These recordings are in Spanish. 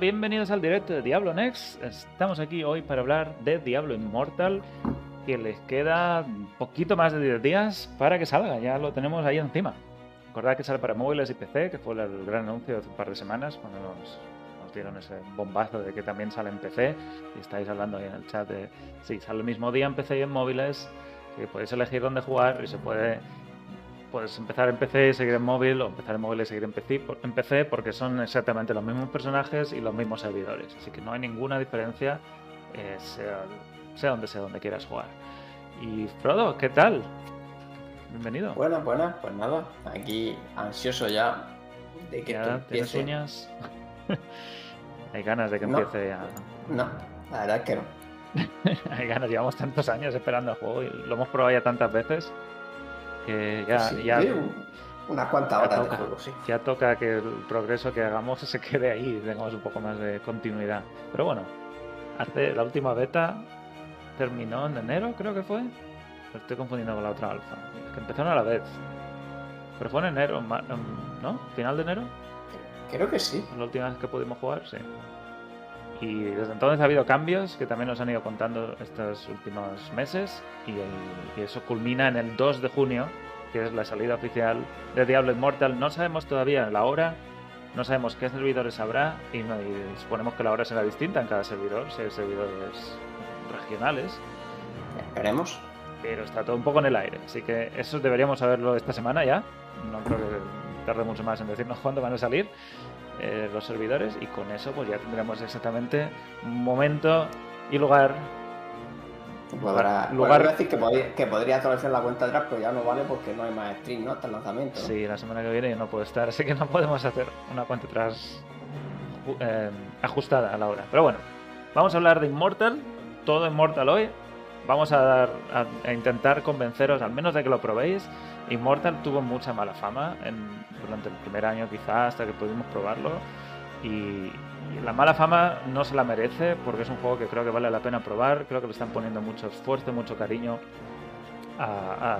Bienvenidos al directo de Diablo Next. Estamos aquí hoy para hablar de Diablo Immortal, que les queda un poquito más de 10 días para que salga, ya lo tenemos ahí encima. Recordad que sale para móviles y PC, que fue el gran anuncio hace un par de semanas, cuando nos, dieron ese bombazo de que también sale en PC, y estáis hablando ahí en el chat de, sí, sale el mismo día en PC y en móviles, que podéis elegir dónde jugar y se puede puedes empezar en PC y seguir en móvil, o empezar en móvil y seguir en PC, en PC, porque son exactamente los mismos personajes y los mismos servidores. Así que no hay ninguna diferencia, eh, sea, sea donde sea donde quieras jugar. Y Frodo, ¿qué tal? Bienvenido. Buenas, buenas, pues nada, aquí ansioso ya de que ¿Ya tienes empiece. uñas? hay ganas de que No. empiece a... No, la verdad es que no. hay ganas, llevamos tantos años esperando el juego y lo hemos probado ya tantas veces que ya, Sí, ya, un- unas cuantas horas de toca. juego, sí. ya toca que el progreso que hagamos se quede ahí y tengamos un poco más de continuidad. Pero bueno, hace la última beta terminó en enero, creo que fue. Lo estoy confundiendo con la otra alfa. Que empezaron a la vez. Pero fue en enero, ¿no? ¿Final de enero? Creo que sí. La última vez que pudimos jugar, sí. Y desde entonces ha habido cambios que también nos han ido contando estos últimos meses. Y, y eso culmina en el 2 de junio, que es la salida oficial de Diablo Immortal. No sabemos todavía la hora, no sabemos qué servidores habrá. Y, no- y suponemos que la hora será distinta en cada servidor, si hay servidores regionales. Esperemos. Pero está todo un poco en el aire. Así que eso deberíamos saberlo esta semana ya. No creo que tarde mucho más en decirnos cuándo van a salir eh, los servidores. Y con eso pues ya tendremos exactamente momento y lugar. Podrá, Lugar- decir que podría, que podría actualizar la cuenta atrás, pero ya no vale porque no hay más stream, ¿no? Hasta el lanzamiento. ¿no? Sí, la semana que viene yo no puedo estar. Así que no podemos hacer una cuenta atrás eh, ajustada a la hora. Pero bueno, vamos a hablar de Immortal. Todo Immortal hoy. Vamos a, dar, a, a intentar convenceros, al menos de que lo probéis. Immortal tuvo mucha mala fama en- durante el primer año, quizá, hasta que pudimos probarlo. Y, la mala fama no se la merece, porque es un juego que creo que vale la pena probar. Creo que le están poniendo mucho esfuerzo, mucho cariño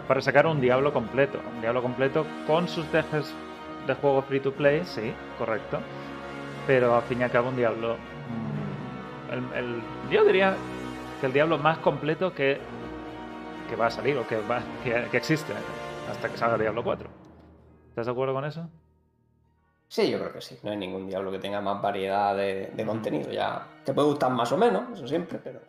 para sacar un Diablo completo. Un Diablo completo con sus dejes de juego free to play, sí, correcto. Pero al fin y al cabo un Diablo. mm, el- el- yo diría que el Diablo más completo que, que va a salir o que, va, que existe hasta que salga Diablo 4. ¿Estás de acuerdo con eso? Sí, yo creo que sí. No hay ningún diablo que tenga más variedad de, contenido. Ya te puede gustar más o menos, eso siempre, pero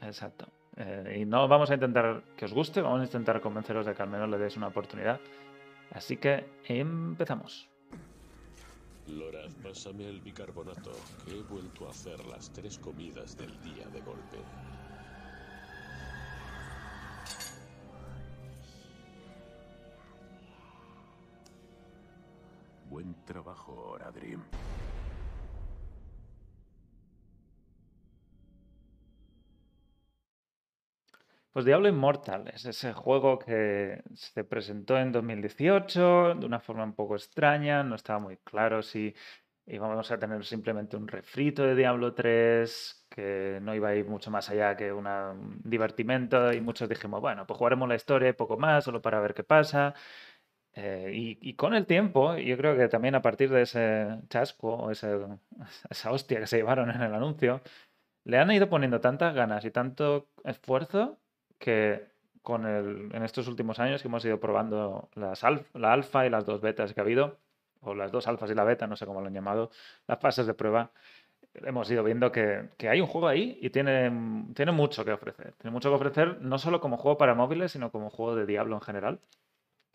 Exacto. Eh, y no vamos a intentar que os guste, vamos a intentar convenceros de que al menos le deis una oportunidad. Así que empezamos. Loraz, pásame el bicarbonato, que he vuelto a hacer las tres comidas del día de golpe. Buen trabajo, Oradrim. Pues Diablo Immortal es ese juego que se presentó en 2018 de una forma un poco extraña, no estaba muy claro si íbamos a tener simplemente un refrito de Diablo 3, que no iba a ir mucho más allá que un divertimento y muchos dijimos, bueno, pues jugaremos la historia y poco más, solo para ver qué pasa. Eh, y, y con el tiempo, yo creo que también a partir de ese chasco, o ese- esa hostia que se llevaron en el anuncio, le han ido poniendo tantas ganas y tanto esfuerzo que con el, en estos últimos años que hemos ido probando las la alfa y las dos betas que ha habido, o las dos alfas y la beta, no sé cómo lo han llamado, las fases de prueba, hemos ido viendo que, que hay un juego ahí y tiene, tiene mucho que ofrecer. Tiene mucho que ofrecer no solo como juego para móviles, sino como juego de Diablo en general.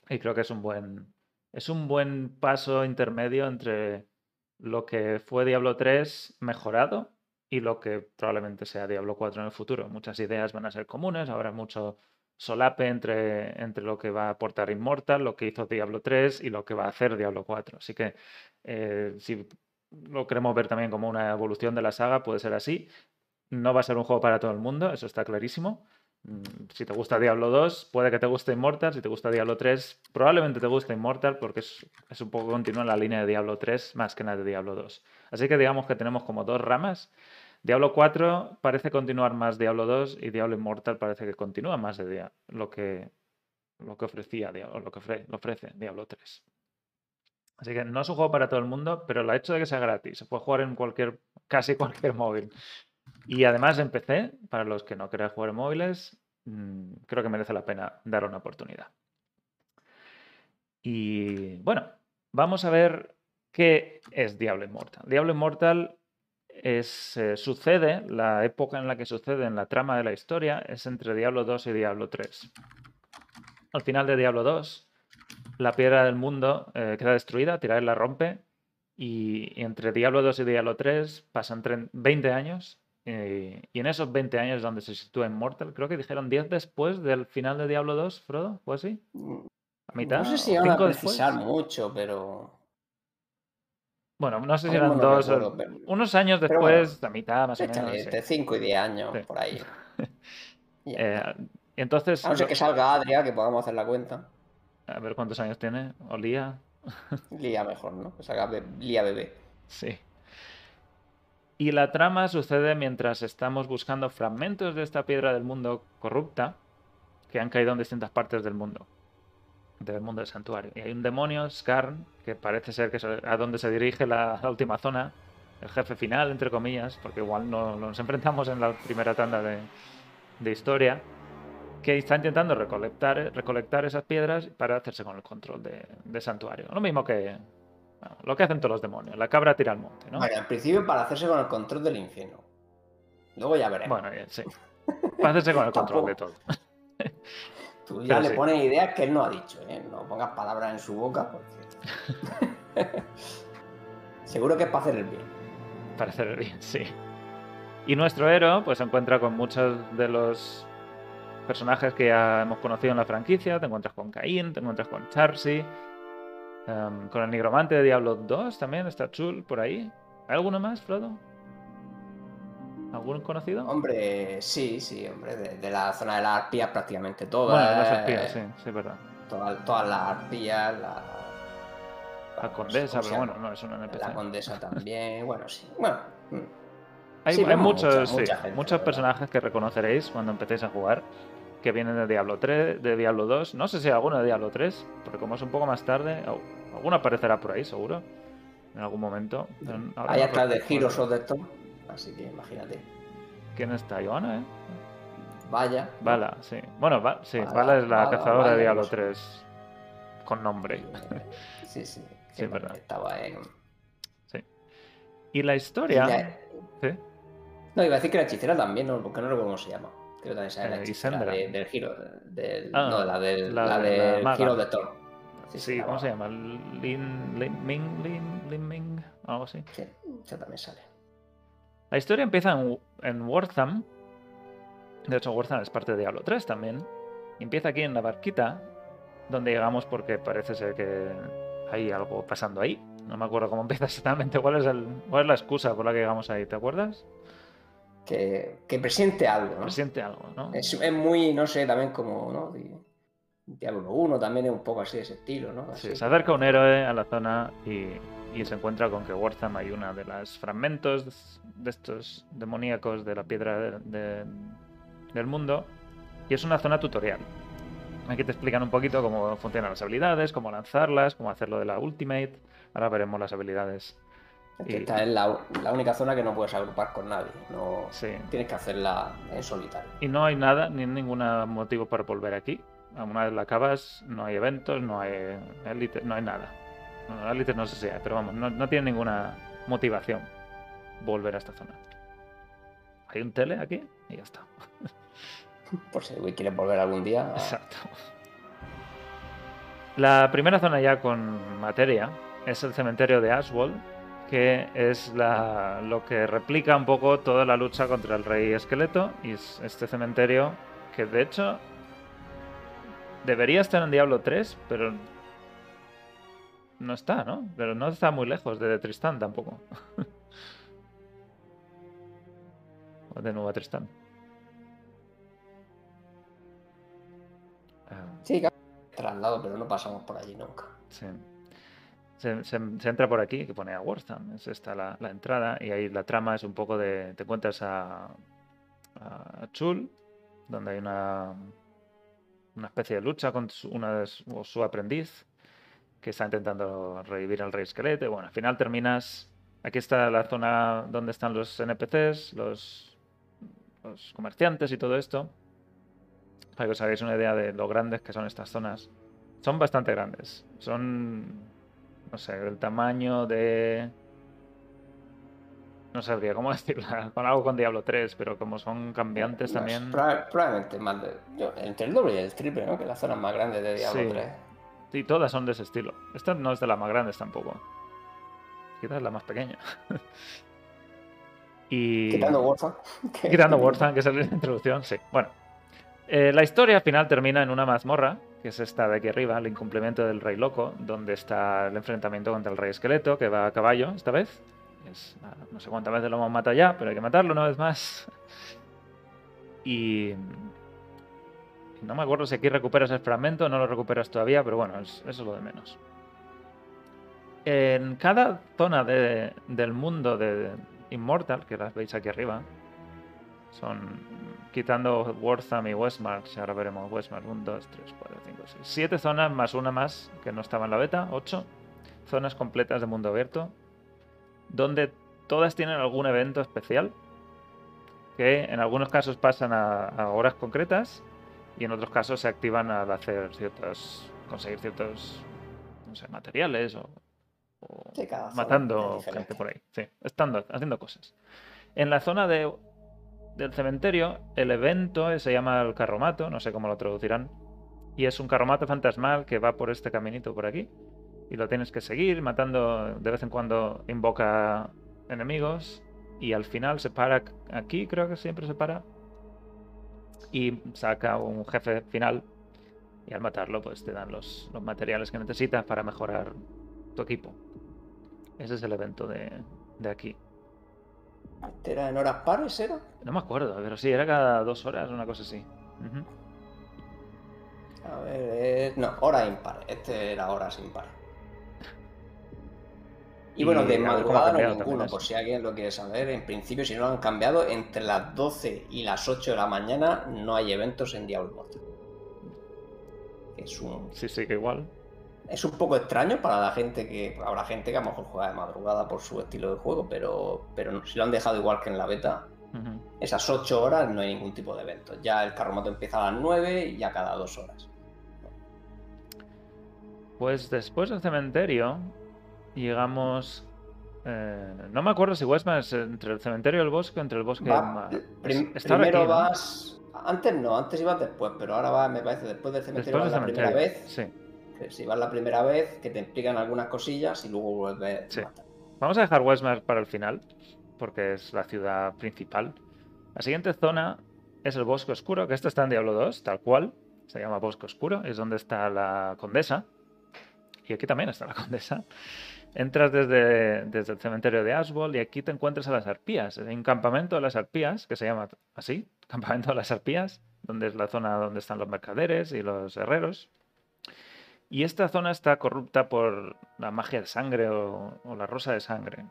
Y creo que es un buen, es un buen paso intermedio entre lo que fue Diablo 3 mejorado y lo que probablemente sea Diablo 4 en el futuro. Muchas ideas van a ser comunes, habrá mucho solape entre, entre lo que va a aportar Immortal, lo que hizo Diablo 3 y lo que va a hacer Diablo 4. Así que eh, si lo queremos ver también como una evolución de la saga, puede ser así. No va a ser un juego para todo el mundo, eso está clarísimo, Si te gusta Diablo 2, puede que te guste Immortal. Si te gusta Diablo 3, probablemente te guste Immortal porque es, un poco continúa en la línea de Diablo 3 más que nada de Diablo 2. Así que digamos que tenemos como dos ramas. Diablo 4 parece continuar más Diablo 2 y Diablo Immortal parece que continúa más de dia- lo que, lo que ofrecía Diablo, lo que ofrece Diablo 3. Así que no es un juego para todo el mundo, pero el hecho de que sea gratis, se puede jugar en cualquier, casi cualquier móvil. Y además en PC, para los que no quieran jugar en móviles, mm, creo que merece la pena dar una oportunidad. Y bueno, vamos a ver qué es Diablo Immortal. Diablo Immortal es, eh, sucede, la época en la que sucede en la trama de la historia es entre Diablo 2 y Diablo 3. Al final de Diablo 2, la piedra del mundo eh, queda destruida, Tirael la rompe, y, entre Diablo 2 y Diablo 3 pasan tren- 20 años, eh, y en esos 20 años donde se sitúa Immortal. Creo que dijeron 10 después del final de Diablo 2, Frodo, ¿fue así? ¿A mitad? No sé si ¿O van a cinco después? precisar mucho, pero. Bueno, no sé si eran no dos, o- recuerdo, pero- unos años pero bueno, después, a mitad más o menos. Entre 5 y 10 años, Sí. por ahí. Eh, entonces, A no ser que salga Adria, que podamos hacer la cuenta. a ver cuántos años tiene, Olía. Lía mejor, ¿no? Que salga Lía bebé. Sí. Y la trama sucede mientras estamos buscando fragmentos de esta piedra del mundo corrupta que han caído en distintas partes del mundo. Del mundo del santuario. Y hay un demonio, Skarn, que parece ser que es a donde se dirige la, última zona. El jefe final, entre comillas, porque igual no, no nos enfrentamos en la primera tanda de, historia. Que está intentando recolectar, recolectar esas piedras para hacerse con el control de, de santuario. Lo mismo que bueno, lo que hacen todos los demonios. La cabra tira al monte, ¿no? Bueno, en principio para hacerse con el control del infierno. Luego ya veremos. Bueno, sí. Para hacerse con el control de todo. Tú ya pero le sí. pones ideas que él no ha dicho, ¿eh? No pongas palabras en su boca porque. Seguro que es para hacer el bien. Para hacer el bien, sí. Y nuestro héroe pues se encuentra con muchos de los personajes que ya hemos conocido en la franquicia. Te encuentras con Caín, te encuentras con Charsi, con el nigromante de Diablo 2 también, está Chul por ahí. ¿Hay alguno más, Frodo? ¿Algún conocido? Hombre, sí, sí, hombre, de, de la zona de las arpías prácticamente todas. bueno, las espías, sí, sí, es verdad. Todas, todas las arpías, la. La condesa, pero bueno, no es una NPC. La condesa también, bueno, sí. Bueno, mm. Hay, Sí, hay muchos, mucha- sí, mucha gente, muchos personajes que reconoceréis cuando empecéis a jugar, que vienen de Diablo 3, de Diablo 2. No sé si alguno de Diablo 3, porque como es un poco más tarde, alguno aparecerá por ahí, seguro, en algún momento. ahora Ahí no atrás de. Heroes of the Storm, así que imagínate. ¿Quién está? ¿Joana, eh? Vaya. Vala, sí. Bueno, Va- sí, Vala es la cazadora de Diablo no sé. 3 con nombre. Sí, sí. Sí, verdad. Estaba en. Sí. Y la historia... Y la- ¿sí? No, iba a decir que la hechicera también, ¿no? Porque no recuerdo cómo se llama. Creo que también sale la Eh, hechicera de- del giro. Del, Ah, no, la del, la la de del maga. giro de Thor. Sí, ¿cómo se llama? Lin, Lin Ming, Lin, Lin Ming, algo así. Sí, esa también sale. La historia empieza en, en Wortham. De hecho, Wortham es parte de Diablo 3 también. Y empieza aquí en la barquita, donde llegamos porque parece ser que hay algo pasando ahí. No me acuerdo cómo empieza exactamente. ¿Cuál es, el, cuál es la excusa por la que llegamos ahí? ¿Te acuerdas? Que, que presente algo, ¿no? Presiente algo, ¿no? Es, es muy, no sé, también como, ¿no? Di- Diablo 1 también es un poco así de ese estilo, ¿no? Sí, se acerca un héroe a la zona y, y se encuentra con que Wortham hay una de las fragmentos de estos demoníacos de la piedra de- de- del mundo y es una zona tutorial. Aquí te explican un poquito cómo funcionan las habilidades, cómo lanzarlas, cómo hacerlo de la ultimate. Ahora veremos las habilidades. Es que y- esta es la, la única zona que no puedes agrupar con nadie. No, Sí. Tienes que hacerla en solitario. Y no hay nada, ni ningún motivo para volver aquí. Una vez la acabas, no hay eventos, no hay élites, no hay nada. Bueno, élites no sé si hay, pero vamos, no, no tiene ninguna motivación volver a esta zona. Hay un tele aquí y ya está. Por si quieres volver algún día. Exacto. La primera zona ya con materia es el cementerio de Ashwell, que es la- lo que replica un poco toda la lucha contra el rey esqueleto. Y es este cementerio que de hecho debería estar en Diablo 3, pero no está, ¿no? Pero no está muy lejos de Tristán tampoco. De Nueva Tristán. Sí, claro, traslado, pero no pasamos por allí nunca. Sí. Se, se- se entra por aquí, que pone a Wortham, es esta la, la entrada, y ahí la trama es un poco de. Te encuentras a, a Chul, donde hay una, una especie de lucha con su, una de su, aprendiz, que está intentando revivir al rey esqueleto. Bueno, al final terminas. Aquí está la zona donde están los NPCs, los, los comerciantes y todo esto. Para que os hagáis una idea de lo grandes que son estas zonas. Son bastante grandes. Son, no sé, del tamaño de... No sabría cómo decirla, con algo con Diablo 3, pero como son cambiantes también... proba- probablemente más de. yo- entre el doble y el triple, ¿no? Que las zonas más grandes de Diablo Sí. 3. Sí, todas son de ese estilo. Esta no es de las más grandes tampoco. Quizás es la más pequeña. y... Quitando Warzone. Quitando Warzone, que es la introducción, sí. Bueno, Eh, la historia al final termina en una mazmorra, que es esta de aquí arriba, el incumplimiento del Rey Loco, donde está el enfrentamiento contra el Rey Esqueleto, que va a caballo esta vez. No sé cuántas veces lo hemos matado ya, pero hay que matarlo una vez más. Y. No me acuerdo si aquí recuperas el fragmento no lo recuperas todavía, pero bueno, es- eso es lo de menos. En cada zona de- del mundo de Immortal, que las veis aquí arriba, son quitando Wortham y Westmarch, ahora veremos Westmarch, 1, 2, 3, 4, 5, 6, 7 zonas más una más que no estaba en la beta, 8 zonas completas de mundo abierto, donde todas tienen algún evento especial, que en algunos casos pasan a, a horas concretas y en otros casos se activan al hacer ciertos, conseguir ciertos, no sé, materiales o, o Sí, matando gente por ahí, sí, estando, haciendo cosas. En la zona de, del cementerio, el evento se llama el carromato, no sé cómo lo traducirán, y es un carromato fantasmal que va por este caminito por aquí, y lo tienes que seguir matando, de vez en cuando invoca enemigos, y al final se para aquí, creo que siempre se para, y saca un jefe final, y al matarlo pues te dan los, los materiales que necesitas para mejorar tu equipo. Ese es el evento de, de aquí. ¿Este ¿Era en horas pares, era? No me acuerdo, pero sí, era cada dos horas, una cosa así. A ver, eh, no, horas impares. Este era horas impares. Y, Y bueno, de a madrugada no ninguno, por si alguien lo quiere saber. En principio, si no lo han cambiado, entre las 12 y las 8 de la mañana no hay eventos en Diablo Immortal. Es un, Sí, sí, que igual. es un poco extraño para la gente que. Habrá gente que a lo mejor juega de madrugada por su estilo de juego, pero, pero si lo han dejado igual que en la beta, esas 8 horas no hay ningún tipo de evento. Ya el carromato empieza a las 9 y ya cada 2 horas. Pues después del cementerio, llegamos. eh, no me acuerdo si es entre el cementerio y el bosque entre el bosque. Va- ma- prim- está ahora primero aquí, ¿no? vas. Antes no, antes ibas después, pero ahora vas, me parece, después del cementerio Después vas del la primera cementerio. vez. Sí. que Si vas la primera vez, que te explican algunas cosillas y luego vuelves Sí. Vamos a dejar Westmark para el final, porque es la ciudad principal. La siguiente zona es el Bosque Oscuro, que esto está en Diablo 2, tal cual. Se llama Bosque Oscuro, es donde está la condesa. Y aquí también está la condesa. Entras desde, desde el cementerio de Ashwell y aquí te encuentras a las arpías. Hay un campamento de las arpías, que se llama así, campamento de las arpías, donde es la zona donde están los mercaderes y los herreros. Y esta zona está corrupta por la magia de sangre o, o la rosa de sangre.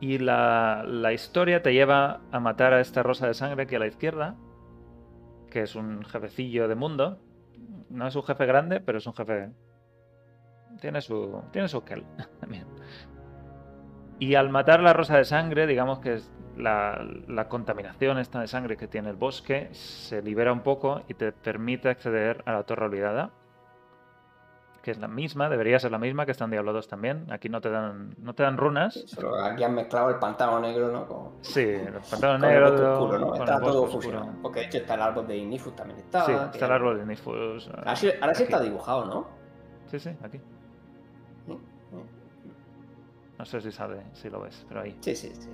Y la, la historia te lleva a matar a esta rosa de sangre aquí a la izquierda, que es un jefecillo de mundo. No es un jefe grande, pero es un jefe. Tiene su. Tiene su kel también. Y al matar la rosa de sangre, digamos que es la, la contaminación esta de sangre que tiene el bosque se libera un poco y te permite acceder a la torre olvidada que es la misma, debería ser la misma que está en Diablo 2 también. Aquí no te dan, no te dan runas. Solo aquí han mezclado el pantano negro, ¿no? Con, Sí, el pantalón con el negro. bosque oscuro, ¿no? el Está todo fusionado. Porque de hecho está el árbol de Inifus también está. Sí, está el árbol de Nifus. Ahora sí, ahora sí aquí. está dibujado, ¿no? Sí, sí, aquí. No sé si sabe, si lo ves, pero ahí. sí, sí. sí.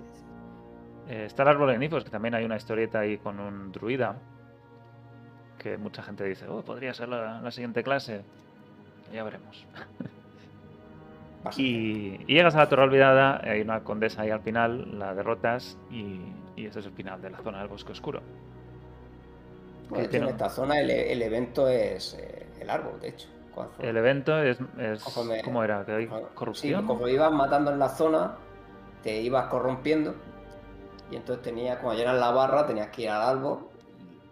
Eh, está el árbol de Nifus, que también hay una historieta ahí con un druida. Que mucha gente dice, oh, podría ser la, la siguiente clase. Ya veremos. Y, y llegas a la torre olvidada, hay una condesa ahí al final, la derrotas y, y ese es el final de la zona del bosque oscuro. En esta zona el, el evento es eh, el árbol, de hecho. El evento es, es Conforme- ¿cómo era? ¿Que hay Sí, corrupción? como ibas matando en la zona, te ibas corrompiendo. Y entonces tenías, cuando llenas la barra, tenías que ir al árbol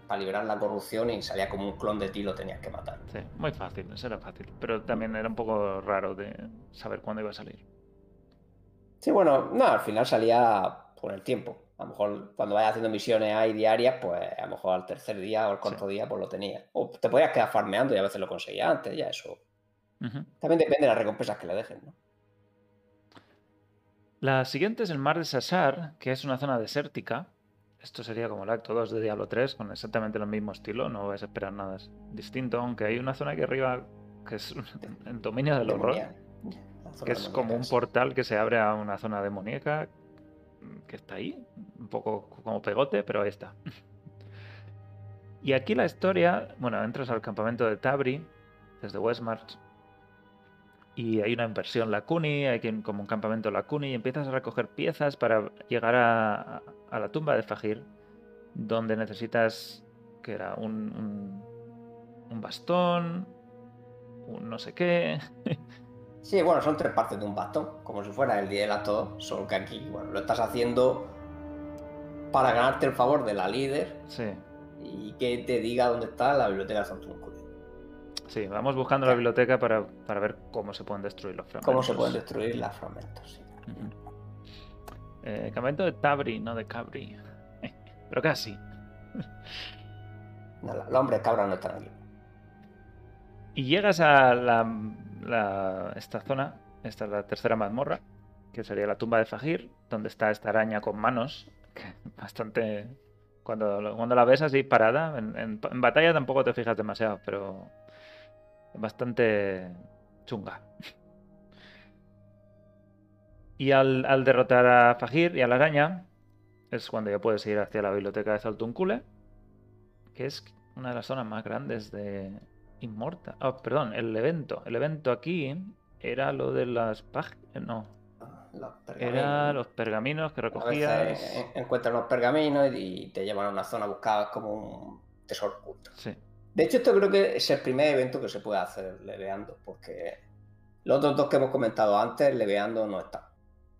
para liberar la corrupción y salía como un clon de ti y lo tenías que matar. Sí, muy fácil, eso era fácil. Pero también era un poco raro de saber cuándo iba a salir. Sí, bueno, no, al final salía por el tiempo. A lo mejor cuando vayas haciendo misiones ahí diarias, pues a lo mejor al tercer día o al cuarto día, pues lo tenías. O te podías quedar farmeando y a veces lo conseguías antes, ya eso. También depende de las recompensas que le dejen, ¿no? La siguiente es el mar de Sassar, que es una zona desértica. Esto sería como el acto 2 de Diablo 3, con exactamente el mismo estilo, no vais a esperar nada distinto, aunque hay una zona aquí arriba que es el dominio del horror, que es como un portal que se abre a una zona demoníaca que está ahí, un poco como pegote, pero ahí está. Y aquí la historia, bueno, entras al campamento de Tabri, desde Westmarch, y hay una inversión Lacuni, hay como un campamento Lacuni, y empiezas a recoger piezas para llegar a, a la tumba de Fajir, donde necesitas, que era un, un, un bastón, un no sé qué. Sí, bueno, son tres partes de un bastón, como si fuera el día del acto 2, solo que aquí, bueno, lo estás haciendo para ganarte el favor de la líder Sí, y que te diga dónde está la biblioteca de Zontuncule. sí, vamos buscando la biblioteca para, para ver cómo se pueden destruir los fragmentos. Cómo se pueden destruir los fragmentos. sí. Eh, campamento de Tabri, no de Cabri. Pero casi. No, los hombres cabras no están aquí. Y llegas a la, esta zona, esta es la tercera mazmorra, que sería la tumba de Fajir, donde está esta araña con manos, que bastante... Cuando, cuando la ves así parada, en batalla tampoco te fijas demasiado, pero bastante chunga. Y al, al derrotar a Fajir y a la araña, es cuando ya puedes ir hacia la biblioteca de Zaltuncule, que es una de las zonas más grandes de Inmortal. Oh, perdón, el evento. El evento aquí era lo de las páginas. No, Los era los pergaminos que recogías. veces en- encuentran los pergaminos y te llevan a una zona buscada como un tesoro oculto. Sí, De hecho, esto creo que es el primer evento que se puede hacer leveando, porque los otros dos que hemos comentado antes, leveando no están.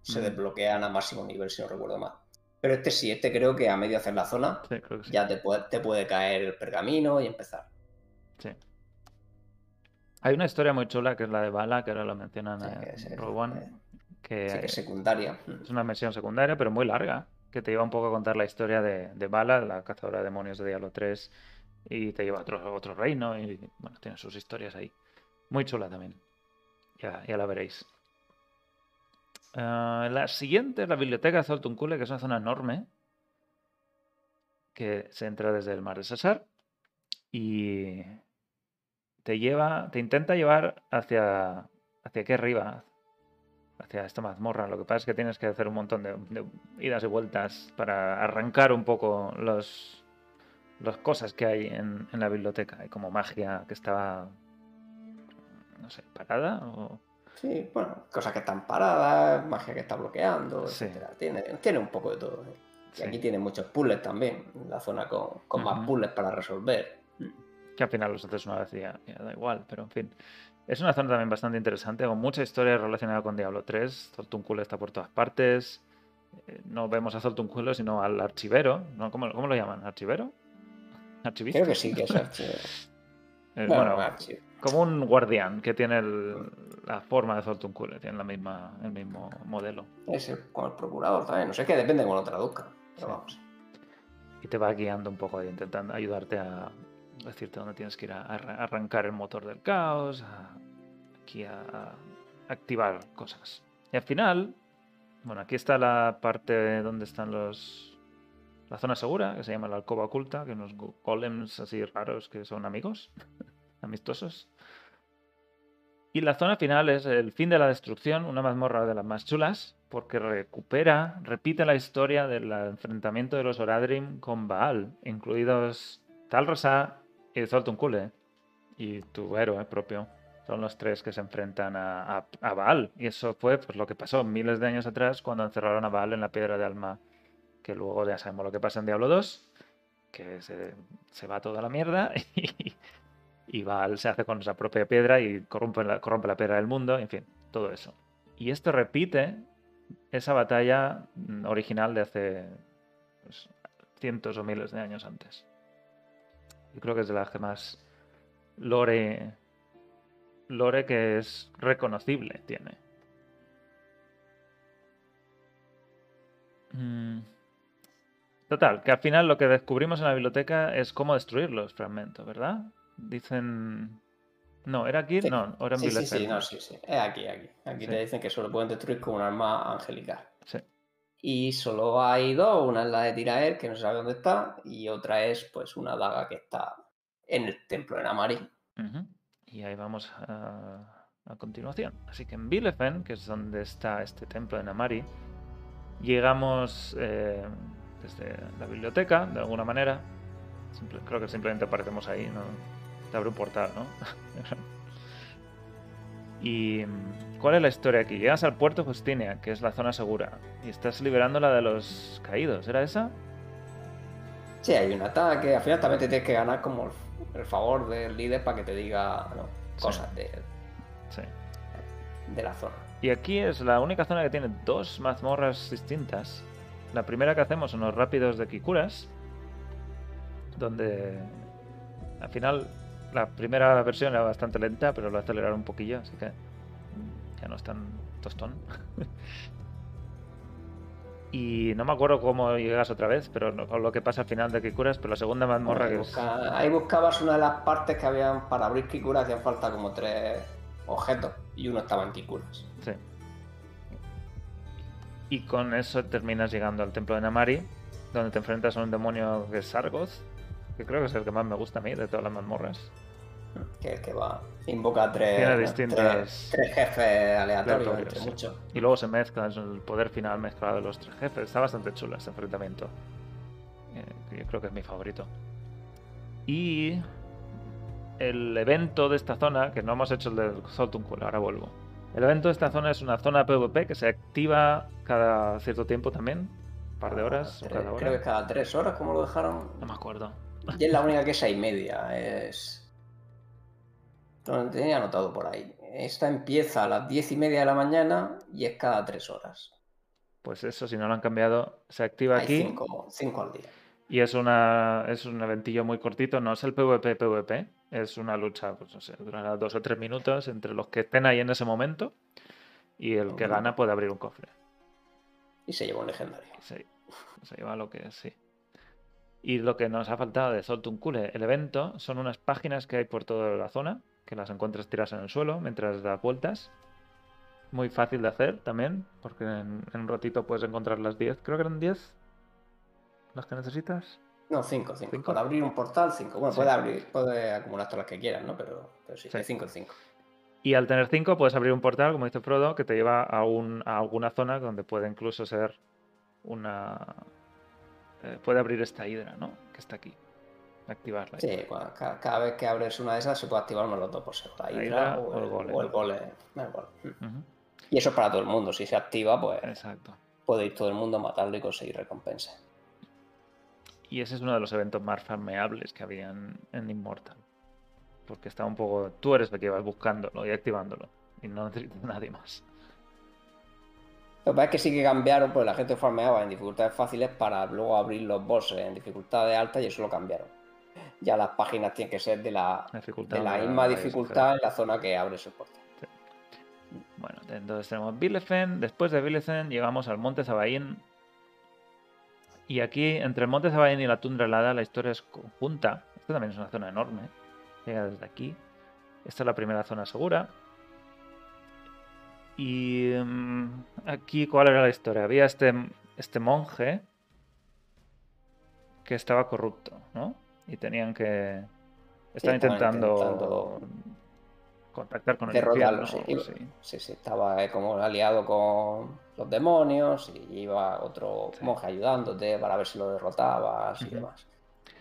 Se Mm. desbloquean a máximo nivel, si no recuerdo mal. Pero este sí, este creo que a medio hacer la zona sí, sí. ya te puede, te puede caer el pergamino y empezar. sí. Hay una historia muy chula que es la de Bala, que ahora lo mencionan Sí, en Rogue One, eh, que Sí, que es secundaria. es una misión secundaria, pero muy larga, que te lleva un poco a contar la historia de, de Bala, la cazadora de demonios de Diablo 3, y te lleva a otro, otro reino, y bueno, tiene sus historias ahí. Muy chula también. Ya, ya la veréis. Ah, la siguiente es la biblioteca de Zoltuncule, que es una zona enorme, que se entra desde el mar de Sassar, y te lleva, te intenta llevar hacia, hacia aquí arriba, hacia esta mazmorra. Lo que pasa es que tienes que hacer un montón de, de idas y vueltas para arrancar un poco los, las cosas que hay en, en la biblioteca. Hay como magia que estaba, no sé, parada o... Sí, bueno, cosas que están paradas, magia que está bloqueando, Sí. etcétera. Tiene, tiene un poco de todo. ¿eh? Y Sí. aquí tiene muchos puzzles también, la zona con, con más puzzles para resolver. Que al final los haces una vez y ya, da igual, pero en fin. Es una zona también bastante interesante, con mucha historia relacionada con Diablo 3. Zoltunculo está por todas partes. Eh, No vemos a Zoltunculo, sino al archivero. ¿no? ¿Cómo, cómo lo llaman? ¿Archivero? ¿Archivista? Creo que sí, que es archivo. Eh, Bueno, como un guardián que tiene el- la forma de Zoltunculo, tiene la misma, el mismo modelo. Es el- como el procurador también. No sé qué, depende de cómo lo traduzca. Pero Sí. vamos. Y te va guiando un poco ahí, intentando ayudarte a decirte dónde tienes que ir a, arra- arrancar el motor del caos, a, aquí a, activar cosas. Y al final, bueno, aquí está la parte donde están los... La zona segura, que se llama la alcoba oculta, que unos go- golems así raros que son amigos, amistosos. Y la zona final es el fin de la destrucción, una mazmorra de las más chulas, porque recupera, repite la historia del enfrentamiento de los Oradrim con Baal, incluidos Talrosa y Zoltuncule, y tu héroe propio. Son los tres que se enfrentan a, a- Baal. Y eso fue pues, lo que pasó miles de años atrás cuando encerraron a Baal en la piedra de alma, que luego ya sabemos lo que pasa en Diablo 2. que se, se va toda la mierda y, y va, al- se hace con esa propia piedra y corrompe la, corrompe la piedra del mundo, en fin, todo eso. Y esto repite esa batalla mm, original de hace pues, cientos o miles de años antes. Yo creo que es de las que más lore, lore que es reconocible tiene. Mm. Total, que al final lo que descubrimos en la biblioteca es cómo destruir los fragmentos, ¿verdad? Dicen... No, ¿era aquí? Sí. No, ahora en Sí, sí, Bielefeld, sí, ¿no? sí, sí. Es aquí, aquí. Aquí Sí. te dicen que solo pueden destruir con un arma angelical. Sí. Y solo hay dos, una es la de Tirael, que no sabe dónde está, y otra es pues una daga que está en el templo de Namari. Y ahí vamos a, continuación. Así que en Bielefeld, que es donde está este templo de Namari, llegamos eh, desde la biblioteca, de alguna manera. Creo que simplemente aparecemos ahí, ¿no? Te abre un portal, ¿no? ¿Y cuál es la historia aquí? Llegas al puerto Justinia, que es la zona segura, y estás liberando la de los caídos. ¿Era esa? Sí, hay un ataque, al final también te tienes que ganar como el, favor del líder para que te diga ¿no? Sí. cosas de, Sí. de la zona. Y aquí es la única zona que tiene dos mazmorras distintas. La primera que hacemos son los rápidos de Kikuras, donde al final la primera versión era bastante lenta, pero lo aceleraron un poquillo, así que ya no es tan tostón. y no me acuerdo cómo llegas otra vez, pero no- con lo que pasa al final de Kikuras, pero la segunda mazmorra que es... ahí buscabas una de las partes que habían para abrir Kikuras, hacían falta como tres objetos y uno estaba en Kikuras. Sí. Y con eso terminas llegando al templo de Namari, donde te enfrentas a un demonio que es Sargoth, que creo que es el que más me gusta a mí de todas las mazmorras. Que va, invoca distintas- tres, tres jefes aleatorios Aleatorios, entre sí. muchos. Y luego se mezcla es el poder final mezclado de los tres jefes. Está bastante chulo este enfrentamiento. Eh, yo creo que es mi favorito. Y el evento de esta zona, que no hemos hecho el del Zoltunkul, ahora vuelvo. El evento de esta zona es una zona PvP que se activa cada cierto tiempo también. Un par de horas o Tres- cada Creo que cada tres horas, como lo dejaron. No me acuerdo. Y es la única que es seis y media. Es. Lo tenía anotado por ahí. Esta empieza a las diez y media de la mañana y es cada tres horas. Pues eso, si no lo han cambiado, se activa Hay aquí. cinco, cinco al día. Y es una es un eventillo muy cortito, no es el PvP PvP, es una lucha, pues no sé, durará dos o tres minutos entre los que estén ahí en ese momento y el que gana puede abrir un cofre. Y se lleva un legendario. Y se, lleva lo que sí. Y lo que nos ha faltado de Zoltunkule, el evento, son unas páginas que hay por toda la zona, que las encuentras tiradas en el suelo mientras das vueltas. Muy fácil de hacer también, porque en, en un ratito puedes encontrar las 10, creo que eran 10 las que necesitas. No, cinco, cinco. ¿Cinco? Para abrir un portal, cinco. Bueno, Sí. puede abrir, puede acumular todas las que quieras, ¿no? Pero, pero sí, Sí. de cinco en cinco. Y al tener 5 puedes abrir un portal, como dice Frodo, que te lleva a, un- a alguna zona donde puede incluso ser una... eh, puede abrir esta hidra, ¿no? Que está aquí. Activarla. Sí, cada, vez que abres una de esas se puede activar uno de los dos por segundo. La La hidra hidra o el golem. o el. Ujú, Y eso es para todo el mundo. Si se activa, pues Exacto. puede ir todo el mundo a matarlo y conseguir recompensa. Y ese es uno de los eventos más farmeables que había en, en Immortal. Porque está un poco... Tú eres el que vas buscándolo y activándolo. Y no necesitas nadie más. Lo que pasa es que sí que cambiaron, pues la gente farmeaba en dificultades fáciles para luego abrir los bosses en dificultades altas y eso lo cambiaron. Ya las páginas tienen que ser de la, dificultad de la misma dificultad en la zona que abres el portal. Bueno, entonces tenemos Bielefeld. Después de Bielefeld llegamos al Monte Zabaín. Y aquí, entre el Monte Zabaín y la tundra helada, la historia es conjunta. Esto también es una zona enorme. Llega desde aquí. Esta es la primera zona segura. Y mm, aquí, ¿cuál era la historia? Había este, este monje que estaba corrupto, ¿no? Y tenían que... Estaban estaban intentando, intentando contactar con el Derrotarlo, infierno. sí. Sí, sí, estaba eh, como aliado con los demonios y iba otro Sí. monje ayudándote para ver si lo derrotabas y demás.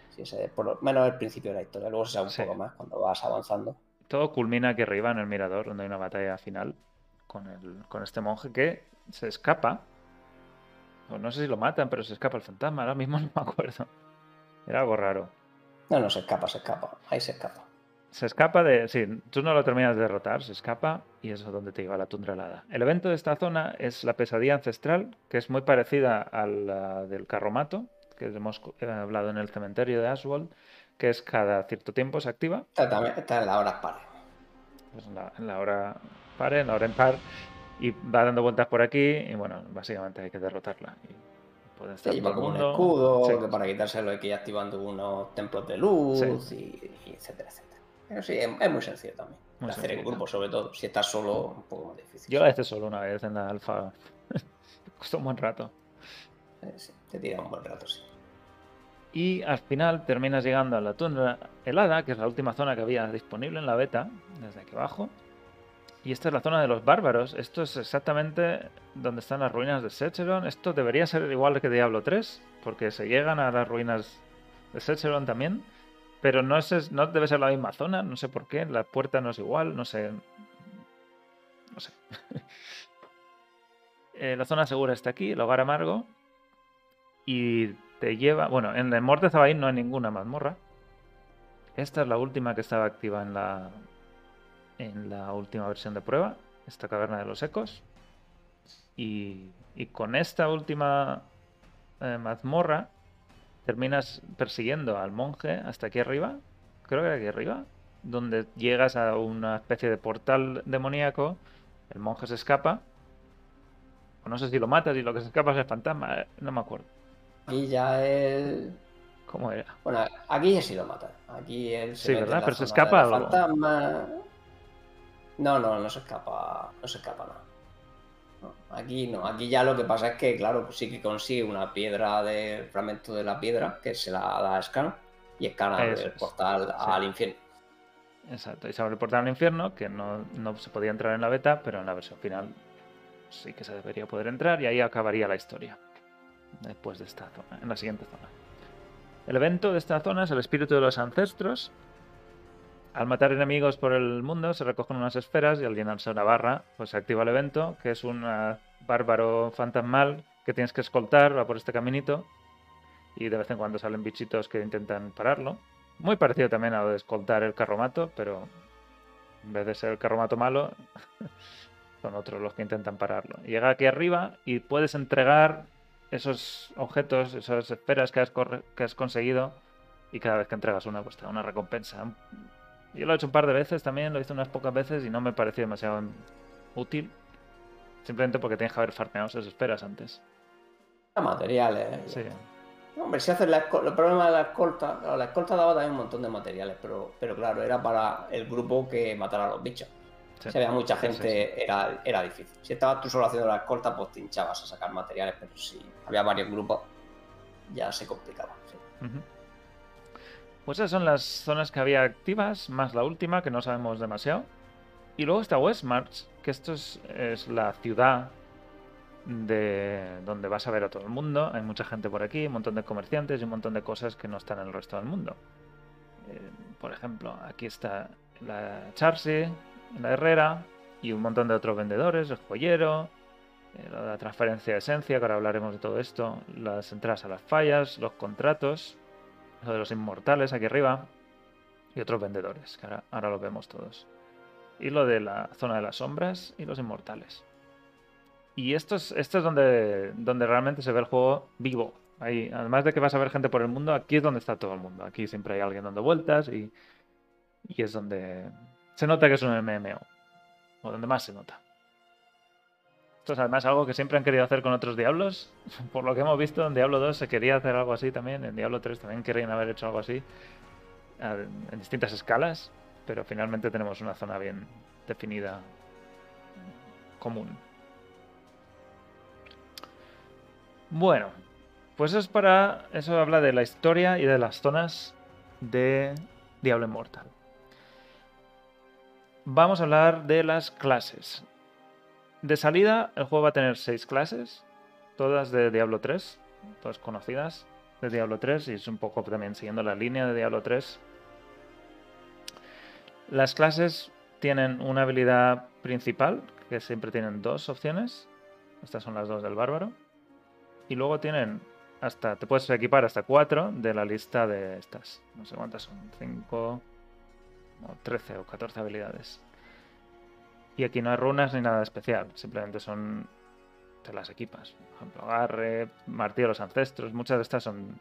Sí, ese es por lo menos el principio de la historia. Luego se sabe un Sí. poco más cuando vas avanzando. Todo culmina aquí arriba en el mirador, donde hay una batalla final con, el, con este monje que se escapa. No sé si lo matan, pero se escapa el fantasma. Ahora mismo no me acuerdo. Era algo raro. No, no, se escapa, se escapa. Ahí se escapa. Se escapa de. Sí, tú no lo terminas de derrotar, se escapa y eso es donde te lleva la tundra helada. El evento de esta zona es la pesadilla ancestral, que es muy parecida a la del carromato, que hemos hablado en el cementerio de Ashwald, que es cada cierto tiempo se activa. Esta, también, esta es la hora pares. pues en la, en la hora par, en la hora impar, y va dando vueltas por aquí, y bueno, básicamente hay que derrotarla. Y puede Se estar lleva todo el como un escudo, Sí. que para quitárselo hay que ir activando unos templos de luz, y, y etcétera, etcétera. Pero sí, es, es muy sencillo también. Muy hacer en sencillo. grupo, sobre todo. Si estás solo, un poco más difícil. Yo la hice solo una vez en la alfa. Costó un buen rato. Eh, sí, te tira un buen rato, sí. Y al final terminas llegando a la tundra helada, que es la última zona que había disponible en la beta, desde aquí abajo. Y esta es la zona de los bárbaros. Esto es exactamente donde están las ruinas de Secheron. Esto debería ser igual que Diablo 3, porque se llegan a las ruinas de Secheron también. Pero no, es, no debe ser la misma zona, no sé por qué. La puerta no es igual, no sé. No sé. Eh, la zona segura está aquí, el hogar amargo. Y te lleva. Bueno, en el Morte Zabaín no hay ninguna mazmorra. Esta es la última que estaba activa en la. En la última versión de prueba. Esta caverna de los ecos. Y, y con esta última eh, mazmorra terminas persiguiendo al monje hasta aquí arriba. Creo que era aquí arriba. Donde llegas a una especie de portal demoníaco. El monje se escapa. O no sé si lo matas y lo que se escapa es el fantasma. eh, No me acuerdo. Aquí ya él. ¿Cómo era? Bueno, aquí ya sí lo matan. Aquí él se Sí, ¿verdad? Pero se escapa algo. fantasmas. No, no, no se escapa. No se escapa nada. No, aquí no. Aquí ya lo que pasa es que, claro, pues sí que consigue una piedra de fragmento de la piedra que se la da a Scan y Scan abre Eso el es. portal Sí. al infierno. Exacto. Y se abre el portal al infierno, que no, no se podía entrar en la beta, pero en la versión final sí que se debería poder entrar y ahí acabaría la historia. Después de esta zona, en la siguiente zona. El evento de esta zona es el espíritu de los ancestros. Al matar enemigos por el mundo se recogen unas esferas y al llenarse una barra, pues se activa el evento, que es un ah, bárbaro fantasmal que tienes que escoltar, va por este caminito y de vez en cuando salen bichitos que intentan pararlo. Muy parecido también a lo de escoltar el carromato, pero en vez de ser el carromato malo, son otros los que intentan pararlo. Llega aquí arriba y puedes entregar esos objetos, esas esferas que has, corre- que has conseguido y cada vez que entregas una, pues te da una recompensa. Yo lo he hecho un par de veces también, lo hice unas pocas veces y no me pareció demasiado útil. Simplemente porque tienes que haber farmeado esas esferas antes. Materiales. Sí. Hombre, si haces la el problema de la escolta, claro, la escolta daba también un montón de materiales, pero, pero claro, era para el grupo que matara a los bichos. sí. Si había mucha Sí, sí, gente, Era, era difícil. Si estabas tú solo haciendo la escolta, pues te hinchabas a sacar materiales, pero si había varios grupos, ya se complicaba. sí. Ujú. Pues esas son las zonas que había activas, más la última, que no sabemos demasiado. Y luego está Westmarch, que esto es, la ciudad de donde vas a ver a todo el mundo. Hay mucha gente por aquí, un montón de comerciantes y un montón de cosas que no están en el resto del mundo. Eh, por ejemplo, aquí está la Charsi, la Herrera y un montón de otros vendedores, el joyero, eh, la transferencia de esencia, que ahora hablaremos de todo esto, las entradas a las fallas, los contratos, lo de los inmortales aquí arriba y otros vendedores, que ahora, ahora lo vemos todos. Y lo de la zona de las sombras y los inmortales. Y esto es, esto es donde, donde realmente se ve el juego vivo. Ahí, además de que vas a ver gente por el mundo, aquí es donde está todo el mundo. Aquí siempre hay alguien dando vueltas y, y es donde se nota que es un MMO. O donde más se nota. Esto es además algo que siempre han querido hacer con otros Diablos. Por lo que hemos visto en Diablo 2 se quería hacer algo así también. En Diablo 3 también querían haber hecho algo así. En distintas escalas. Pero finalmente tenemos una zona bien definida. Común. Bueno. Pues eso es para. Eso habla de la historia y de las zonas de Diablo Immortal. Vamos a hablar de las clases. De salida, el juego va a tener seis clases, todas de Diablo 3, todas conocidas de Diablo 3, y es un poco también siguiendo la línea de Diablo 3. Las clases tienen una habilidad principal, que siempre tienen dos opciones. Estas son las dos del bárbaro. Y luego tienen hasta, te puedes equipar hasta 4 de la lista de estas. No sé cuántas son, 5 o 13 o 14 habilidades. Y aquí no hay runas ni nada especial, simplemente son. las equipas. Por ejemplo, agarre, martillo de los ancestros, muchas de estas son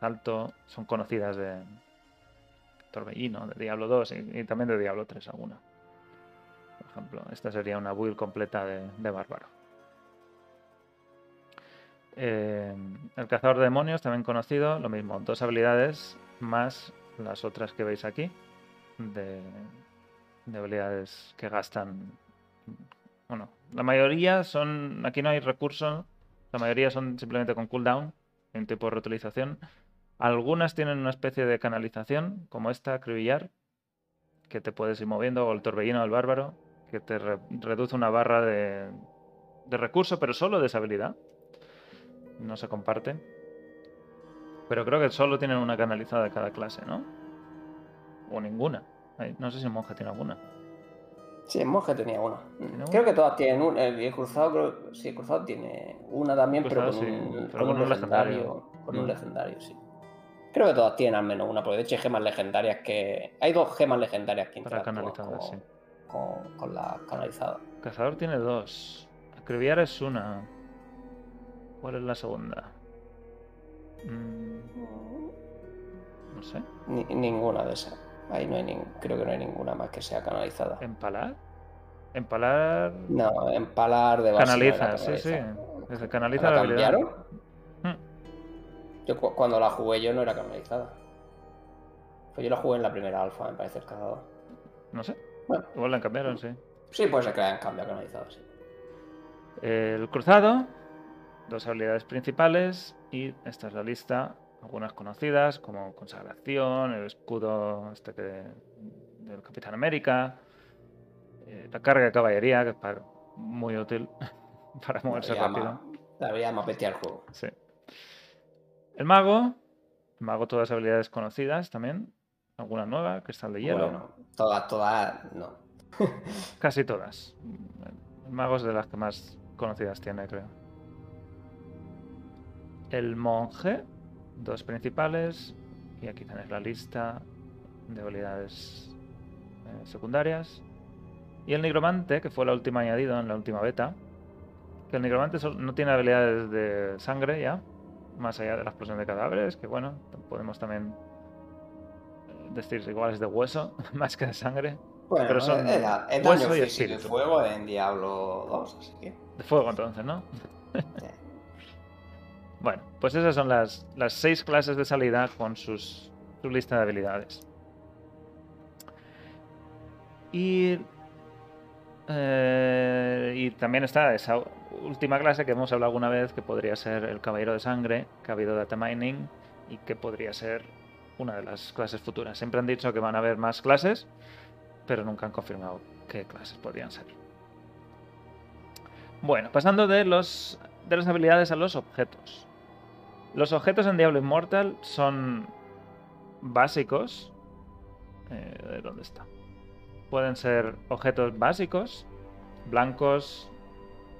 alto, son conocidas de Torbellino, de Diablo 2 y, también de Diablo 3 alguna. Por ejemplo, esta sería una build completa de, de bárbaro. Eh, el cazador de demonios, también conocido, lo mismo, dos habilidades más las otras que veis aquí, de, de habilidades que gastan. Bueno, la mayoría son. Aquí no hay recursos, la mayoría son simplemente con cooldown, en tipo de reutilización. Algunas tienen una especie de canalización, como esta, acribillar, que te puedes ir moviendo, o el torbellino del bárbaro, que te re- reduce una barra de, de recurso, pero solo de esa habilidad. No se comparte. Pero creo que solo tienen una canalizada de cada clase, ¿no? O ninguna. No sé si el monje tiene alguna. Sí, el monje tenía una. Creo que todas tienen una. El, el cruzado, creo, sí, el cruzado tiene una también, pero con sí, un, pero con con un legendario. legendario. Con un Mm. legendario, sí. Creo que todas tienen al menos una, porque de hecho hay gemas legendarias que. Hay dos gemas legendarias que Para canalizadas, con, sí. con, con la canalizada. Cazador tiene dos. Acribillar es una. ¿Cuál es la segunda? Mm, no sé. Ni- ninguna de esas. Ahí no hay nin- creo que no hay ninguna más que sea canalizada. ¿Empalar? Empalar. No, empalar de base. no Canaliza, sí, sí. Desde canaliza ¿La la cambiaron? Mm, Yo cu- cuando la jugué yo no era canalizada. Pues yo la jugué en la primera alfa, me parece el cazador. No sé. Bueno, Igual la cambiaron, sí. sí, puede ser que la cambiado a canalizada, sí. El cruzado, dos habilidades principales y esta es la lista, algunas conocidas como consagración, el escudo este que, del Capitán América, eh, la carga de caballería, que es para- muy útil para moverse La rápido. La veía más bestia el juego. Sí. El mago, el mago todas habilidades conocidas también, alguna nueva, cristal de hielo, Bueno, todas, todas, no. casi todas. El mago es de las que más conocidas tiene, creo. El monje, dos principales, y aquí tenéis la lista de habilidades eh, secundarias. Y el nigromante, que fue la última añadido en la última beta, que el nigromante no tiene habilidades de sangre ya, más allá de la explosión de cadáveres, que bueno, podemos también eh, decir igual es de hueso, más que de sangre. Bueno, Pero son hueso y espíritu. fuego en Diablo 2, así que. De fuego entonces, ¿no? eh, Bueno, pues esas son las, las seis clases de salida con sus, su lista de habilidades. Y, eh, y también está esa última clase que hemos hablado alguna vez, que podría ser el Caballero de Sangre, que ha habido data mining y que podría ser una de las clases futuras. Siempre han dicho que van a haber más clases, pero nunca han confirmado qué clases podrían ser. Bueno, pasando de, los, de las habilidades a los objetos. Los objetos en Diablo Immortal son básicos. Eh, ¿Dónde está? Pueden ser objetos básicos, blancos,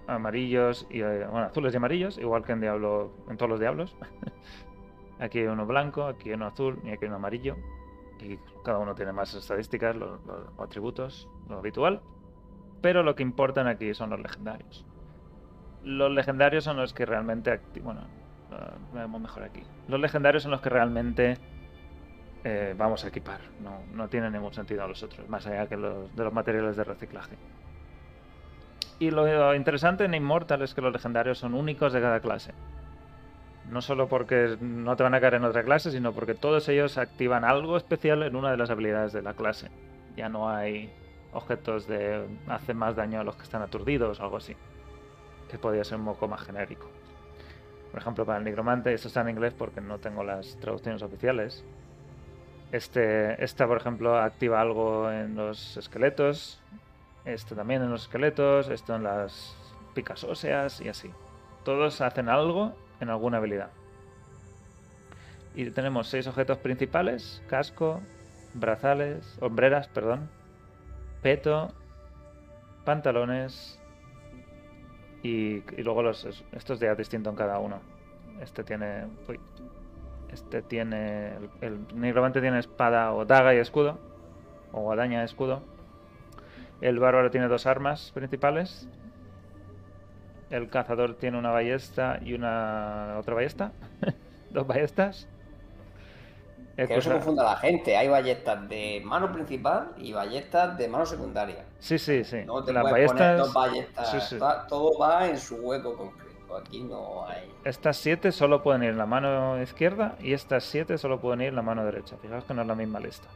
amarillos y eh, bueno, azules y amarillos, igual que en Diablo, en todos los diablos. aquí hay uno blanco, aquí hay uno azul y aquí hay uno amarillo. Y cada uno tiene más estadísticas, los, los atributos, lo habitual. Pero lo que importan aquí son los legendarios. Los legendarios son los que realmente... Bueno, lo vemos mejor aquí. Los legendarios son los que realmente eh, vamos a equipar. No, no tienen ningún sentido a los otros, más allá que los, de los materiales de reciclaje. Y lo interesante en Immortal es que los legendarios son únicos de cada clase. No solo porque no te van a caer en otra clase, sino porque todos ellos activan algo especial en una de las habilidades de la clase. Ya no hay objetos de hacen más daño a los que están aturdidos o algo así. Que podría ser un poco más genérico. Por ejemplo, para el nigromante, esto está en inglés porque no tengo las traducciones oficiales. Este, esta, por ejemplo, activa algo en los esqueletos. Este también en los esqueletos. Esto en las picas óseas y así. Todos hacen algo en alguna habilidad. Y tenemos seis objetos principales: casco, brazales, hombreras, perdón, peto, pantalones y, y luego los, estos ya distinto en cada uno. Este tiene. Uy. Este tiene. El, el nigromante tiene espada o daga y escudo. O guadaña y escudo. El bárbaro tiene dos armas principales. El cazador tiene una ballesta y una. otra ballesta. dos ballestas. Que no se confunda la gente. Hay ballestas de mano principal y ballestas de mano secundaria. Sí, sí, sí. No te Las puedes poner dos ballestas. sí, sí. va- todo va en su hueco concreto. Aquí no hay. Estas 7 solo pueden ir en la mano izquierda y estas 7 solo pueden ir en la mano derecha. Fijaos que no es la misma lista.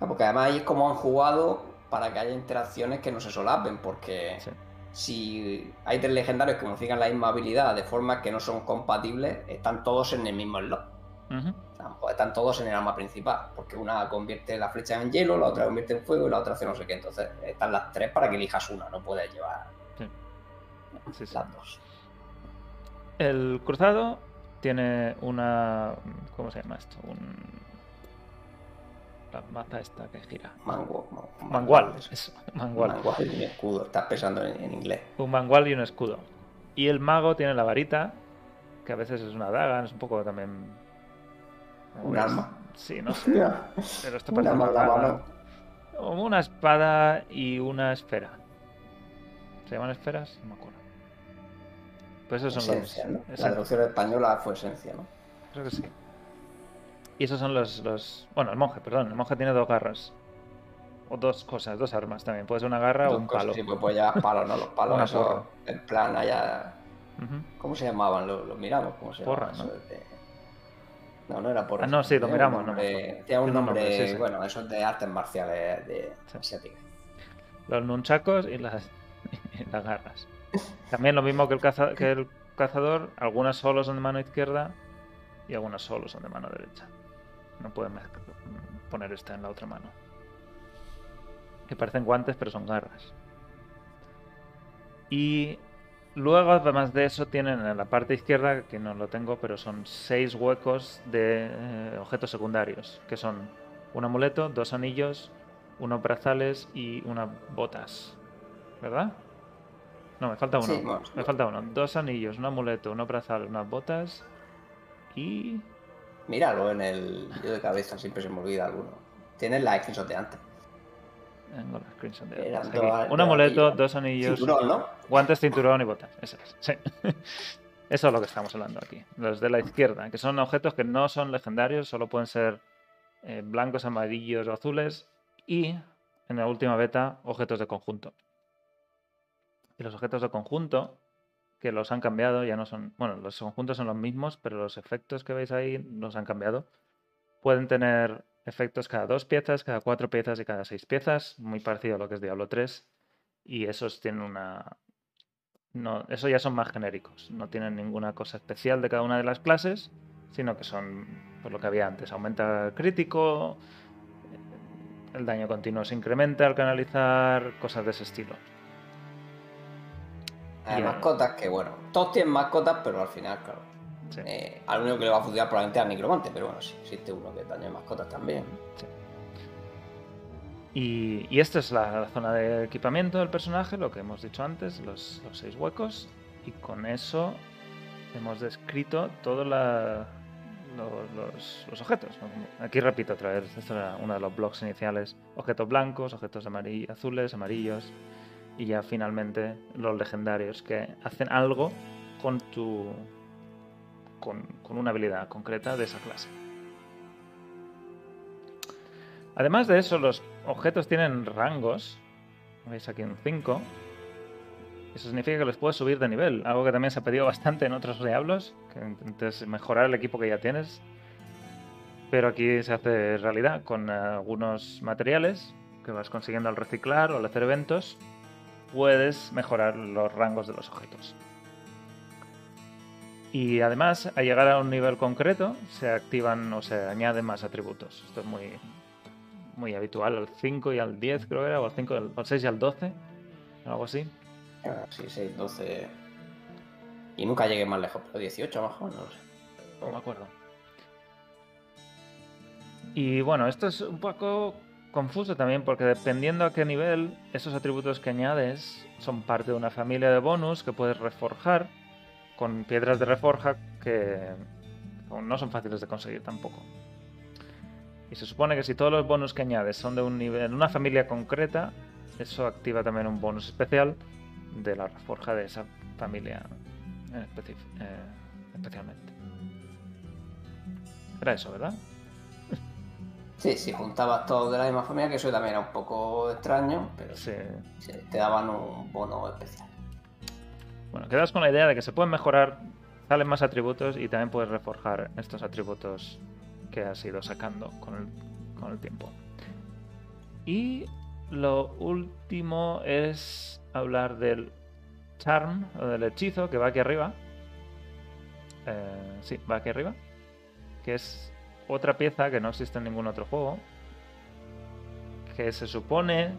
Ah, Porque además ahí es como han jugado para que haya interacciones que no se solapen. Porque Sí. si hay tres legendarios que modifican la misma habilidad de formas que no son compatibles, están todos en el mismo slot. Sea, pues están todos en el arma principal, porque una convierte la flecha en hielo, la otra convierte en fuego y la otra hace no sé qué. Entonces están las tres para que elijas una, no puedes llevar Sí, sí. las dos. El cruzado tiene una. ¿Cómo se llama esto? Un. La maza esta que gira. Mango, man- Mangual. eso. Mangual. Mangual y un escudo, estás pensando en, en inglés. Un mangual y un escudo. Y el mago tiene la varita, que a veces es una daga, es un poco también. Un arma. Sí, no sé. Pero esto parece una. Como una espada y una esfera. ¿Se llaman esferas? No me acuerdo. Pues esos son Esencia, los. ¿no? La traducción española fue esencia, ¿no? creo que sí. Y esos son los, los. Bueno, el monje, perdón. El monje tiene dos garras. O dos cosas, dos armas también. Puede ser una garra o un cosas, palo. Sí, pues, pues llevas palos, ¿no? Los palos, eso, en plan, allá. ¿Cómo se llamaban? Lo, lo miramos, ¿cómo se Porra, llamaban? ¿no? Eso de- No, no era porra. Ah, no, sí, lo un miramos, no me nombre- un Tiene un nombre, nombre, sí, sí. bueno, eso es de artes marciales de Sí. asiáticas. Los nunchacos y las, y las garras. También lo mismo que el, caza- que el cazador, algunas solo son de mano izquierda y algunas solo son de mano derecha. No pueden poner esta en la otra mano. Que parecen guantes, pero son garras. Y luego, además de eso, tienen en la parte izquierda, que no lo tengo, pero son seis huecos de eh, objetos secundarios, que son un amuleto, dos anillos, unos brazales y unas botas. ¿Verdad? No, me falta uno. Sí, bueno, me falta uno. Dos anillos, un amuleto, unos brazales, unas botas y... Míralo en el vídeo de cabeza, siempre se me olvida alguno. Tienes la screenshot de antes. Tengo la screenshot de Eran botas dos- aquí. dos Un amuleto, dos anillos, Cinturón, ¿no? guantes, cinturón y botas. Eso es. Sí. Eso es lo que estamos hablando aquí. Los de la izquierda, que son objetos que no son legendarios, solo pueden ser eh, blancos, amarillos o azules. Y en la última beta, objetos de conjunto. Y los objetos de conjunto, que los han cambiado, ya no son. Bueno, los conjuntos son los mismos, pero los efectos que veis ahí los han cambiado. Pueden tener efectos cada dos piezas, cada cuatro piezas y cada seis piezas, muy parecido a lo que es Diablo 3. Y esos tienen una. No, eso ya son más genéricos. No tienen ninguna cosa especial de cada una de las clases, sino que son pues, lo que había antes. Aumenta el crítico, el daño continuo se incrementa al canalizar, cosas de ese estilo. Hay Y, mascotas que, bueno, todos tienen mascotas, pero al final, claro. Sí. Eh, al único que le va a funcionar probablemente al necromante, pero bueno, sí, existe uno que daña mascotas también. Y, y esta es la, la zona de equipamiento del personaje, lo que hemos dicho antes, los, los seis huecos. Y con eso hemos descrito todos lo- los, los objetos. Aquí repito otra vez, esto era uno de los blogs iniciales. Objetos blancos, objetos amari- azules, amarillos. Y ya finalmente los legendarios que hacen algo con tu. Con, una habilidad concreta de esa clase. Además de eso, los objetos tienen rangos. Veis aquí un 5. Eso significa que los puedes subir de nivel. Algo que también se ha pedido bastante en otros diablos. Que intentes mejorar el equipo que ya tienes. Pero aquí se hace realidad con algunos materiales que vas consiguiendo al reciclar o al hacer eventos. Puedes mejorar los rangos de los objetos. Y además, al llegar a un nivel concreto, se activan o se añaden más atributos. Esto es muy, muy habitual, al 5 y al 10 creo que era, o al, 5, y al- al 6 y al 12, algo así. Ah, Sí, 6, 12. Y nunca llegué más lejos, pero 18 a lo mejor, no lo sé. No me acuerdo. Y bueno, esto es un poco confuso también porque dependiendo a qué nivel, esos atributos que añades son parte de una familia de bonus que puedes reforjar con piedras de reforja que no son fáciles de conseguir tampoco. Y se supone que si todos los bonus que añades son de un nivel, una familia concreta, eso activa también un bonus especial de la reforja de esa familia en especi- eh, especialmente. Era eso, ¿verdad? Sí, si juntabas todos de la misma familia, que eso también era un poco extraño, pero Sí. sí, te daban un bono especial. Bueno, quedas con la idea de que se pueden mejorar, salen más atributos y también puedes reforjar estos atributos que has ido sacando con el, con el tiempo. Y lo último es hablar del charm o del hechizo que va aquí arriba. Eh, sí, va aquí arriba. Que es otra pieza que no existe en ningún otro juego. Que se supone,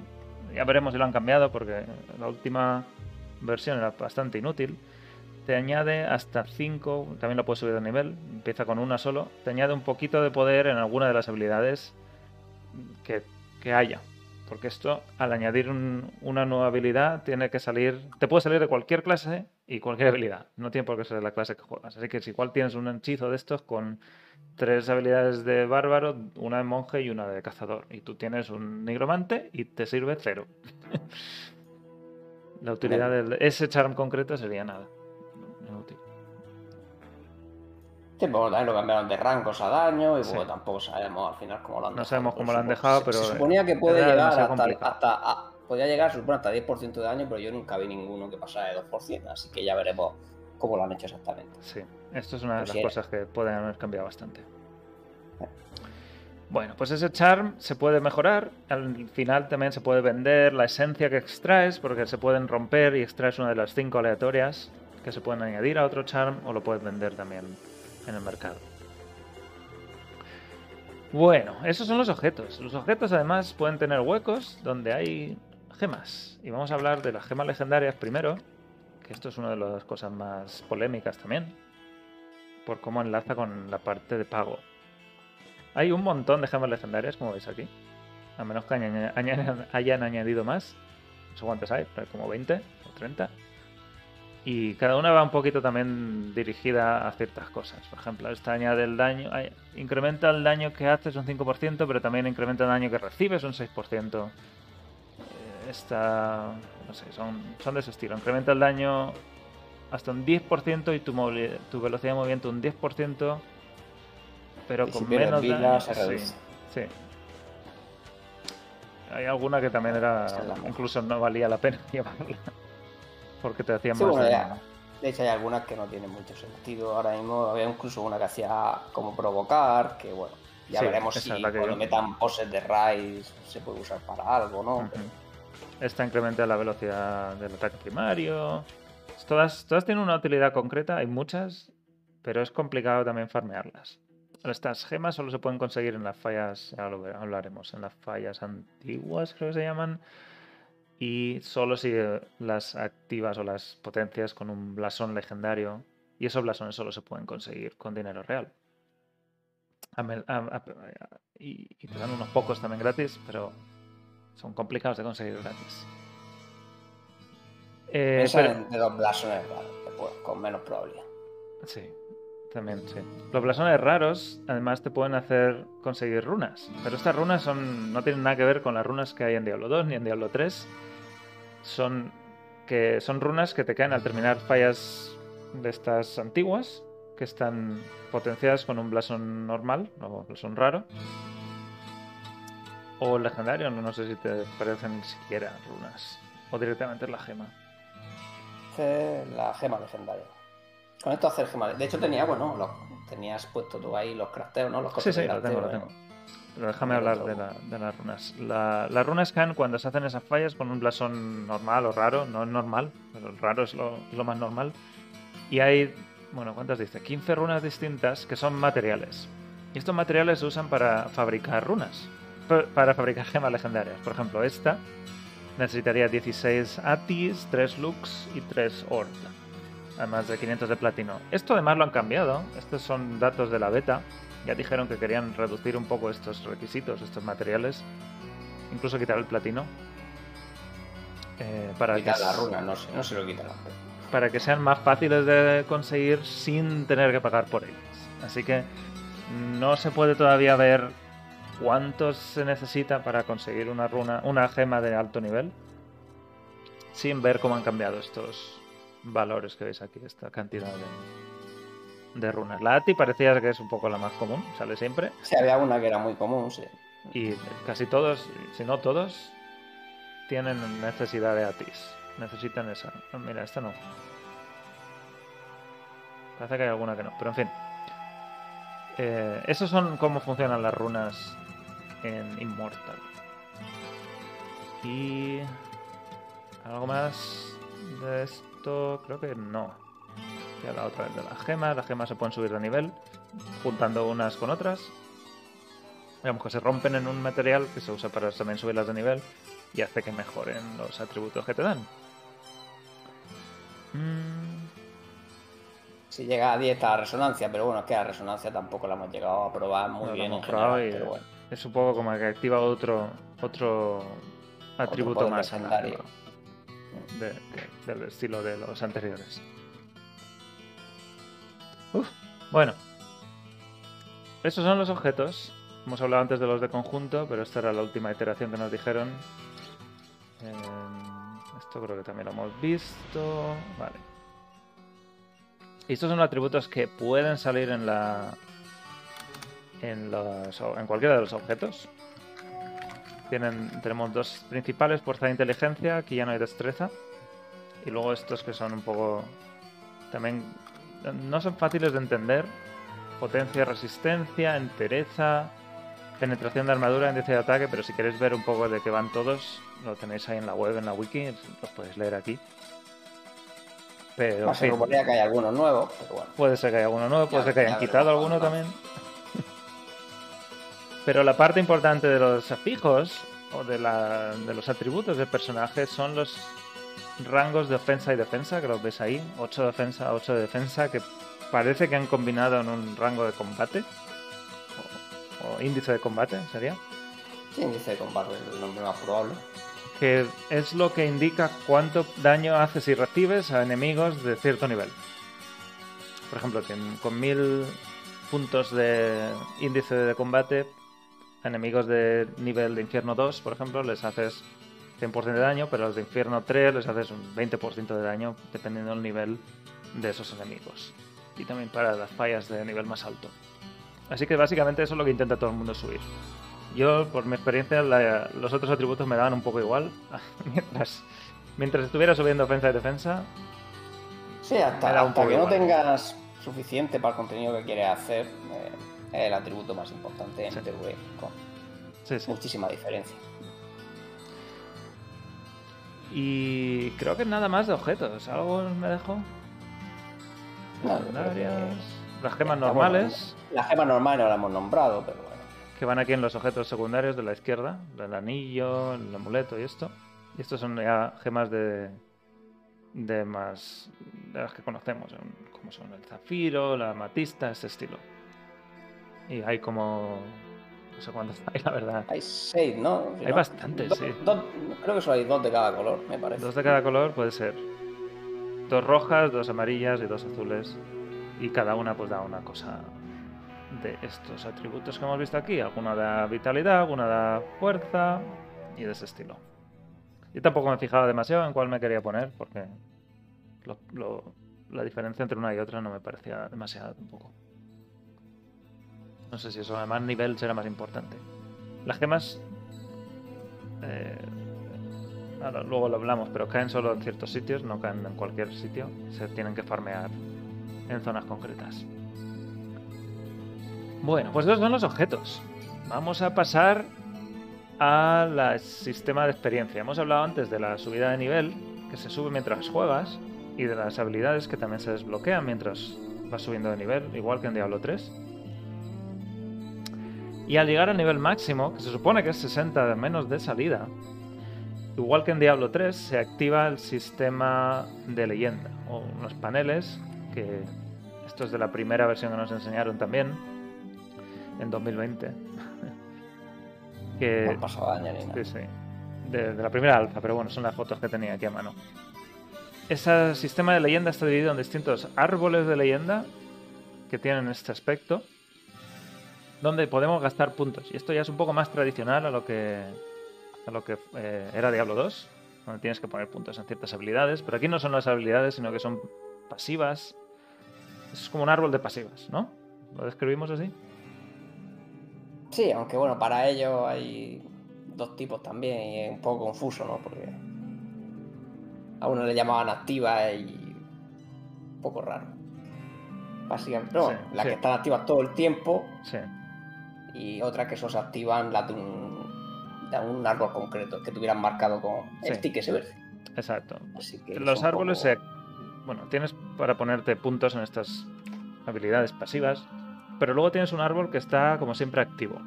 ya veremos si lo han cambiado porque la última versión era bastante inútil. Te añade hasta 5, también lo puedes subir de nivel, empieza con una solo. Te añade un poquito de poder en alguna de las habilidades que, que haya. Porque esto, al añadir un- una nueva habilidad, tiene que salir. Te puede salir de cualquier clase y cualquier habilidad. No tiene por qué ser la clase que juegas. Así que si igual tienes un hechizo de estos con tres habilidades de bárbaro, una de monje y una de cazador. Y tú tienes un nigromante y te sirve cero. La utilidad de ese charm concreto sería nada. Inútil. Sí, pues también lo cambiaron de rangos a daño y Sí. tampoco sabemos al final cómo lo han No dejado. sabemos Pero cómo lo han dejado, pero, Se suponía que puede llegar hasta, hasta a- podía llegar, se supone, hasta 10% de daño, pero yo nunca vi ninguno que pasara de 2%, así que ya veremos cómo lo han hecho exactamente. Sí, esto es una de Pues las cosas que pueden haber cambiado bastante. Bueno, pues ese charm se puede mejorar. Al final también se puede vender la esencia que extraes, porque se pueden romper y extraes una de las cinco aleatorias que se pueden añadir a otro charm o lo puedes vender también en el mercado. Bueno, esos son los objetos. Los objetos además pueden tener huecos donde hay gemas. Y vamos a hablar de las gemas legendarias primero, que esto es una de las cosas más polémicas también, por cómo enlaza con la parte de pago. Hay un montón de gemas legendarias, como veis aquí. A menos que hayan añadido más. No sé hay, pero como 20 o 30. Y cada una va un poquito también dirigida a ciertas cosas. Por ejemplo, esta añade el daño, incrementa el daño que haces un 5%, pero también incrementa el daño que recibes un 6%. Eh, Esta, no sé, son, son de ese estilo. Incrementa el daño hasta un 10% y tu velocidad de movimiento un 10%, pero Y con menos vida, daño. se sí, reduce. sí. Hay alguna que también era, incluso no valía la pena llevarla, porque te hacía Sí, más bueno, daño. ya. De hecho, hay algunas que no tienen mucho sentido. Ahora mismo había incluso una que hacía como provocar, que bueno, ya Sí, veremos si cuando yo- metan poses de Rise se puede usar para algo, ¿no? Ujú. Esta incrementa la velocidad del ataque primario. Todas, todas tienen una utilidad concreta, hay muchas, pero es complicado también farmearlas. Estas gemas solo se pueden conseguir en las fallas, ya lo hablaremos, en las fallas antiguas creo que se llaman, y solo si eh, las activas o las potencias con un blasón legendario, y esos blasones solo se pueden conseguir con dinero real. A me- a- a- y, y te dan unos pocos también gratis, pero son complicados de conseguir gratis. Eh, Esa pero- de los blasones con menos probabilidad. Sí, también, sí. Los blasones raros, además, te pueden hacer conseguir runas. Pero estas runas son no tienen nada que ver con las runas que hay en Diablo 2 ni en Diablo 3. Son, que, son runas que te caen al terminar fallas de estas antiguas, que están potenciadas con un blasón normal, o blasón raro. O legendario, no, sé si te parecen siquiera runas. O directamente la gema. Es la gema legendaria. Con esto hacer gema. De hecho, tenía, bueno, los- tenías puesto tú ahí los crafteos, ¿no? Los Sí, sí, lo tengo, lo tengo. Pero déjame Tengo hablar de, la- de las runas. La- las runas caen cuando se hacen esas fallas con un blasón normal o raro. No es normal, pero el raro es lo, más normal. Y hay, bueno, ¿cuántas dice? 15 runas distintas que son materiales. Y estos materiales se usan para fabricar runas. pa- Para fabricar gemas legendarias. Por ejemplo, esta necesitaría 16 Atis, 3 Lux y 3 Ord. Además de 500 de platino. Esto además lo han cambiado. Estos son datos de la beta. Ya dijeron que querían reducir un poco estos requisitos, estos materiales. Incluso quitar el platino. Eh, para que Quitar la runa, no sé, no se lo quita la para que sean más fáciles de conseguir sin tener que pagar por ellas. Así que no se puede todavía ver cuántos se necesita para conseguir una runa, una gema de alto nivel, sin ver cómo han cambiado estos valores que veis aquí, esta cantidad de, de runas. La ATI parecía que es un poco la más común, sale siempre, Sí, había una que era muy común, sí. y casi todos, si no todos, tienen necesidad de ATIs. Necesitan esa. No, Mira, esta no. Parece que hay alguna que no, pero en fin. Eh, esos son cómo funcionan las runas en Immortal. Y. ¿Algo más de esto? Creo que no. Ya la otra vez de las gemas. Las gemas se pueden subir de nivel juntando unas con otras. Digamos que se rompen en un material que se usa para también subirlas de nivel y hace que mejoren los atributos que te dan. Mm, Si llega a 10 a resonancia, pero bueno, es que a resonancia tampoco la hemos llegado a probar muy No bien en general, y- pero bueno. Es un poco como que activa otro otro atributo poder más legendario. Del estilo de los anteriores. Uf, bueno. Estos son los objetos. Hemos hablado antes de los de conjunto, pero esta era la última iteración que nos dijeron. Em, esto creo que también lo hemos visto. Vale. Y estos son atributos que pueden salir en la. En, los, en cualquiera de los objetos. Tienen, tenemos dos principales, fuerza de inteligencia, aquí ya no hay destreza. Y luego estos que son un poco. También no son fáciles de entender. Potencia, resistencia, entereza, penetración de armadura, índice de ataque, pero si queréis ver un poco de qué van todos, lo tenéis ahí en la web, en la wiki, los podéis leer aquí. Pero se fin, rumorea que hay algunos nuevos, pero bueno. puede ser que haya alguno nuevo, puede Ya- ser que hayan ya quitado alguno también. Pero la parte importante de los afijos o de, la- de los atributos del personaje son los rangos de ofensa y defensa, que los ves ahí, 8 de defensa, 8 de defensa, que parece que han combinado en un rango de combate, o, o índice de combate sería, Sí, índice de combate es el nombre más probable. que es lo que indica cuánto daño haces y recibes a enemigos de cierto nivel. Por ejemplo, que con 1000 puntos de índice de combate, enemigos de nivel de infierno 2, por ejemplo, les haces 100% de daño, pero a los de infierno 3 les haces un 20% de daño, dependiendo del nivel de esos enemigos. Y también para las fallas de nivel más alto. Así que básicamente eso es lo que intenta todo el mundo subir. Yo, por mi experiencia, la- los otros atributos me daban un poco igual. mientras, mientras estuviera subiendo ofensa y defensa, Sí, hasta, que no tengas suficiente para el contenido que quieres hacer, eh, es el atributo más importante en Sí. PvE, con sí, sí. muchísima diferencia. Y creo que nada más de objetos. ¿Algo me dejo? No. Las gemas normales, bueno. La gema normal no la hemos nombrado, pero bueno. que van aquí en los objetos secundarios de la izquierda. El anillo, el amuleto y esto. Y estos son ya gemas de. de más. de las que conocemos. Como son el zafiro, la amatista, ese estilo. Y hay como. no sé cuántos hay, la verdad. Hay seis, ¿no? Si Hay no, bastantes, dos- sí. dos- creo que solo hay dos de cada color, me parece. Dos de cada color puede ser. Dos rojas, dos amarillas y dos azules. Y cada una pues da una cosa de estos atributos que hemos visto aquí. Alguna da vitalidad, alguna da fuerza y de ese estilo. Yo tampoco me he fijado demasiado en cuál me quería poner porque lo- lo- la diferencia entre una y otra no me parecía demasiada tampoco. No sé si eso además nivel será más importante. Las gemas eh, luego lo hablamos, pero caen solo en ciertos sitios, no caen en cualquier sitio. Se tienen que farmear en zonas concretas. Bueno, pues esos son los objetos. Vamos a pasar al sistema de experiencia. Hemos hablado antes de la subida de nivel, que se sube mientras juegas, y de las habilidades que también se desbloquean mientras vas subiendo de nivel, igual que en Diablo 3. Y al llegar al nivel máximo, que se supone que es 60 de menos de salida, igual que en Diablo 3, se activa el sistema de leyenda, o unos paneles, que esto es de la primera versión que nos enseñaron también, en 2020. No que, ni nada. sí, sí, de, de la primera alfa, pero bueno, son las fotos que tenía aquí a mano. ese sistema de leyenda está dividido en distintos árboles de leyenda que tienen este aspecto, donde podemos gastar puntos. Y esto ya es un poco más tradicional a lo que, a lo que eh, era Diablo 2, donde tienes que poner puntos en ciertas habilidades, pero aquí no son las habilidades, sino que son pasivas. Es como un árbol de pasivas, ¿no? ¿Lo describimos así? Sí, aunque bueno, para ello hay dos tipos también y es un poco confuso, ¿no? Porque a uno le llamaban activas y un poco raro. Básicamente, no, Sí, las sí. que están activas todo el tiempo Sí. Y otras que se activan las de un, de un árbol concreto que tuvieran marcado con el ese verde. Exacto. Así que Los árboles poco- se... Bueno, tienes para ponerte puntos en estas habilidades pasivas, pero luego tienes un árbol que está como siempre activo.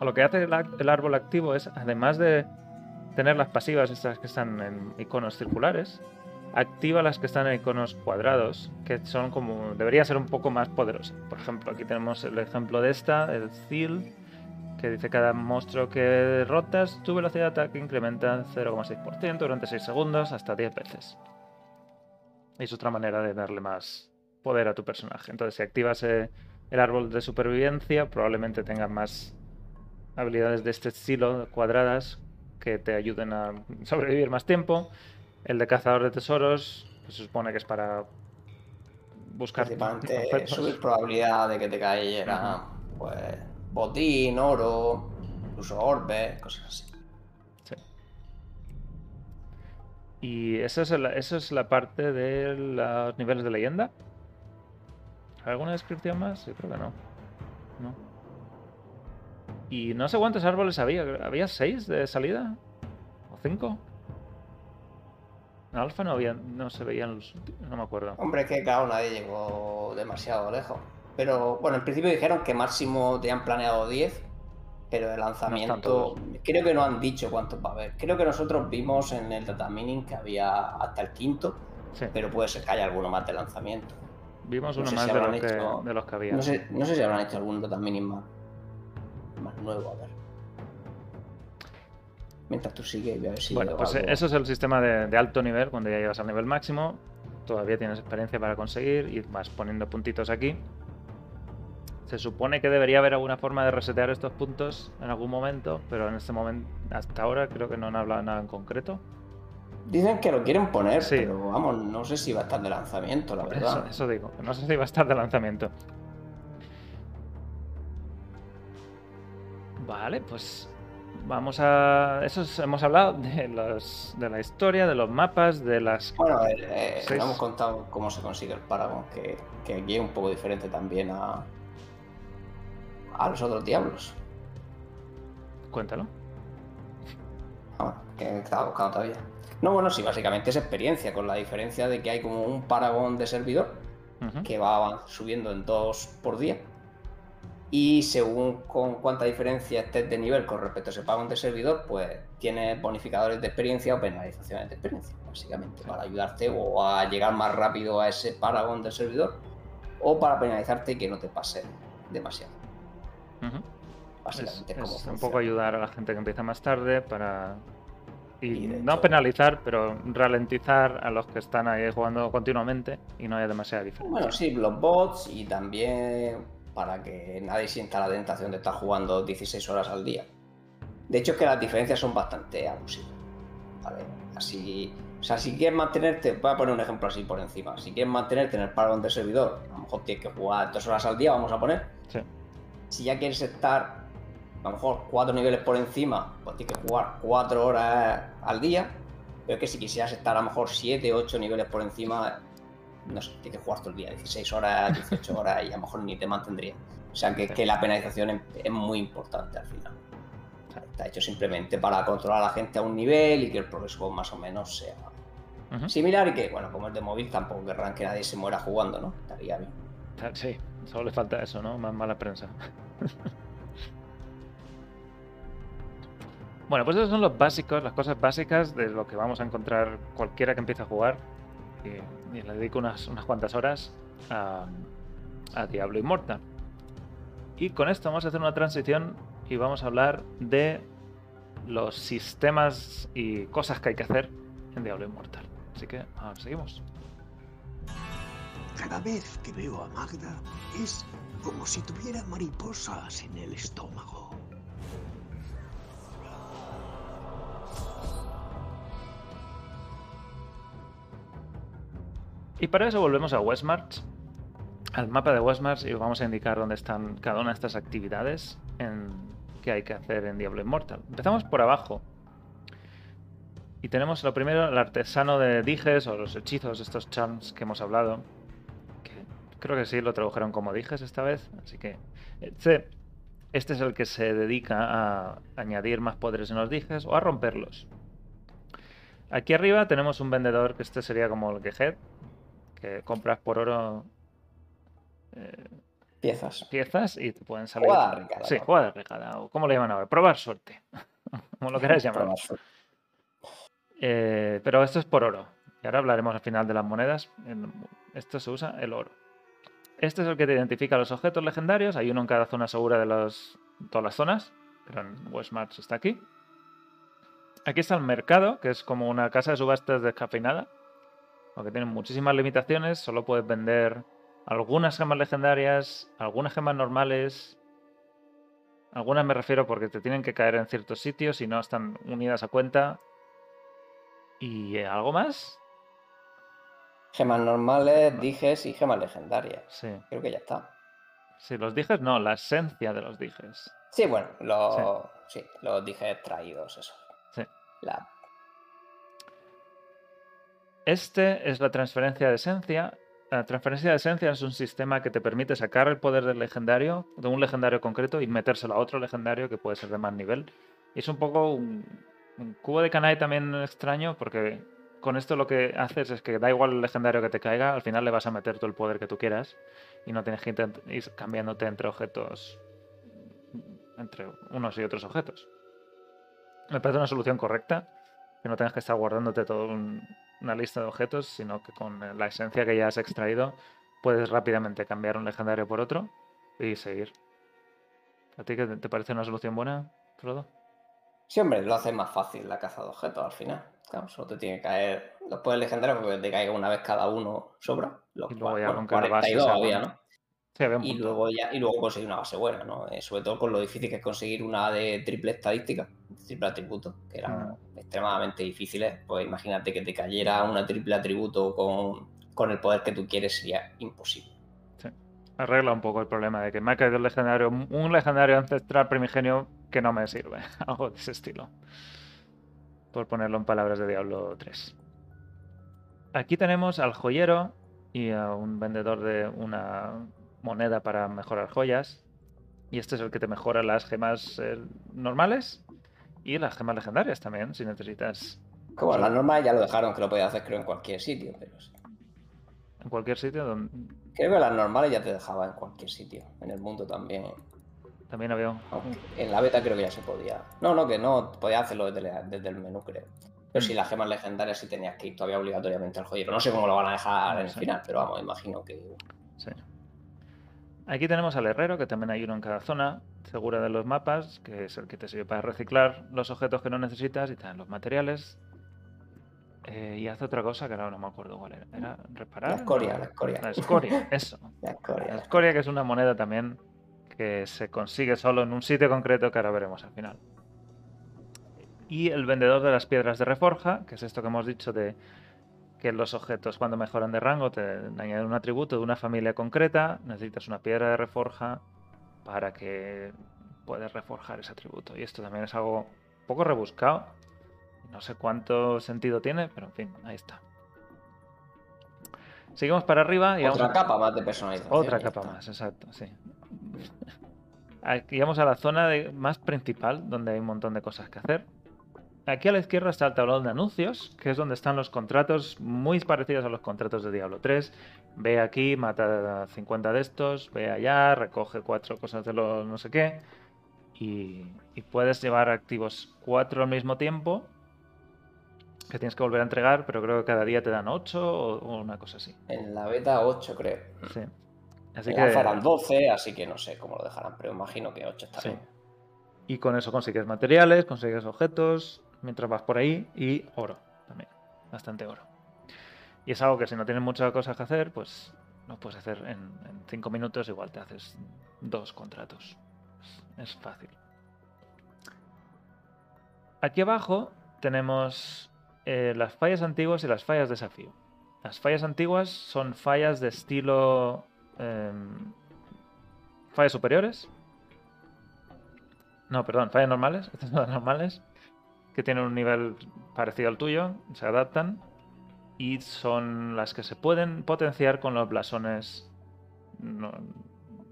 Lo que hace el, ac- el árbol activo es, además de tener las pasivas, estas que están en iconos circulares, activa las que están en iconos cuadrados, que son como... debería ser un poco más poderosas. Por ejemplo, aquí tenemos el ejemplo de esta, el Seal, que dice cada monstruo que derrotas, tu velocidad de ataque incrementa 0,6% durante 6 segundos hasta 10 veces. Es otra manera de darle más poder a tu personaje. Entonces, si activas eh, el árbol de supervivencia, probablemente tengas más habilidades de este estilo, cuadradas, que te ayuden a sobrevivir más tiempo. El de cazador de tesoros, pues se supone que es para buscar subir probabilidad de que te cayera pues botín, oro, incluso orbes, cosas así. Sí. Y eso es, el- eso es la parte de los niveles de leyenda. ¿Alguna descripción más? Yo creo que no. No. Y no sé cuántos árboles había. ¿Había seis de salida? ¿O cinco? En Alfa no había, no se veían los no me acuerdo. Hombre, es que claro, nadie llegó demasiado lejos. Pero bueno, en principio dijeron que máximo tenían planeado 10, pero de lanzamiento creo que no han dicho cuántos va a haber. Creo que nosotros vimos en el data mining que había hasta el quinto, Sí, pero puede ser que haya alguno más de lanzamiento. vimos no uno más si que, de los que había. No sé, no sé si habrán hecho algún data mining más, más nuevo, a ver. Mientras tú sigues, si Bueno, pues algo. eso es el sistema de, de alto nivel, cuando ya llegas al nivel máximo, todavía tienes experiencia para conseguir y vas poniendo puntitos aquí. Se supone que debería haber alguna forma de resetear estos puntos en algún momento, pero en este momento, hasta ahora, creo que no han hablado nada en concreto. Dicen que lo quieren poner, Sí. pero vamos, no sé si va a estar de lanzamiento, la Eso, verdad. eso digo, que no sé si va a estar de lanzamiento. Vale, pues vamos a... Eso es- hemos hablado de, los, de la historia, de los mapas, de las... Bueno, eh, eh, Seis. hemos contado cómo se consigue el Paragon, que, que aquí es un poco diferente también a, a los otros diablos. Cuéntalo. Ah, bueno, que estaba buscando todavía. No, bueno, sí, básicamente es experiencia, con la diferencia de que hay como un Paragon de servidor que va subiendo en dos por día. Y según con cuánta diferencia estés de nivel con respecto a ese Paragon de servidor, pues tienes bonificadores de experiencia o penalizaciones de experiencia, básicamente, para ayudarte o a llegar más rápido a ese Paragon del servidor o para penalizarte y que no te pase demasiado. Ujú. Es, Básicamente, es cómo un poco ayudar a la gente que empieza más tarde para... Y, no hecho- penalizar, pero ralentizar a los que están ahí jugando continuamente y no haya demasiada diferencia. Bueno, sí, los bots y también para que nadie sienta la tentación de estar jugando 16 horas al día. De hecho, es que las diferencias son bastante abusivas. ¿vale? Así, o sea, si quieres mantenerte, voy a poner un ejemplo así por encima. Si quieres mantenerte en el parón de servidor, a lo mejor tienes que jugar dos horas al día, vamos a poner. Sí. Si ya quieres estar, a lo mejor cuatro niveles por encima, pues tienes que jugar cuatro horas al día. Pero es que si quisieras estar a lo mejor 7, 8 niveles por encima, no sé, tienes que jugar todo el día, 16 horas, 18 horas y a lo mejor ni te mantendría. O sea que, Sí. que la penalización es, es muy importante al final. O sea, está hecho simplemente para controlar a la gente a un nivel y que el progreso más o menos sea similar y que, bueno, como es de móvil, tampoco querrán que nadie se muera jugando, ¿no? Estaría bien. Ah, Sí, solo le falta eso, ¿no? Más mala prensa. bueno, pues esos son los básicos, las cosas básicas de lo que vamos a encontrar cualquiera que empiece a jugar. Y, le dedico unas, unas cuantas horas a, a Diablo Immortal. Y con esto vamos a hacer una transición y vamos a hablar de los sistemas y cosas que hay que hacer en Diablo Immortal. Así que seguimos. Cada vez que veo a Magda es como si tuviera mariposas en el estómago. Y para eso volvemos a Westmarch, al mapa de Westmarch, y os vamos a indicar dónde están cada una de estas actividades que hay que hacer en Diablo Immortal. Empezamos por abajo. Y tenemos lo primero, el artesano de dijes o los hechizos, estos charms que hemos hablado. Que creo que sí lo tradujeron como dijes esta vez. Así que este, este es el que se dedica a añadir más poderes en los dijes o a romperlos. Aquí arriba tenemos un vendedor que este sería como el Gehet, que compras por oro eh, Piezas. piezas y te pueden salir. Jugada arriesgada, Sí, jugada arriesgada. O como le llaman ahora, probar suerte. como lo queráis llamar. Eh, pero esto es por oro. Y ahora hablaremos al final de las monedas. Esto se usa el oro. Este es el que te identifica los objetos legendarios. Hay uno en cada zona segura de los, todas las zonas. Pero en Westmarch está aquí. Aquí está el mercado, que es como una casa de subastas descafeinada. Aunque tiene muchísimas limitaciones. Solo puedes vender algunas gemas legendarias, algunas gemas normales. Algunas me refiero porque te tienen que caer en ciertos sitios y no están unidas a cuenta. ¿Y algo más? Gemas normales, dijes y gemas legendarias. Sí. Creo que ya está. Sí, los dijes no, la esencia de los dijes. Sí, bueno, los, sí. los dijes traídos, eso. Sí. La, Este es la transferencia de esencia. La transferencia de esencia es un sistema que te permite sacar el poder del legendario, de un legendario concreto, y metérselo a otro legendario que puede ser de más nivel. Es un poco un, un cubo de Kanai también extraño, porque con esto lo que haces es que da igual el legendario que te caiga, al final le vas a meter todo el poder que tú quieras y no tienes que ir cambiándote entre objetos, entre unos y otros objetos. Me parece una solución correcta, que no tengas que estar guardándote toda una lista de objetos, sino que con la esencia que ya has extraído puedes rápidamente cambiar un legendario por otro y seguir. ¿A ti qué te parece una solución buena, Frodo? Sí, hombre, lo hace más fácil la caza de objetos al final. Claro, solo te tiene que caer los poderes legendarios porque te caiga una vez cada uno sobra. Los Y luego ya bueno, con que la base 42 sea había. ¿no? Sí, un Y luego, ya, y luego conseguir una base buena, ¿no? Eh, sobre todo con lo difícil que es conseguir una de triple estadística, triple atributo, que eran extremadamente difíciles. Pues imagínate que te cayera una triple atributo con, con el poder que tú quieres, sería imposible. Arregla un poco el problema de que me ha caído el legendario, un legendario ancestral primigenio que no me sirve. Algo de ese estilo. Por ponerlo en palabras de Diablo 3. Aquí tenemos al joyero y a un vendedor de una moneda para mejorar joyas. Y este es el que te mejora las gemas eh, normales y las gemas legendarias también, si necesitas bueno, las normas ya lo dejaron, que lo podías hacer creo en cualquier sitio, pero sí. en cualquier sitio. Donde... Creo que las normales ya te dejaba en cualquier sitio, en el mundo también. También había un... Aunque en la beta creo que ya se podía. No, no, que no, podías hacerlo desde, la- desde el menú, creo. Pero Mm. si las gemas legendarias sí tenías que ir todavía obligatoriamente al joyero. No sé cómo lo van a dejar No en el final, pero vamos, imagino que. Sí. Aquí tenemos al herrero, que también hay uno en cada zona, segura de los mapas, que es el que te sirve para reciclar los objetos que no necesitas y también los materiales. Eh, y hace otra cosa que ahora no me acuerdo cuál era. ¿Era reparar? La escoria, la escoria. La escoria, eso. La escoria. La escoria, que es una moneda también que se consigue solo en un sitio concreto que ahora veremos al final. Y el vendedor de las piedras de reforja, que es esto que hemos dicho de que los objetos cuando mejoran de rango te añaden un atributo de una familia concreta, necesitas una piedra de reforja para que puedas reforjar ese atributo. Y esto también es algo un poco rebuscado. No sé cuánto sentido tiene, pero en fin, ahí está. Seguimos para arriba y Otra capa más de personalización. otra capa está. más, exacto, sí. Aquí vamos a la zona de- más principal, donde hay un montón de cosas que hacer. Aquí a la izquierda está el tablón de anuncios, que es donde están los contratos muy parecidos a los contratos de Diablo 3. Ve aquí, mata a 50 de estos, ve allá, recoge cuatro cosas de los no sé qué. Y, y puedes llevar activos cuatro al mismo tiempo, que tienes que volver a entregar, pero creo que cada día te dan 8 o, o una cosa así. En la beta 8, creo. Sí. Así que... eran 12, así que no sé cómo lo dejarán, pero imagino que 8 está Sí. bien. Y con eso consigues materiales, consigues objetos mientras vas por ahí y oro también. Bastante oro. Y es algo que si no tienes muchas cosas que hacer, pues lo puedes hacer en, en cinco minutos, igual te haces dos contratos. Es, fácil. Aquí abajo tenemos eh, las fallas antiguas y las fallas desafío. Las fallas antiguas son fallas de estilo... em, fallas superiores. No, perdón, fallas normales. Estas son las normales. Que tienen un nivel parecido al tuyo. Se adaptan. Y son las que se pueden potenciar con los blasones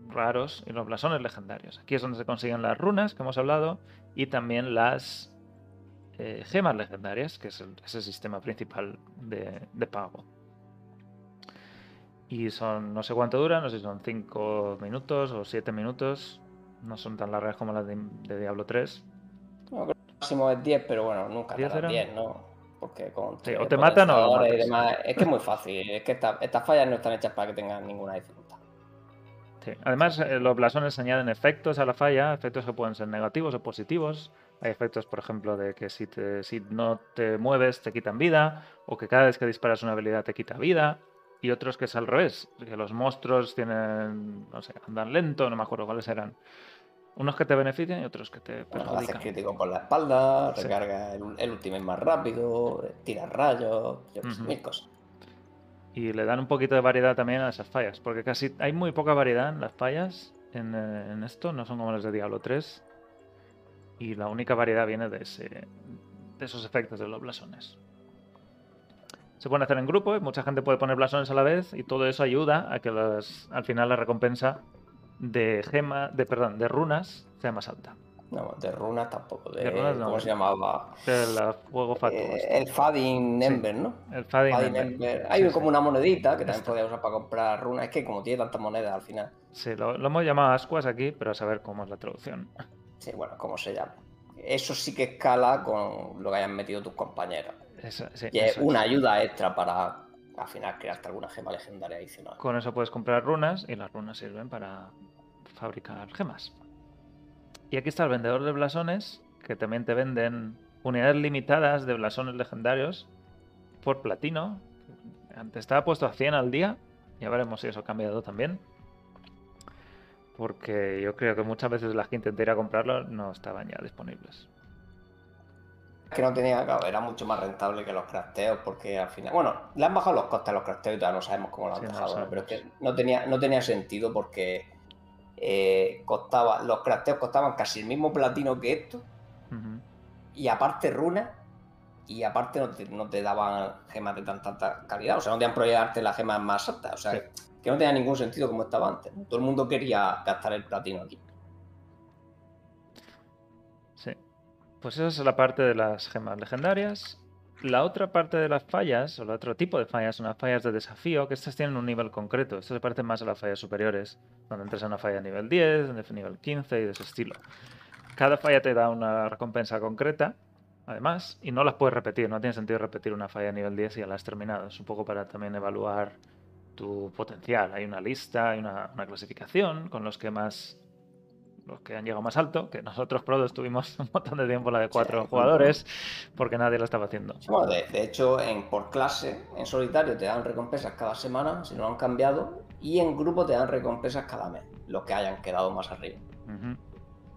raros y los blasones legendarios. Aquí es donde se consiguen las runas que hemos hablado. Y también las eh, gemas legendarias, que es el, sistema principal de, de pago. Y son, no sé cuánto duran, no sé si son 5 minutos o 7 minutos. No son tan largas como las de, Diablo 3. No, creo que el máximo es 10, pero bueno, nunca te 10 das eran. 10, ¿no? Porque con Sí, o te matan o y demás, es que es muy fácil. Es que esta- estas fallas no están hechas para que tengan ninguna dificultad. Sí. Además, eh, los blasones añaden efectos a la falla, efectos que pueden ser negativos o positivos. Hay efectos, por ejemplo, de que si, te- si no te mueves te quitan vida, o que cada vez que disparas una habilidad te quita vida. Y otros que es al revés, que los monstruos tienen, no sé, andan lento, no me acuerdo cuáles eran. Unos que te benefician y otros que te Bueno, haces perjudican. crítico por la espalda, Sí. recarga el, el ultimate más rápido, tira rayos, yo mil cosas. Y le dan un poquito de variedad también a esas fallas, porque casi hay muy poca variedad en las fallas en, eh, en esto, no son como las de Diablo 3. Y la única variedad viene de, ese, de esos efectos de los blasones. Se pueden hacer en grupo, y mucha gente puede poner blasones a la vez, y todo eso ayuda a que las- al final la recompensa de gema, de perdón, de runas sea más alta. No, de runas tampoco, de, De runas no. ¿cómo se llamaba? El fuego fatuo. Eh, este. el Fading Sí. Ember, ¿no? el Fading Fading Ember. Ember. Hay Sí, como sí. una monedita que también Esta. podía usar para comprar runas. Es que como tiene tantas monedas al final. Sí, lo, lo hemos llamado ascuas aquí, pero a saber cómo es la traducción. Sí, bueno, ¿cómo se llama? Eso sí que escala con lo que hayan metido tus compañeros. Y es eso es. una ayuda extra para al final crearte alguna gema legendaria adicional. Con eso puedes comprar runas y las runas sirven para fabricar gemas. Y aquí está el vendedor de blasones, que también te venden unidades limitadas de blasones legendarios por platino. Antes estaba puesto a 100 al día, ya veremos si eso ha cambiado también. Porque yo creo que muchas veces las que intenté ir a comprarlo no estaban ya disponibles. que no tenía, claro, era mucho más rentable que los crafteos porque al final, bueno, le han bajado los costes a los crafteos y todavía no sabemos cómo lo han Sí, dejado, ¿no? pero es que no tenía, no tenía sentido porque eh, costaba, los crafteos costaban casi el mismo platino que esto y aparte runas y aparte no te, no te daban gemas de tan tanta calidad, o sea, no te han prohibido darte las gemas más altas, o sea, Sí. que no tenía ningún sentido como estaba antes, todo el mundo quería gastar el platino aquí. Sí. Pues esa es la parte de las gemas legendarias. La otra parte de las fallas, o el otro tipo de fallas, son las fallas de desafío, que estas tienen un nivel concreto. Estas se parecen más a las fallas superiores, donde entras a una falla nivel 10, de nivel 15 y de ese estilo. Cada falla te da una recompensa concreta, además, y no las puedes repetir. No tiene sentido repetir una falla nivel 10 y ya la has terminado. Es un poco para también evaluar tu potencial. Hay una lista, hay una clasificación con los que más los que han llegado más alto, que nosotros Prodos tuvimos un montón de tiempo la de cuatro Sí. jugadores, porque nadie lo estaba haciendo. De, de hecho, en, por clase, en solitario te dan recompensas cada semana, si no lo han cambiado, y en grupo te dan recompensas cada mes, los que hayan quedado más arriba. Ujú.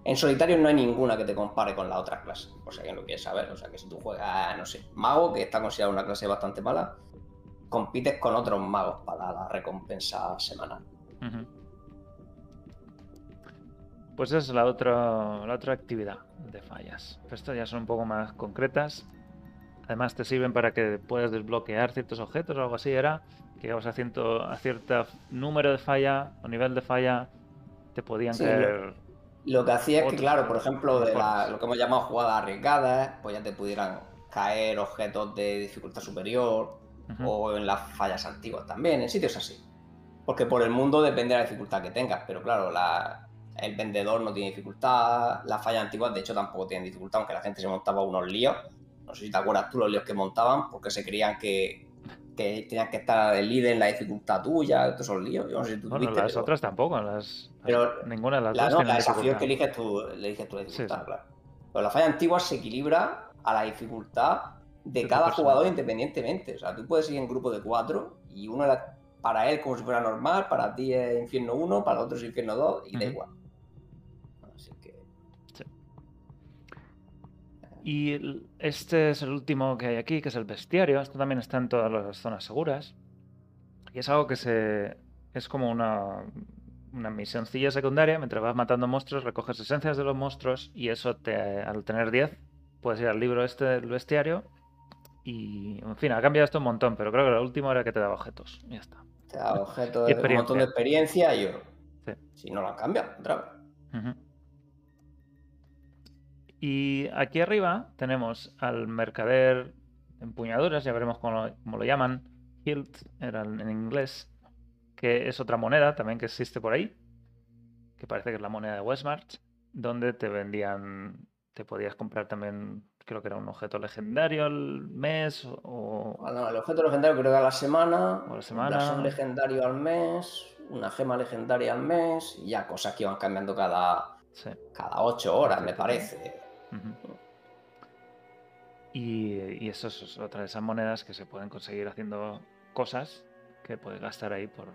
En solitario no hay ninguna que te compare con la otra clase, por si alguien lo quiere saber. O sea, que si tú juegas, no sé, mago, que está considerado una clase bastante mala, compites con otros magos para la recompensa semanal. Ujú. Pues esa es la otra, la otra actividad de fallas. Estas ya son un poco más concretas. Además te sirven para que puedas desbloquear ciertos objetos o algo así. Era que llegabas a, ciento, a cierto número de falla o nivel de falla, te podían Sí, caer... Lo que hacía es que, claro, por ejemplo, de la- lo que hemos llamado jugadas arriesgadas, pues ya te pudieran caer objetos de dificultad superior, o en las fallas antiguas también, en sitios así. Porque por el mundo depende de la dificultad que tengas, pero claro, la- el vendedor no tiene dificultad, las fallas antiguas de hecho tampoco tienen dificultad, aunque la gente se montaba unos líos. No sé si te acuerdas tú los líos que montaban, porque se creían que, que tenían que estar el líder en la dificultad tuya, todos esos líos. Yo no sé si tú Bueno, tuviste, las pero- otras tampoco. Las, Pero ninguna de las la, dos no, la desafío que eliges tú, le eliges tú la dificultad, sí. claro. Pero la falla antigua se equilibra a la dificultad de cada jugador independientemente. O sea, tú puedes ir en grupo de cuatro y uno era para él como si fuera normal, para ti es infierno 1, para otro es infierno 2 y da Ujú. igual. Y este es el último que hay aquí, que es el bestiario. Esto también está en todas las zonas seguras. Y es algo que se. Es como una, una misioncilla secundaria. Mientras vas matando monstruos, recoges esencias de los monstruos. Y eso te, al tener 10, puedes ir al libro este del bestiario. Y, en fin, ha cambiado esto un montón. Pero creo que lo último era que te daba objetos. Y ya está. Te da objeto Y de un montón de experiencia y oro. Sí. Si no lo han cambiado, otra vez. Ujú. Y aquí arriba tenemos al mercader de empuñaduras, ya veremos cómo lo, cómo lo llaman. Hilt era en inglés, que es otra moneda también que existe por ahí, que parece que es la moneda de Westmarch, donde te vendían, te podías comprar también, creo que era un objeto legendario al mes o... Bueno, el objeto legendario creo que a la semana, O la un semana. blasón legendario al mes, una gema legendaria al mes, y ya cosas que iban cambiando cada, Sí. cada ocho horas, me parece. Y, y eso es otra de esas monedas que se pueden conseguir haciendo cosas que puedes gastar ahí por...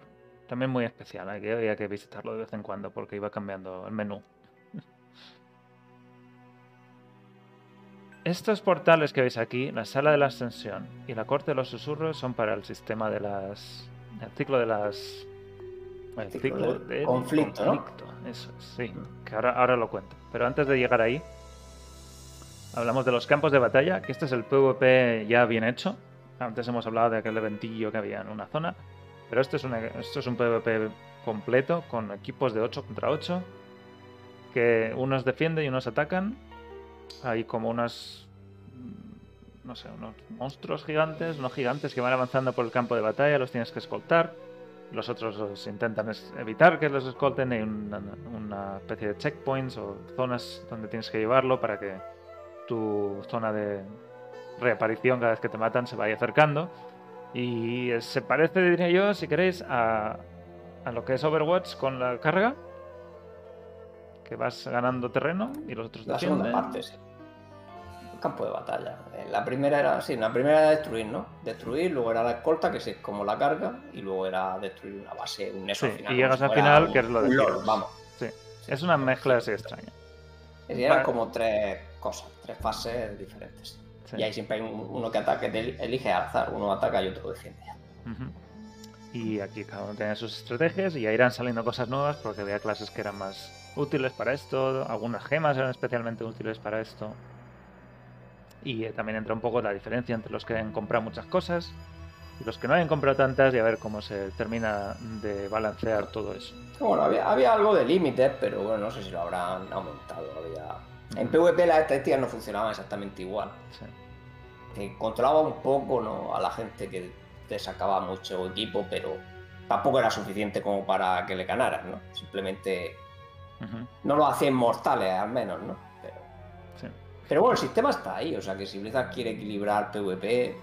También muy especial, hay que, había que visitarlo de vez en cuando porque iba cambiando el menú. Estos portales que veis aquí, la sala de la ascensión y la corte de los susurros son para el sistema de las... el ciclo de las... El Ciclo del del conflicto, Eso es, sí, que ahora, ahora lo cuento. Pero antes de llegar ahí, hablamos de los campos de batalla, que este es el PvP ya bien hecho. Antes hemos hablado de aquel eventillo que había en una zona, pero esto es, una- esto es un PvP completo con equipos de 8 contra 8, que unos defienden y unos atacan. Hay como unos, mm, no sé, unos monstruos gigantes, unos gigantes que van avanzando por el campo de batalla, los tienes que escoltar. Los otros los intentan evitar que los escolten. Hay una, una especie de checkpoints o zonas donde tienes que llevarlo para que tu zona de reaparición cada vez que te matan se vaya acercando. Y se parece, diría yo, si queréis, a, a lo que es Overwatch con la carga. Que vas ganando terreno y los otros La segunda parte, sí. El campo de batalla. Eh, La primera era, sí, la primera era destruir, ¿no? Destruir, luego era la escolta, que es como la carga, y luego era destruir una base, un eso Sí, final. y llegas al final, un- que es lo de Heroes. vamos. Sí, es una mezcla así extraña. Y eran Vale. como tres cosas, tres fases diferentes. Sí. Y ahí siempre hay un- uno que ataca, que elige al azar, uno ataca y otro defiende. Y aquí cada uno tiene sus estrategias y ya irán saliendo cosas nuevas porque había clases que eran más útiles para esto, algunas gemas eran especialmente útiles para esto. Y eh, también entra un poco la diferencia entre los que han comprado muchas cosas y los que no hayan comprado tantas y a ver cómo se termina de balancear todo eso. Bueno, había, había algo de límites, pero bueno, no sé si lo habrán aumentado. Había... En PvP las estadísticas no funcionaban exactamente igual. Sí. que controlaba un poco ¿no? a la gente que te sacaba mucho equipo, pero tampoco era suficiente como para que le ganaras, ¿no? Simplemente no lo hacían mortales, al menos, ¿no? Pero, sí. pero bueno, el sistema está ahí, o sea que si Blizzard quiere equilibrar PvP,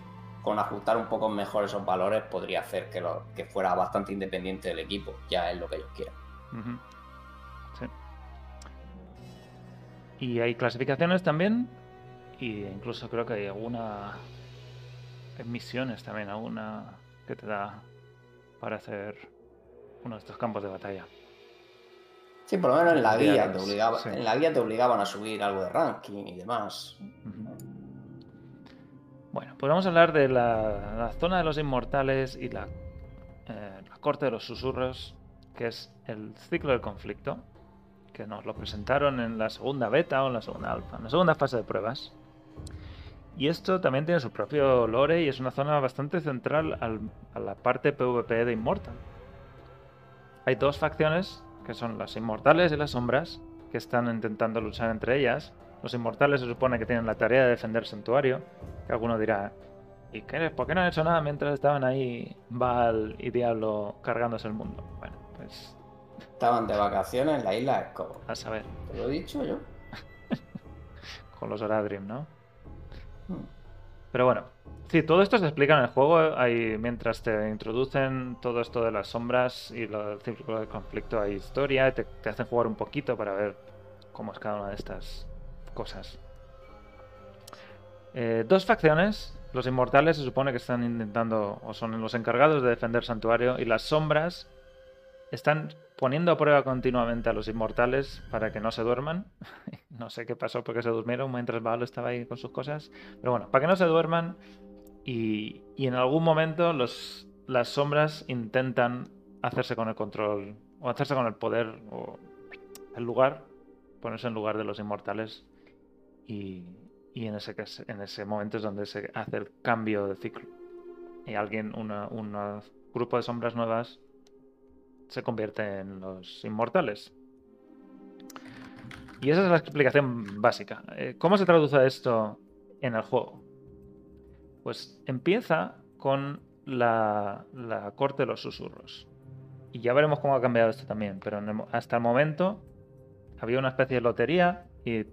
con ajustar un poco mejor esos valores, podría hacer que, lo, que fuera bastante independiente del equipo, ya es lo que ellos quieran. Y hay clasificaciones también. Y incluso creo que hay alguna. misiones también, alguna que te da para hacer uno de estos campos de batalla. Sí, por lo menos en la guía te, obligaba- sí. en la guía te obligaban a subir algo de ranking y demás. Bueno, pues vamos a hablar de la, la zona de los inmortales y la, eh, la corte de los susurros, que es el ciclo del conflicto, que nos lo presentaron en la segunda beta o en la segunda alfa, en la segunda fase de pruebas. Y esto también tiene su propio lore y es una zona bastante central al- a la parte PvP de Immortal. Hay dos facciones, que son las inmortales y las sombras, que están intentando luchar entre ellas. Los inmortales se supone que tienen la tarea de defender el santuario, que alguno dirá, ¿y qué, por qué no han hecho nada mientras estaban ahí Val y Diablo cargándose el mundo? Bueno, pues Estaban de vacaciones en la isla de Escobo. a saber, Te lo he dicho yo. con los Oradrim, ¿no? Hmm. Pero bueno, sí, todo esto se explica en el juego. Hay, mientras te introducen todo esto de las sombras y lo del círculo de conflicto, hay historia, te, te hacen jugar un poquito para ver cómo es cada una de estas cosas. Eh, dos facciones, los inmortales se supone que están intentando o son los encargados de defender santuario y las sombras están poniendo a prueba continuamente a los inmortales para que no se duerman. no sé qué pasó porque se durmieron mientras Baal estaba ahí con sus cosas. Pero bueno, para que no se duerman y, en algún momento las sombras intentan hacerse con el control o hacerse con el poder o el lugar, ponerse en lugar de los inmortales y, en, ese, en ese momento es donde se hace el cambio de ciclo. Y alguien, un grupo de sombras nuevas se convierte en los inmortales. Y esa es la explicación básica. Eh, ¿Cómo se traduce esto en el juego? Pues empieza con la, la corte de los susurros. Y ya veremos cómo ha cambiado esto también. Pero hasta el momento había una especie de lotería y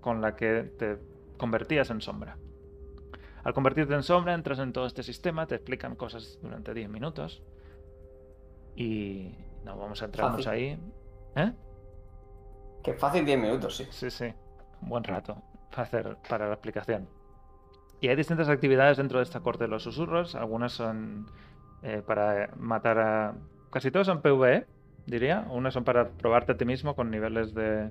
con la que te convertías en sombra. Al convertirte en sombra entras en todo este sistema, te explican cosas durante 10 minutos. Y no vamos a entrarnos Fácil. ahí. ¿Eh? Que fácil 10 minutos, sí. Sí, sí. Un buen rato para hacer para la explicación. Y hay distintas actividades dentro de esta corte de los susurros. Algunas son eh, para matar a. Casi todos son PvE, diría. Unas son para probarte a ti mismo con niveles de.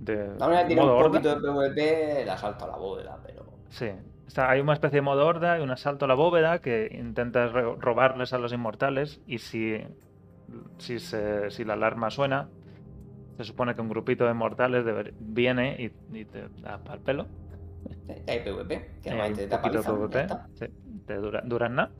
de La que tiene un horda. poquito de PvP, el asalto a la bóveda, pero. Sí. Está- hay una especie de modo horda y un asalto a la bóveda que intentas ro- robarles a los inmortales. Y si, si, se- si la alarma suena, se supone que un grupito de inmortales deber- viene y, y te da pal pelo. Hay PvP, que Eh, normalmente te ya PvP, sí, te dura, duran nada.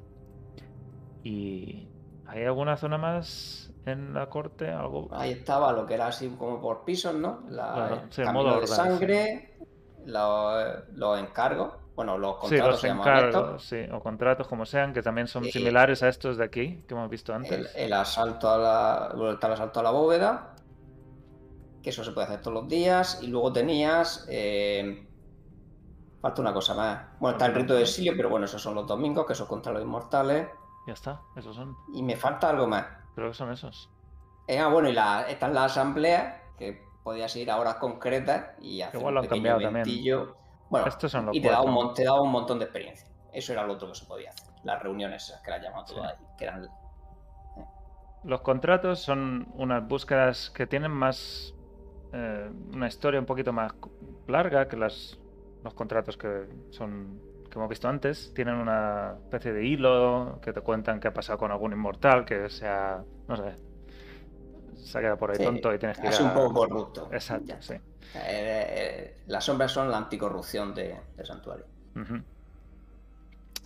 Y ¿hay alguna zona más en la corte? Algo. Ahí estaba lo que era así como por pisos, ¿no? La, Claro, el sí, el camino modo de horda, sí. sangre, los, los encargos, bueno, los Sí, contratos los se llaman estos, encargos, sí, o contratos como sean, que también son Eh, similares a estos de aquí, que hemos visto antes. el asalto a la, bueno, está el asalto a la bóveda, que eso se puede hacer todos los días, y luego tenías, eh, falta una cosa más, bueno, está el rito de exilio, pero bueno, esos son los domingos, que son contra los inmortales, Ya está, esos son. y me falta algo más. Creo que son esos. Eh, ah, bueno, y la, están las asambleas, que podías ir a horas concretas y hacer Igual un lo han pequeño cambiado también. Bueno, Estos son los y te daba, un, te daba un montón de experiencia. Eso era lo otro que se podía hacer. Las reuniones esas que las llamamos Sí. todas ahí, que eran Los contratos son unas búsquedas que tienen más. eh, una historia un poquito más larga que las, los contratos que son que hemos visto antes. Tienen una especie de hilo que te cuentan qué ha pasado con algún inmortal que sea. No sé. Se ha quedado por ahí Sí, tonto y tienes que ir así un poco corrupto. Exacto, sí. Eh, eh, las sombras son la anticorrupción de, del santuario.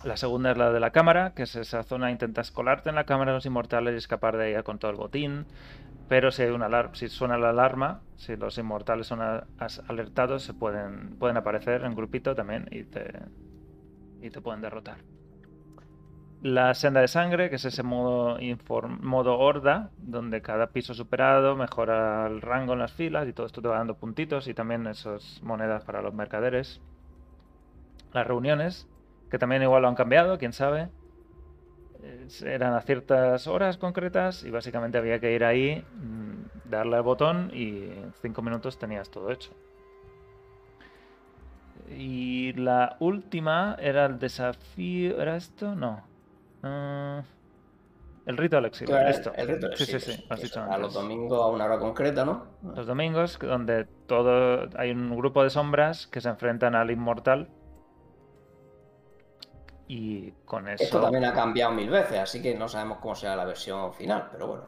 La segunda es la de la cámara, que es esa zona, intentas colarte en la cámara de los inmortales y escapar de ella con todo el botín. Pero si, hay una alar- si suena la alarma, si los inmortales son alertados, se pueden, pueden aparecer en grupito también y te, y te pueden derrotar. La senda de sangre, que es ese modo, modo horda, donde cada piso superado mejora el rango en las filas y todo esto te va dando puntitos y también esas monedas para los mercaderes. Las reuniones, que también igual lo han cambiado, quién sabe. Eran a ciertas horas concretas y básicamente había que ir ahí, mm, darle al botón y en cinco minutos tenías todo hecho. Y la última era el desafío. ¿Era esto? No. Ah, el rito del exilio. Claro, Listo. El reto de Sí, sí, exilio, sí, lo has dicho son a los antes. domingos a una hora concreta, ¿no? Los domingos, donde todo hay un grupo de sombras que se enfrentan al inmortal. Y con eso. Esto también ha cambiado mil veces, así que no sabemos cómo será la versión final, pero bueno.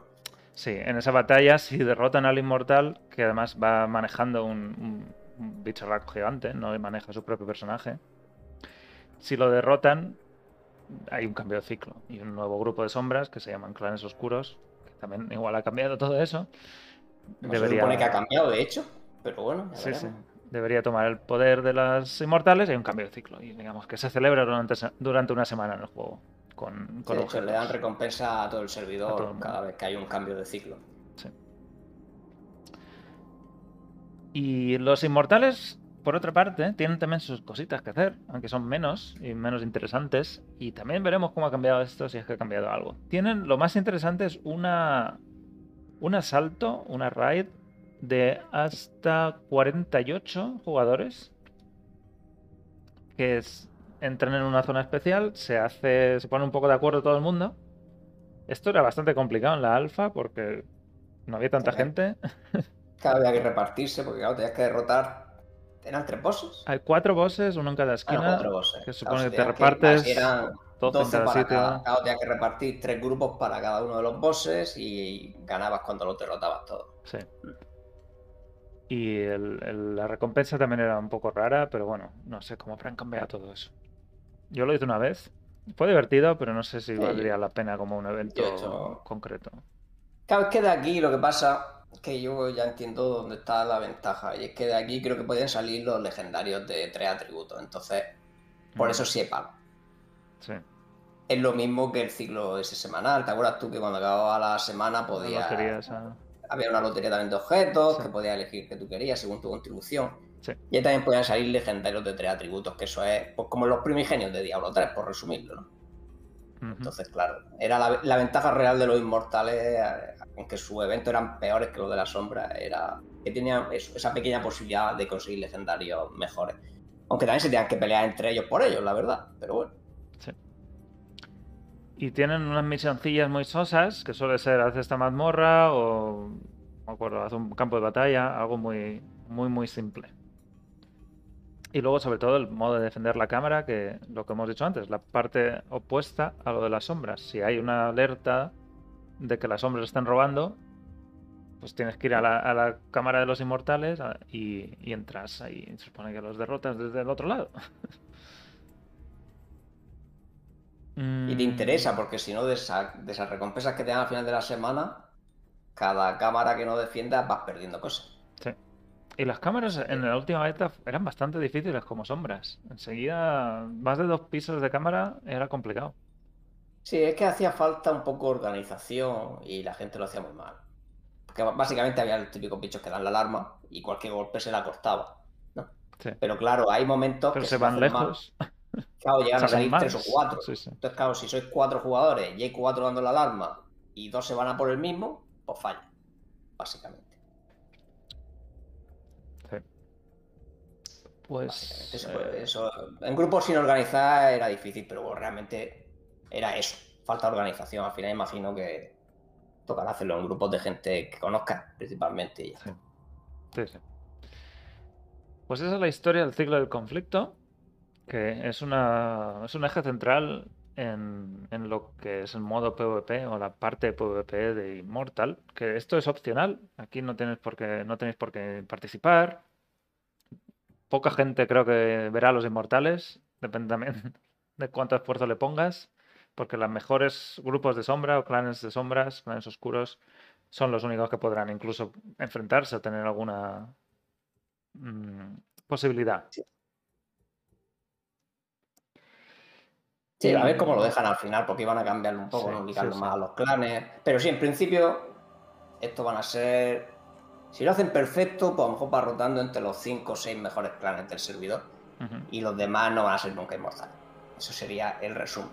Sí, en esa batalla, si derrotan al inmortal, que además va manejando un, un, un gigante, no maneja su propio personaje. Si lo derrotan, hay un cambio de ciclo y un nuevo grupo de sombras que se llaman clanes oscuros, que también igual ha cambiado todo eso. No Debería- se supone que ha cambiado, de hecho, pero bueno, Sí, sí. Debería tomar el poder de las inmortales y hay un cambio de ciclo. Y digamos que se celebra durante, una semana en el juego. Con, Sí, con de hecho, le dan recompensa a todo el servidor todo el mundo. cada vez que hay un cambio de ciclo. Y los inmortales, por otra parte, tienen también sus cositas que hacer, aunque son menos y menos interesantes. Y también veremos cómo ha cambiado esto, si es que ha cambiado algo. Tienen, lo más interesante es una, un asalto, una raid de hasta 48 jugadores. que es entran en una zona especial, se hace, se pone un poco de acuerdo todo el mundo. Esto era bastante complicado en la alfa porque no había tanta Claro. gente. Cada vez había que repartirse, porque claro, tenías que derrotar. ¿Eran tres bosses? Hay cuatro bosses, uno en cada Ah, no, esquina. cuatro bosses. que supone que te repartes así eran 12 en cada para sitio. cada. Claro, tenías que repartir tres grupos para cada uno de los bosses y ganabas cuando los derrotabas todos. Sí. Y el- el- la recompensa también era un poco rara, pero bueno, no sé cómo habrán cambiado todo eso. Yo lo hice una vez. Fue divertido, pero no sé si Sí, valdría la pena como un evento he hecho- concreto. Claro, es que de aquí lo que pasa que yo ya entiendo dónde está la ventaja. Y es que de aquí creo que pueden salir los legendarios de tres atributos. Entonces, por eso sí he pago. Sí. Es lo mismo que el ciclo ese semanal. ¿Te acuerdas tú que cuando acababa la semana podías. lotería Había una lotería también de objetos Sí. que podías elegir que tú querías según tu contribución. Sí. Y ahí también podían salir legendarios de tres atributos, que eso es pues, como los primigenios de Diablo 3, por resumirlo. ¿no? Entonces, claro, era la, la ventaja real de los inmortales, eh, aunque sus eventos eran peores que los de la sombra, era que tenían eso, esa pequeña posibilidad de conseguir legendarios mejores. Aunque también se tenían que pelear entre ellos por ellos, la verdad. Pero bueno. Y tienen unas misioncillas muy sosas, que suele ser hace esta mazmorra o, no me acuerdo, hace un campo de batalla, algo muy, muy, muy simple. Y luego, sobre todo, el modo de defender la cámara, que lo que hemos dicho antes, la parte opuesta a lo de las sombras. Si hay una alerta de que las sombras están robando, pues tienes que ir a la, a la cámara de los inmortales a- y, y entras ahí. Se supone que los derrotas desde el otro lado. Y te interesa, porque si no, de, esa- de esas recompensas que te dan al final de la semana, cada cámara que no defiendas vas perdiendo cosas. Y las cámaras en la última beta eran bastante difíciles como sombras. Enseguida, más de dos pisos de cámara era complicado. Sí, es que hacía falta un poco de organización y la gente lo hacía muy mal. Porque básicamente había los típicos bichos que dan la alarma y cualquier golpe se la cortaba. ¿no? Sí. Pero claro, hay momentos Pero que se lo van mal, lejos. claro, llegan a salir tres o cuatro. Sí, sí. Entonces, claro, si sois cuatro jugadores y hay cuatro dando la alarma y dos se van a por el mismo, pues falla. Básicamente. Sí. Pues. Eso, eh, eso- En grupos sin organizar era difícil, pero bueno, realmente era eso. Falta de organización. Al final imagino que tocará hacerlo en grupos de gente que conozca principalmente. y ya Sí. Sí, sí. Pues esa es la historia del ciclo del conflicto, que es una es un eje central en, en lo que es el modo PvP o la parte de PvP de Immortal, que esto es opcional, aquí no tienes por qué, no tenéis por qué participar. Poca gente creo que verá a los inmortales, depende también de cuánto esfuerzo le pongas, porque los mejores grupos de sombra o clanes de sombras, clanes oscuros, son los únicos que podrán incluso enfrentarse o tener alguna mm, posibilidad. Sí, a ver cómo lo dejan al final, porque iban a cambiarlo un poco, Sí, no sí, más a los clanes. Pero sí, en principio, estos van a ser. Si lo hacen perfecto, pues a lo mejor va rotando entre los 5 o 6 mejores clanes del servidor. Y los demás no van a ser nunca inmortales. Eso sería el resumen.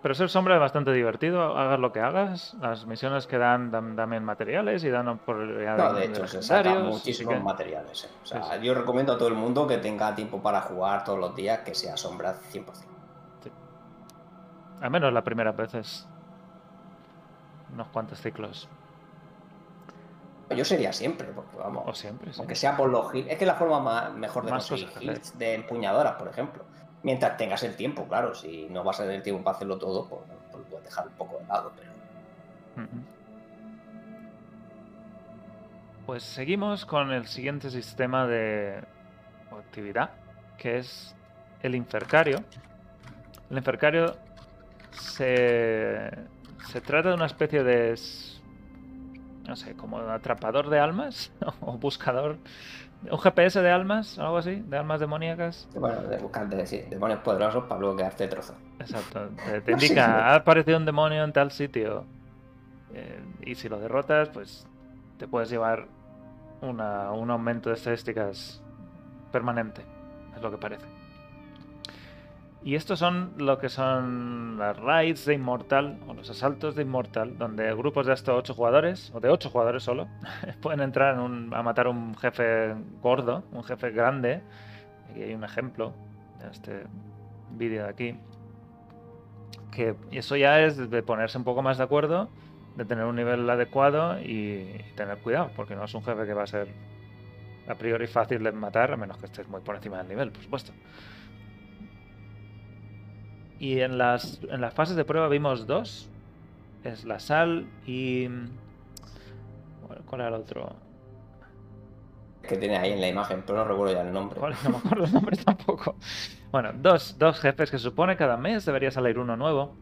Pero ser sombra es bastante divertido, hagas lo que hagas. Las misiones que dan, dan también materiales y dan por No, de hecho, se sacan muchísimos materiales. eh. O sea, Sí, sí. yo recomiendo a todo el mundo que tenga tiempo para jugar todos los días, que sea sombra 100%. Al menos la primera vez es unos cuantos ciclos. Yo sería siempre, porque vamos. O siempre, sí. Aunque sea por los heals. Es que es la forma más, mejor de Más conseguir heals de empuñadoras, por ejemplo. Mientras tengas el tiempo, claro. Si no vas a tener tiempo para hacerlo todo, pues, pues lo puedes dejar un poco de lado. Pero. Pues seguimos con el siguiente sistema de actividad, que es el infercario. El infercario se, se trata de una especie de, no sé, como atrapador de almas o buscador, un GPS de almas, algo así, de almas demoníacas. bueno, de buscar de- sí, demonios poderosos para luego quedarte trozo. Exacto. Te, te indica, ha aparecido un demonio en tal sitio. eh, y si lo derrotas, pues te puedes llevar una- un aumento de estadísticas permanente. Es lo que parece. Y estos son lo que son las raids de Immortal o los asaltos de Immortal, donde grupos de hasta 8 jugadores, o de 8 jugadores solo, pueden entrar a matar un jefe gordo, un jefe grande. Aquí hay un ejemplo en este vídeo de aquí. Que eso ya es de ponerse un poco más de acuerdo, de tener un nivel adecuado y tener cuidado, porque no es un jefe que va a ser a priori fácil de matar, a menos que estés muy por encima del nivel, por supuesto. Y en las, en las fases de prueba vimos dos. Es la sal y... ¿Cuál era el otro? Que tiene ahí en la imagen, pero no recuerdo ya el nombre. ¿Cuál? No me acuerdo los nombres tampoco. Bueno, dos, dos jefes que se supone cada mes debería salir uno nuevo.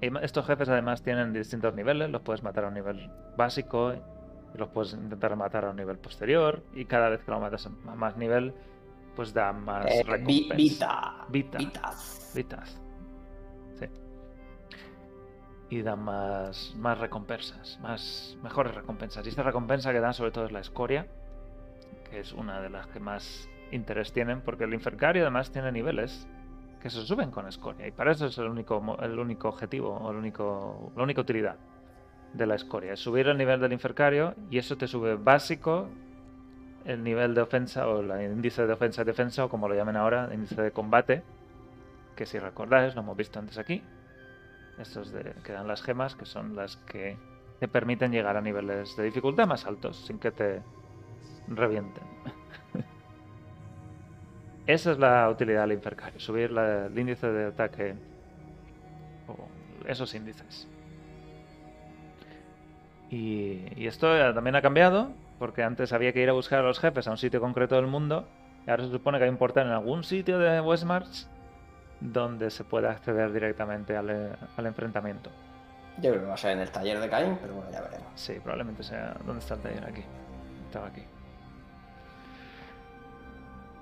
Y estos jefes además tienen distintos niveles. Los puedes matar a un nivel básico y los puedes intentar matar a un nivel posterior. Y cada vez que lo matas a más nivel, pues da más Eh, recompensas. Vita. Vita. Vitas. Vitas. Sí. Y dan más, más recompensas, más mejores recompensas. Y esta recompensa que dan sobre todo es la escoria, que es una de las que más interés tienen, porque el infercario además tiene niveles que se suben con escoria. Y para eso es el único, el único objetivo, o el único, la única utilidad de la escoria. Es subir el nivel del infercario y eso te sube básico el nivel de ofensa o el índice de ofensa y defensa o como lo llamen ahora, índice de combate, que si recordáis, lo hemos visto antes aquí. Estos de, que dan las gemas, que son las que te permiten llegar a niveles de dificultad más altos sin que te revienten. Esa es la utilidad del Infercario, subir el índice de ataque o esos índices. Y, y esto eh, también ha cambiado, porque antes había que ir a buscar a los jefes a un sitio concreto del mundo, y ahora se supone que hay un portal en algún sitio de Westmarch donde se puede acceder directamente al, al enfrentamiento. Yo creo que va a ser en el taller de Caín, pero bueno, ya veremos. Sí, probablemente sea. ¿Dónde está el taller? Aquí. Estaba aquí.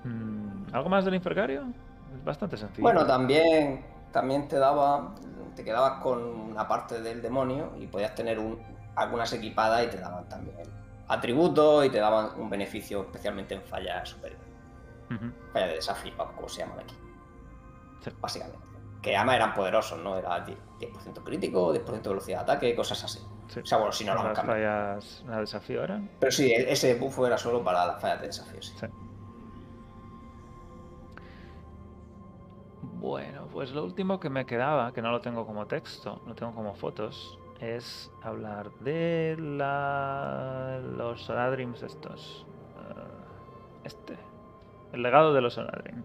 Mm, ¿Algo más del Infercario? Es bastante sencillo. Bueno, también, también te daba, te quedabas con una parte del demonio y podías tener un, algunas equipadas y te daban también atributos y te daban un beneficio especialmente en fallas superiores. Ujú, Fallas de desafío, como se llaman aquí, sí. básicamente. Que además eran poderosos, ¿no? Era 10%, 10% crítico, 10% de velocidad de ataque, cosas así. Sí. O sea, bueno, si no lo han Las fallas a desafío eran. Pero sí, e- ese buffo era solo para las fallas de desafío, sí. Sí. Bueno, pues lo último que me quedaba, que no lo tengo como texto, lo tengo como fotos, es hablar de la... los Oradrims estos. Eh, este. El legado de los Oradrim.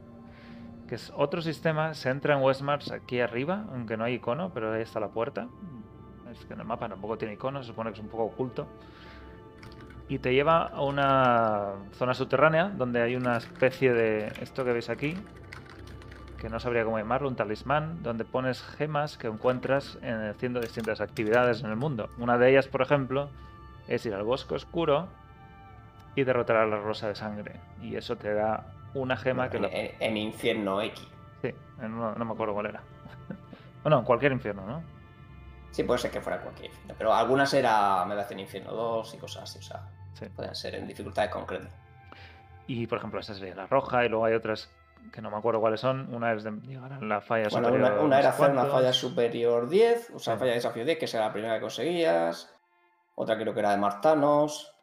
Que es otro sistema, se entra en Westmarch aquí arriba, aunque no hay icono, pero ahí está la puerta. Es que en el mapa tampoco tiene icono, se supone que es un poco oculto y te lleva a una zona subterránea donde hay una especie de esto que veis aquí que no sabría cómo llamarlo, un talismán, donde pones gemas que encuentras en, haciendo distintas actividades en el mundo. Una de ellas, por ejemplo, es ir al bosque oscuro y derrotar a la rosa de sangre. Y eso te da una gema que en, Infierno X. Sí, en no me acuerdo cuál era. bueno, en cualquier infierno, ¿no? Sí, puede ser que fuera cualquier infierno. Pero algunas era me en Infierno 2 y cosas así. O sea, Sí. podían ser en dificultades concretas. Y por ejemplo, esta sería la roja y luego hay otras que no me acuerdo cuáles son. Una es de la falla Bueno, superior. una, una era hacer una falla superior 10, o sea, Sí. falla de desafío 10, que será la primera que conseguías. Otra creo que era de Martanos.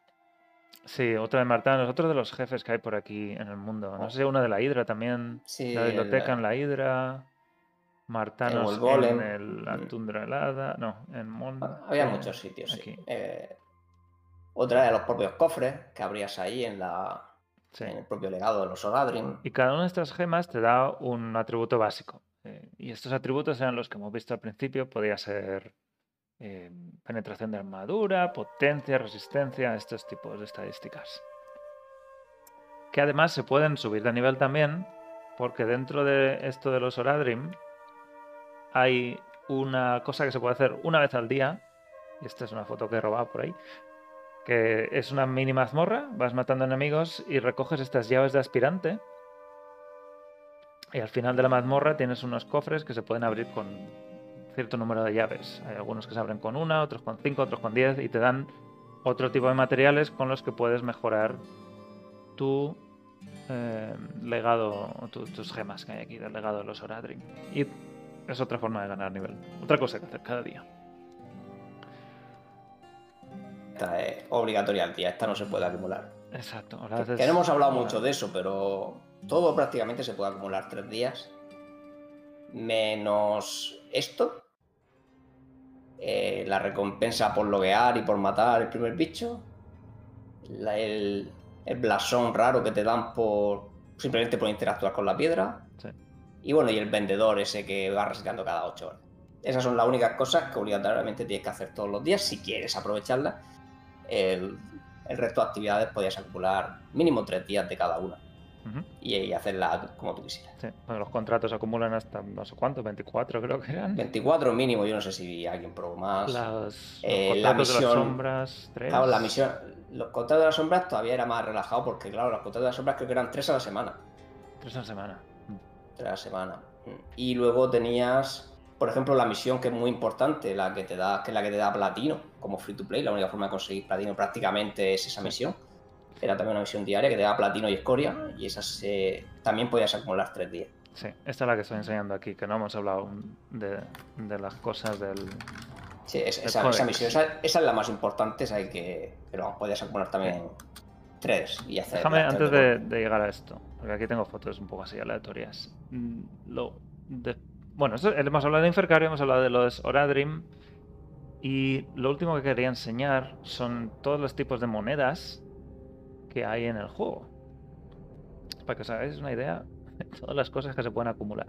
Sí, otra de Martanos, otro de los jefes que hay por aquí en el mundo. No Oh. sé, una de la Hidra también. Sí, la biblioteca el- en la Hidra. Martanos el en el- la Mm. tundra helada. No, en Mon. Había eh, muchos sitios, sí. aquí. Eh, otra de los propios cofres que abrías ahí en, la, Sí. en el propio legado de los Oradrim. Y cada una de estas gemas te da un atributo básico. eh, y estos atributos eran los que hemos visto al principio. Podía ser eh, penetración de armadura, potencia, resistencia, estos tipos de estadísticas. Que además se pueden subir de nivel también, porque dentro de esto de los Oradrim hay una cosa que se puede hacer una vez al día. Y esta es una foto que he robado por ahí. Que es una mini mazmorra, vas matando enemigos y recoges estas llaves de aspirante. Y al final de la mazmorra tienes unos cofres que se pueden abrir con cierto número de llaves. Hay algunos que se abren con una, otros con cinco, otros con diez y te dan otro tipo de materiales con los que puedes mejorar tu eh, legado, tu- tus gemas que hay aquí del legado de los Oradrim. Y es otra forma de ganar nivel. Otra cosa que hacer cada día. Esta es obligatoria al día, esta no se puede acumular. Exacto. Que, no hemos hablado mucho de eso, pero todo prácticamente se puede acumular tres días. Menos esto. eh, la recompensa por loguear y por matar el primer bicho. la- el, el blasón raro que te dan por simplemente por interactuar con la piedra. Sí. Y bueno, y el vendedor ese que va reseteando cada 8 horas. Esas son las únicas cosas que obligatoriamente tienes que hacer todos los días si quieres aprovecharlas. El, el resto de actividades podías acumular mínimo 3 días de cada una y, y hacerlas como tú quisieras. Sí, bueno, los contratos acumulan hasta no sé cuánto, 24 creo que eran. 24 mínimo, yo no sé si alguien probó más. Las, los Eh, la contratos de las misión- sombras, 3. Claro, la misión, los contratos de las sombras todavía era más relajado porque, claro, los contratos de las sombras creo que eran 3 a la semana. 3 a la semana. Mm. de la semana. Y luego tenías, por ejemplo, la misión que es muy importante, la que te da, que es la que te da platino, como free to play, la única forma de conseguir platino prácticamente es esa misión. Era también una misión diaria que te da platino y escoria, y esas eh, también podías acumular tres días. Sí, esta es la que estoy enseñando aquí, que no hemos hablado de, de las cosas del... Sí, es- El esa, misión, esa, esa es la más importante, esa hay que. Pero podías acumular también tres y hacer. Déjame, antes de de llegar a esto, porque aquí tengo fotos un poco así aleatorias. Mm, Lo, de- bueno, hemos hablado de Infercario, hemos hablado de los Oradrim, y lo último que quería enseñar son todos los tipos de monedas que hay en el juego. Para que os hagáis una idea de todas las cosas que se pueden acumular.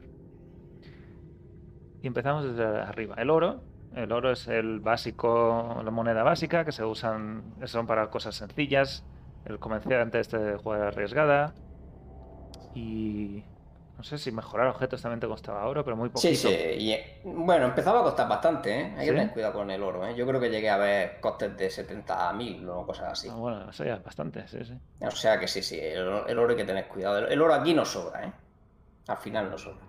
Y empezamos desde arriba. El oro. El oro es el básico, la moneda básica que se usan, son para cosas sencillas. El comerciante este juega arriesgada. Y no sé si mejorar objetos también te costaba oro, pero muy poquito. Sí, sí. Y, bueno, empezaba a costar bastante, ¿eh? Hay que tener cuidado con el oro, ¿eh? Yo creo que llegué a ver costes de 70.000 o cosas así. Ah, bueno, eso ya es bastante, sí, sí. O sea que sí, sí, el, oro- el oro hay que tener cuidado. El, el oro aquí no sobra, ¿eh? Al final no sobra.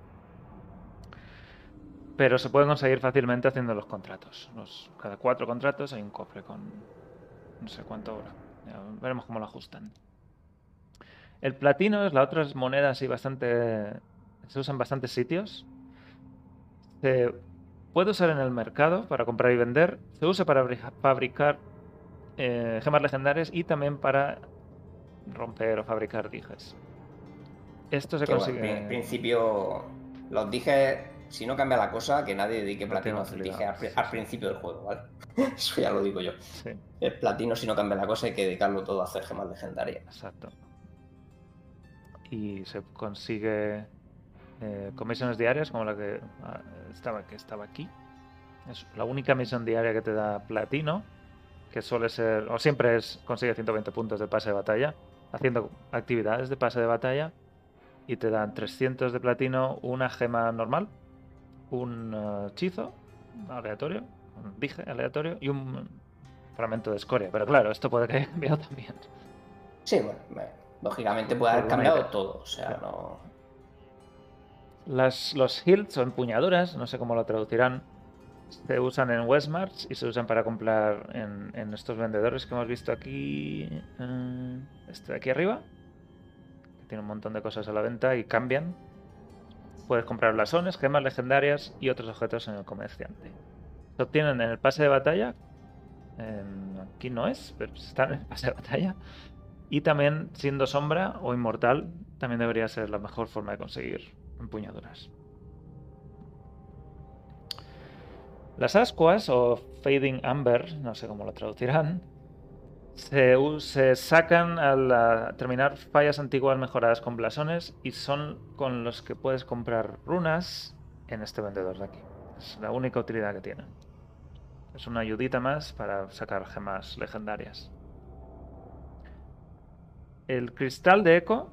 Pero se pueden conseguir fácilmente haciendo los contratos. Los, cada cuatro contratos hay un cofre con no sé cuánto oro. Ya veremos cómo lo ajustan. El platino es la otra moneda así bastante... Se usa en bastantes sitios. Se puede usar en el mercado para comprar y vender. Se usa para bri- fabricar eh, gemas legendarias y también para romper o fabricar dijes. Esto se Que bueno, consigue... en principio, los dije, si no cambia la cosa, que nadie dedique No platino a hacer dije utilidad, al, pri- sí, al sí. principio del juego, ¿vale? Eso ya lo digo yo. Sí. El platino, si no cambia la cosa, hay que dedicarlo todo a hacer gemas legendarias. Exacto. Y se consigue eh, con diarias como la que ah, estaba, que estaba aquí. Es la única misión diaria que te da platino, que suele ser, o siempre es, consigue 120 puntos de pase de batalla, haciendo actividades de pase de batalla, y te dan 300 de platino, una gema normal, un eh, hechizo aleatorio, un dije aleatorio, y un fragmento de escoria. Pero claro, esto puede que haya también. Sí, bueno, lógicamente puede haber cambiado idea. todo. O sea, Claro. no. Las, los hilts o empuñaduras, no sé cómo lo traducirán, se usan en Westmarch y se usan para comprar en, en estos vendedores que hemos visto aquí. eh, este de aquí arriba, que tiene un montón de cosas a la venta y cambian. Puedes comprar blasones, gemas legendarias y otros objetos en el comerciante. Se obtienen en el pase de batalla. en- aquí no es, pero están en el pase de batalla. Y también, siendo sombra o inmortal, también debería ser la mejor forma de conseguir empuñaduras. Las ascuas o Fading Amber, no sé cómo lo traducirán, se, se sacan al terminar fallas antiguas mejoradas con blasones y son con los que puedes comprar runas en este vendedor de aquí. Es la única utilidad que tienen. Es una ayudita más para sacar gemas legendarias. El cristal de eco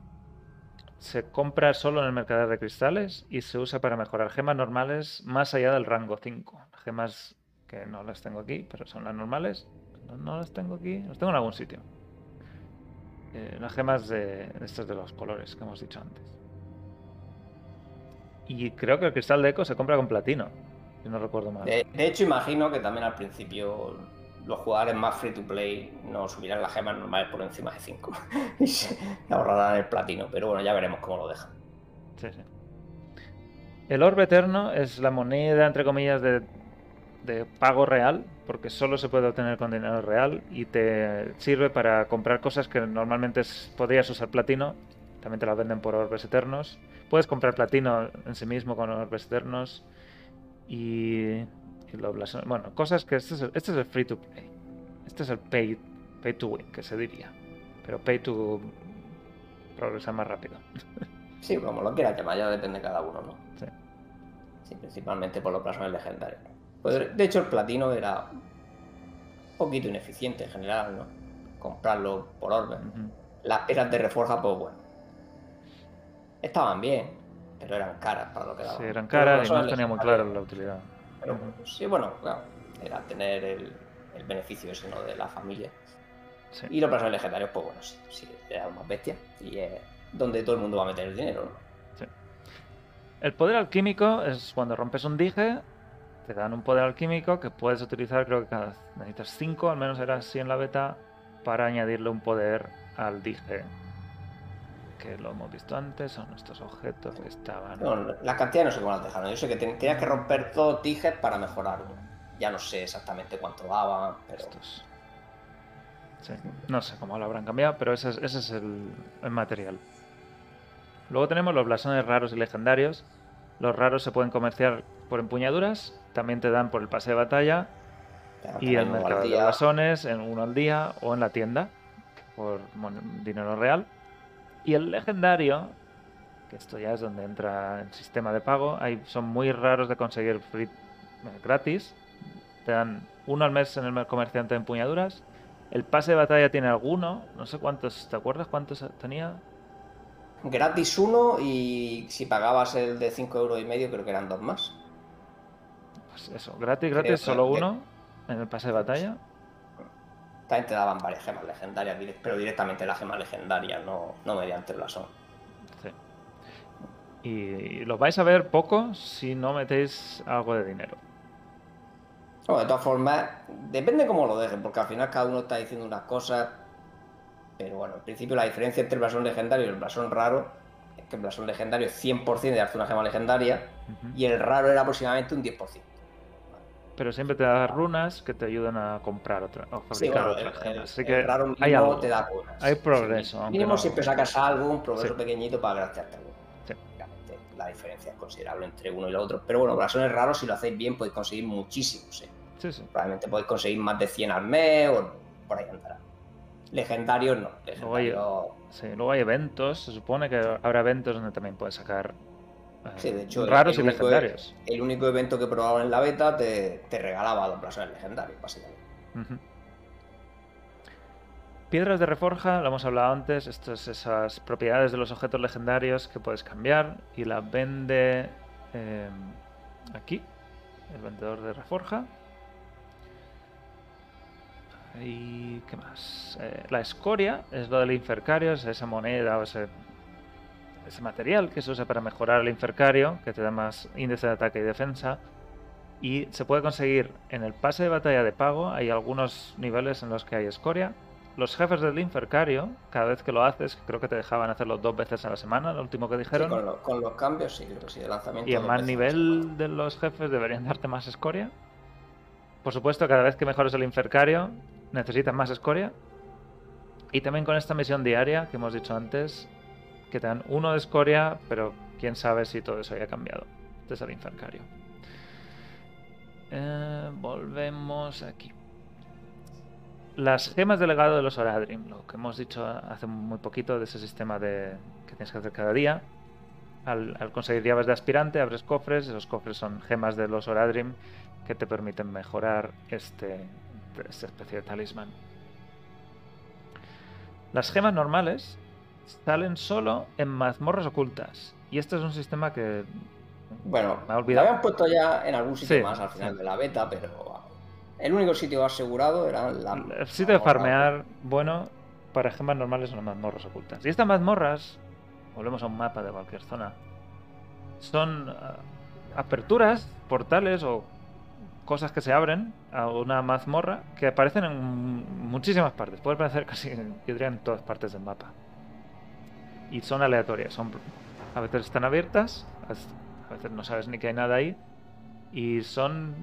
se compra solo en el mercader de cristales y se usa para mejorar gemas normales más allá del rango 5. Gemas que no las tengo aquí, pero son las normales. No, las tengo aquí, las tengo en algún sitio. Eh, las gemas de, estas de los colores que hemos dicho antes. Y creo que el cristal de eco se compra con platino, si no recuerdo mal. De hecho, imagino que también al principio los jugadores más free to play no subirán las gemas normales por encima de 5 y se ahorrarán el platino. Pero bueno, ya veremos cómo lo dejan. Sí, sí. El orbe eterno es la moneda, entre comillas, de, de pago real, porque solo se puede obtener con dinero real y te sirve para comprar cosas que normalmente podrías usar platino También te las venden por orbes eternos. Puedes comprar platino en sí mismo con orbes eternos. Y, y blasones. Bueno, cosas que este es, el, este es el free to play. Este es el pay, pay to win, que se diría. Pero pay to progresar más rápido. Sí, como lo quieras llamar, ya depende de cada uno, ¿no? Sí. Sí, principalmente por los blasones legendarios. Pues, de hecho, el platino era un poquito ineficiente en general, ¿no? Comprarlo por orden. Ujú. Las piezas de reforja, pues bueno. Estaban bien, pero eran caras para lo que daban. Sí, eran caras y no tenía muy claro la utilidad. Pero sí, bueno, claro, era tener el, el beneficio ese, ¿no? De la familia. Sí. Y los blasones legendarios, pues bueno, sí, sí, eran más bestias. Y es donde todo el mundo va a meter el dinero, ¿no? El poder alquímico es cuando rompes un dije, te dan un poder alquímico que puedes utilizar, creo que cada, necesitas 5, al menos era así en la beta, para añadirle un poder al dije. Que lo hemos visto antes, son estos objetos que estaban... No, las cantidades no sé cómo las dejaron. Yo sé que ten- tenías que romper dos dijes para mejorar uno. Ya no sé exactamente cuánto daban, pero. Estos. Sí, no sé cómo lo habrán cambiado, pero ese es, ese es el, el material. Luego tenemos los blasones raros y legendarios. Los raros se pueden comerciar por empuñaduras, también te dan por el pase de batalla y el mercado de blasones en uno al día o en la tienda por dinero real. Y el legendario, que esto ya es donde entra el sistema de pago, hay, son muy raros de conseguir free, eh, gratis. Te dan uno al mes en el mer- comerciante de empuñaduras. El pase de batalla tiene alguno, no sé cuántos, ¿te acuerdas cuántos tenía? Gratis uno y si pagabas el de 5 euros y medio, creo que eran dos más. Pues eso, gratis, gratis, solo que- uno en el pase de batalla. También te daban varias gemas legendarias, pero directamente las gemas legendarias, no, no mediante el blasón. Sí. Y lo vais a ver poco si no metéis algo de dinero. Bueno, de todas formas, depende cómo lo dejen, porque al final cada uno está diciendo unas cosas. Pero bueno, en principio la diferencia entre el blasón legendario y el blasón raro es que el blasón legendario es 100% de darte una gema legendaria y el raro era aproximadamente un 10%. Pero siempre te da runas que te ayudan a comprar otra, o fabricar Sí, bueno, otras gemas. Así que raro hay algo. te da runas. Hay progreso, sí. Mínimo no- siempre sacas algo, un progreso Sí. pequeñito para graciarte algo. La diferencia es considerable entre uno y el otro. Pero bueno, blasones raros, si lo hacéis bien, podéis conseguir muchísimos. ¿eh? Sí, sí. Probablemente podéis conseguir más de 100 al mes o por ahí andará. Legendarios no. Luego hay- Luego hay eventos. Se supone que habrá eventos donde también puedes sacar Sí, de hecho, raros el y único legendarios. El único evento que probaban en la beta te, te regalaba los blasones legendarios, básicamente. Piedras de reforja, lo hemos hablado antes, esto es esas propiedades de los objetos legendarios que puedes cambiar y las vende eh, aquí, el vendedor de reforja. ¿Y qué más? Eh, la escoria es lo del infercario, es esa moneda o ese, ese material que se usa para mejorar el infercario, que te da más índice de ataque y defensa. Y se puede conseguir en el pase de batalla de pago. Hay algunos niveles en los que hay escoria. Los jefes del Infercario, cada vez que lo haces, creo que te dejaban hacerlo dos veces a la semana, lo último que Sí, dijeron. con, lo- con los cambios, sí, creo que sí, de lanzamiento. y más a la nivel de los jefes deberían darte más escoria. Por supuesto, cada vez que mejores el Infercario, necesitas más escoria. Y también con esta misión diaria que hemos dicho antes, que te dan uno de escoria, pero quién sabe si todo eso haya cambiado desde el Infercario. Eh, volvemos aquí. Las gemas de legado de los Oradrim, lo que hemos dicho hace muy poquito de ese sistema de que tienes que hacer cada día. Al, al conseguir llaves de aspirante, abres cofres. Esos cofres son gemas de los Oradrim que te permiten mejorar este, esta especie de talismán. Las gemas normales salen solo en mazmorras ocultas. Y este es un sistema que Bueno, me ha lo olvidado. habían puesto ya en algún sitio Sí, más al final sí. de la beta, pero el único sitio asegurado era la. El sitio de farmear bueno para gemas normales son las mazmorras ocultas. Y estas mazmorras, volvemos a un mapa de cualquier zona, son ah, aperturas, portales o cosas que se abren a una mazmorra que aparecen en muchísimas partes. Puede aparecer casi, yo diría, en todas partes del mapa. Y son aleatorias. Son, a veces están abiertas, a veces no sabes ni que hay nada ahí. Y son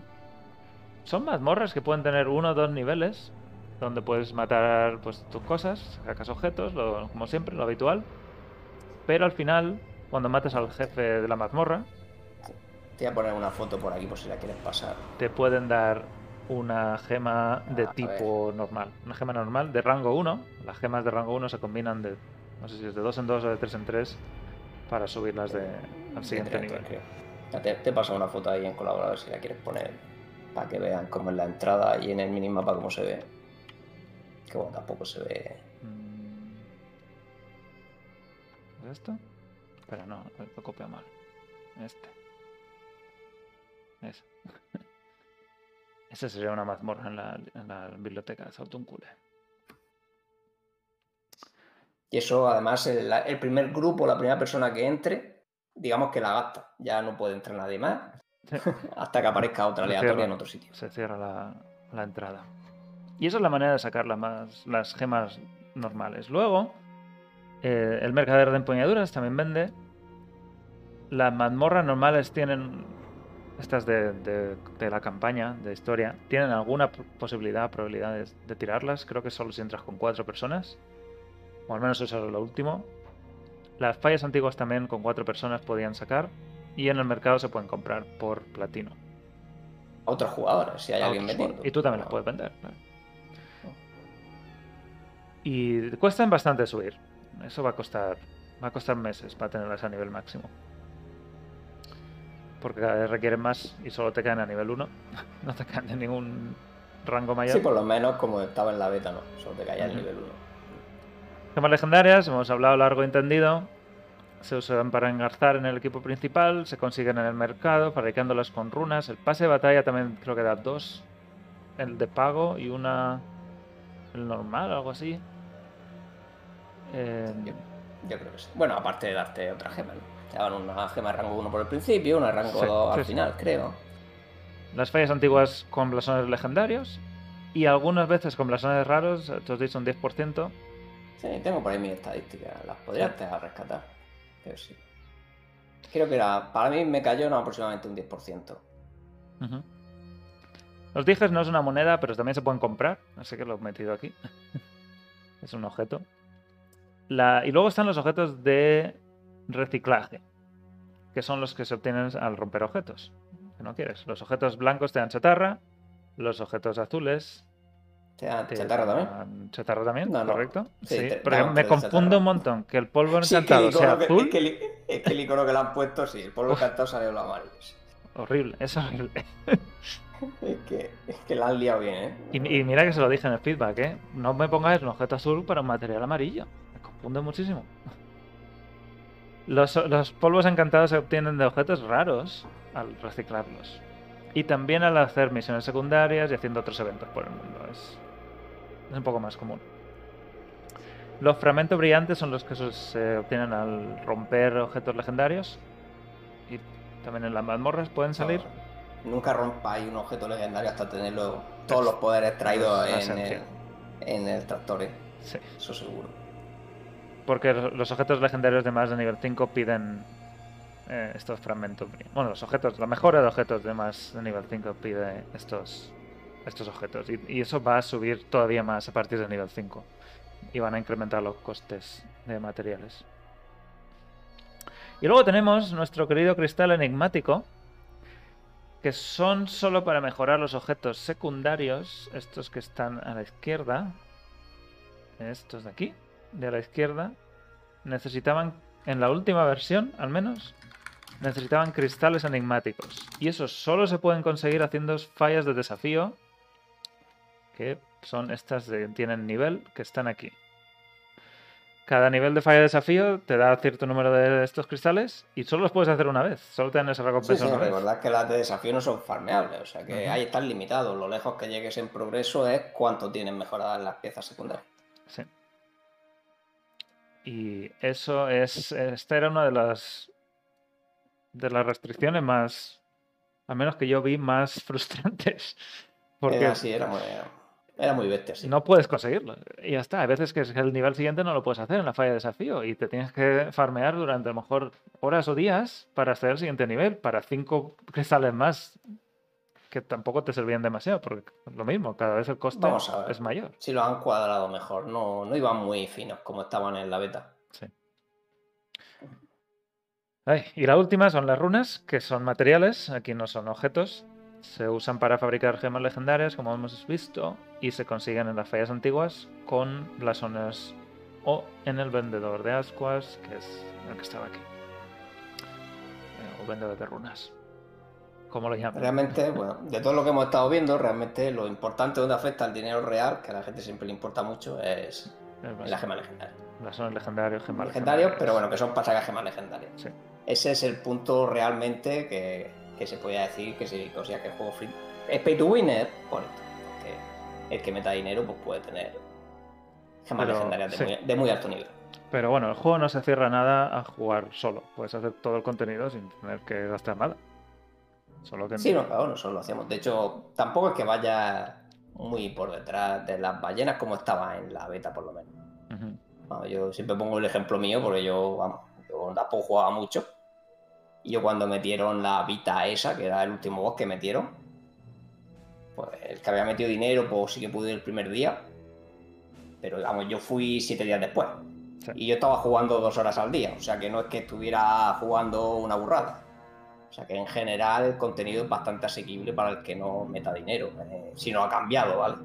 son mazmorras que pueden tener uno o dos niveles donde puedes matar pues tus cosas, sacas objetos, lo- como siempre, lo habitual. pero al final, cuando mates al jefe de la mazmorra, Te voy a poner una foto por aquí por si la quieres pasar. te pueden dar una gema de tipo normal. Una gema normal de rango 1. Las gemas de rango 1 se combinan de, no sé si es de 2 en 2 o de 3 en 3 para subirlas de, al siguiente De tres, nivel. Te, te paso una foto ahí en colaborador si la quieres poner para que vean cómo es la entrada y en el minimapa cómo se ve. Que bueno, tampoco se ve. Mm. ¿Es esto? Pero no, lo copia mal. Este. Eso. Esa sería una mazmorra en la, en la biblioteca de Sautuncule. Y eso, además, el, primer grupo, la primera persona que entre, digamos que la gasta. Ya no puede entrar nadie más Sí. hasta que aparezca otra aleatoria cierra. en otro sitio. Se cierra la, la entrada. Y esa es la manera de sacar la más, las gemas normales. Luego, eh, el mercader de empuñaduras también vende. Las mazmorras normales tienen, estas de, de- de la campaña, de historia, tienen alguna posibilidad, probabilidades de tirarlas. Creo que solo si entras con cuatro personas. O al menos eso es lo último. Las fallas antiguas también con cuatro personas podían sacar. Y en el mercado se pueden comprar por platino. A otros jugadores, si hay a alguien jugadores. Y tú también las puedes vender. claro. Y cuestan bastante subir. Eso va a costar. Va a costar meses para tenerlas a nivel máximo. Porque cada vez requieren más y solo te caen a nivel 1. No te caen de ningún rango mayor. Sí, por lo menos como estaba en la beta, ¿no? Solo te caía Ujú. nivel 1. Gemas legendarias, hemos hablado largo y entendido. Se usan para engarzar en el equipo principal, se consiguen en el mercado, fabricándolas con runas. El pase de batalla también creo que da dos. El de pago y una. El normal, algo así. Eh, Yo, yo creo que sí. Bueno, aparte de darte otra gema, ¿no? Te daban una gema de rango 1 por el principio, una de rango Sí, 2 al sí, final, creo. las fallas antiguas con blasones legendarios. Y algunas veces con blasones raros, te os he dicho un 10%. Sí, tengo por ahí mis estadísticas, las podría a rescatar. Pero sí. Creo que era, para mí me cayó no, aproximadamente un 10%. Ujú. Los dijes no es una moneda, pero también se pueden comprar. Así que lo he metido aquí. es un objeto. La- Y luego están los objetos de reciclaje, que son los que se obtienen al romper objetos. Que no quieres. Los objetos blancos te dan chatarra, los objetos azules ¿Te dan te chatarra también? dan chatarra también, No, no. ¿correcto? Sí, Sí, te- dan me confundo un montón que el polvo Sí, encantado el sea que, azul. es, que el, es que el icono que le han puesto, sí, el polvo encantado salió lo amarillo. sí. Horrible, es horrible. Es que, es que la han liado bien, ¿eh? Y, y mira que se lo dije en el feedback, ¿eh? No me pongáis un objeto azul para un material amarillo. Me confunde muchísimo. Los, los polvos encantados se obtienen de objetos raros al reciclarlos. Y también al hacer misiones secundarias y haciendo otros eventos por el mundo. Es, es un poco más común. Los fragmentos brillantes son los que se- obtienen al romper objetos legendarios. Y también en las mazmorras pueden salir. No, nunca rompáis un objeto legendario hasta tener luego todos los poderes traídos en el, en el tractor, ¿eh? Sí. Eso seguro. Porque los objetos legendarios de más de nivel 5 piden eh, estos fragmentos. Bueno, los objetos, la mejora de objetos de más de nivel 5 pide estos, estos objetos. Y, eso va a subir todavía más a partir de nivel 5. Y van a incrementar los costes de materiales. Y luego tenemos nuestro querido cristal enigmático. Que son solo para mejorar los objetos secundarios. Estos que están a la izquierda. Estos de aquí de la izquierda necesitaban, en la última versión al menos, necesitaban cristales enigmáticos. Y esos solo se pueden conseguir haciendo fallas de desafío, que son estas de tienen nivel, que están aquí. Cada nivel de falla de desafío te da cierto número de estos cristales y solo los puedes hacer una vez. Solo te dan esa Sí, recompensa sí, vez. recordad que las de desafío no son farmeables, o sea que ahí están limitados. Lo lejos que llegues en progreso es cuánto tienen mejoradas las piezas secundarias. Sí. Y eso es. Esta era una de las. De las restricciones más. Al menos que yo vi más frustrantes. Porque Era así, era muy, era muy bestia, sí. no puedes conseguirlo. Y ya está. Hay veces que el nivel siguiente no lo puedes hacer en la falla de desafío. Y te tienes que farmear durante a lo mejor horas o días para hacer el siguiente nivel. Para cinco cristales más. Que tampoco te servían demasiado. Porque lo mismo, cada vez el coste a es mayor. Si lo han cuadrado mejor, no, no iban muy finos como estaban en la beta. Sí. Ay, y la última son las runas, que son materiales, aquí no son objetos. Se usan para fabricar gemas legendarias, como hemos visto, y se consiguen en las fallas antiguas con blasones o en el vendedor de ascuas, que es el que estaba aquí. Eh, o vendedor de runas. ¿Cómo lo llaman? Realmente, bueno, de todo lo que hemos estado viendo, realmente lo importante donde afecta el dinero real, que a la gente siempre le importa mucho, es en la gema legendaria. Blasones legendarios, gemas Legendarios, legendarias. pero bueno, que son sacar gemas legendarias. Sí. Ese es el punto realmente que, que se podía decir que si considera que el juego free es pay to win, es por esto, porque el que meta dinero pues puede tener gemas legendarias de, sí. muy, de muy alto nivel. Pero bueno, el juego no se cierra nada a jugar solo. Puedes hacer todo el contenido sin tener que gastar nada. Solo que Sí, no, claro, nosotros lo hacemos. De hecho, tampoco es que vaya muy por detrás de las ballenas como estaba en la beta, por lo menos. Yo siempre pongo el ejemplo mío porque yo, vamos, yo tampoco jugaba mucho. Y yo cuando metieron la Vita esa, que era el último boss que metieron, pues el que había metido dinero, pues sí que pude ir el primer día. Pero vamos, yo fui siete días después. Sí. Y yo estaba jugando dos horas al día. O sea que no es que estuviera jugando una burrada. O sea que en general el contenido es bastante asequible para el que no meta dinero. eh, si no ha cambiado, ¿vale?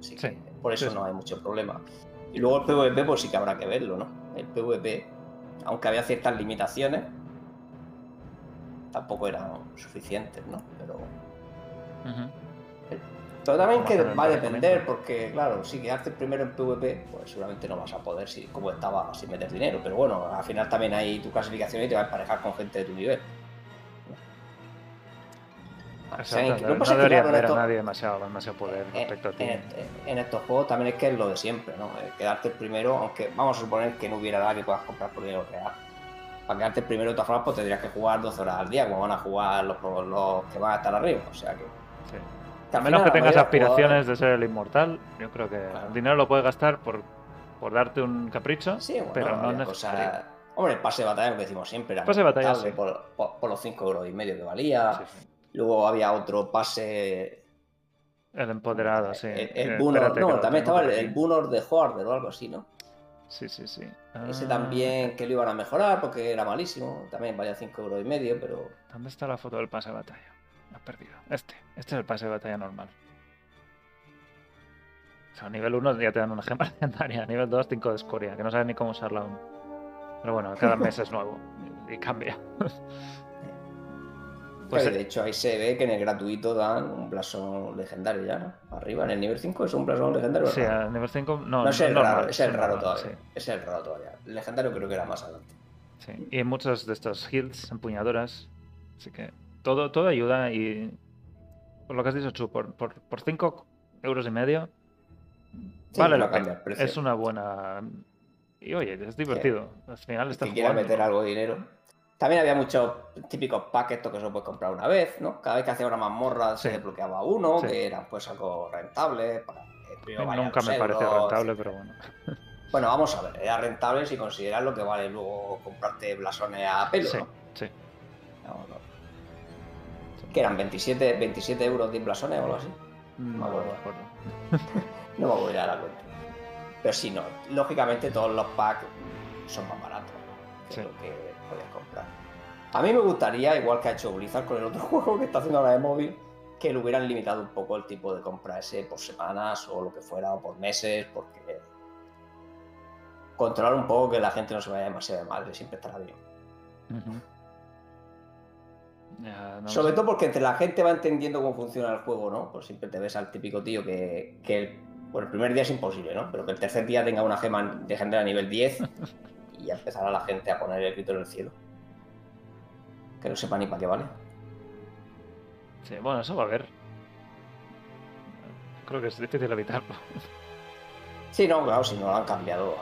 Así que Sí, por eso sí. no hay mucho problema. Y luego el PvP, pues sí que habrá que verlo, ¿no? El PvP, aunque había ciertas limitaciones, tampoco eran suficientes, ¿no? Pero, pero también que va a depender, porque claro, si quedarte primero en PvP, pues seguramente no vas a poder si, como estaba sin meter dinero. Pero bueno, al final también hay tu clasificación y te vas a emparejar con gente de tu nivel. O sea, Exacto, lo que no que, debería a nadie demasiado, demasiado poder en, respecto a ti. en- en estos juegos también es que es lo de siempre, ¿no? Eh, Quedarte el primero, aunque vamos a suponer que no hubiera nada que puedas comprar por dinero real. Para quedarte primero, de todas formas, pues tendrías que jugar 12 horas al día, como van a jugar los, los que van a estar arriba. O sea que. Sí. que A al menos final que tengas aspiraciones de ser el inmortal, yo creo que Claro. el dinero lo puedes gastar por, por darte un capricho, Sí, bueno, pero no necesario. cosas- Hombre, el pase de batalla, lo que decimos siempre, era Pase de batalla, sí. por, por- por los 5 euros y medio que valía. Sí. Luego había otro pase. El empoderado, sí. El, Eh, el Bunor- que no, también estaba el, el Bunor de Hoarder o algo así, ¿no? Sí, sí, sí. Ese Ah, también que lo iban a mejorar porque era malísimo. También valía 5 euros y medio, pero. ¿Dónde está la foto del pase de batalla? Lo has perdido. Este. Este es el pase de batalla normal. O sea, a nivel 1 ya te dan una gema legendaria. A nivel 2, 5 de escoria, que no sabes ni cómo usarla aún. Pero bueno, cada mes es nuevo. Y cambia. Pues, eh, de hecho ahí se ve que en el gratuito dan un blasón legendario ya, ¿no? Arriba, en el nivel 5 es un blasón legendario. sí, a nivel 5 no, no, es el normal, raro, es el raro normal, todavía. sí. Es el raro todavía. El legendario creo que era más adelante. Sí, y en muchos de estos heals, empuñaduras. Así que todo, todo ayuda y. Por lo que has dicho, Chu, por, por, por 5 euros y medio. Sí, vale la pena. Es una buena. Y oye, es divertido. Al final estás que quiera meter algo de dinero. También había muchos típicos packs estos que se puedes comprar una vez, ¿no? Cada vez que hacía una mazmorra se desbloqueaba uno, Sí. que eran pues algo rentable. Para Nunca me parece rentable, pero bueno. Bueno, vamos a ver, era rentable si consideras lo que vale luego comprarte blasones a pelo, Sí, ¿no? sí. No. Que eran 27, 27 euros de blasones o algo así. No acuerdo. me acuerdo. No me voy a dar la cuenta. Pero sí, no. Lógicamente todos los packs son más baratos que Sí. lo que. A mí me gustaría, igual que ha hecho Blizzard con el otro juego que está haciendo ahora de móvil, que le hubieran limitado un poco el tipo de compra ese por semanas o lo que fuera, o por meses, porque controlar un poco que la gente no se vaya demasiado de madre siempre estará bien. No Sobre sé. todo porque entre la gente va entendiendo cómo funciona el juego, ¿no? Pues siempre te ves al típico tío que, que el, bueno, el primer día es imposible, ¿no? Pero que el tercer día tenga una gema legendaria a nivel 10 y ya empezará la gente a poner el grito en el cielo. Que no sepa ni para qué vale. Sí, bueno, eso va a haber. Creo que es difícil evitarlo. Sí, no, claro, si no lo han cambiado. ver.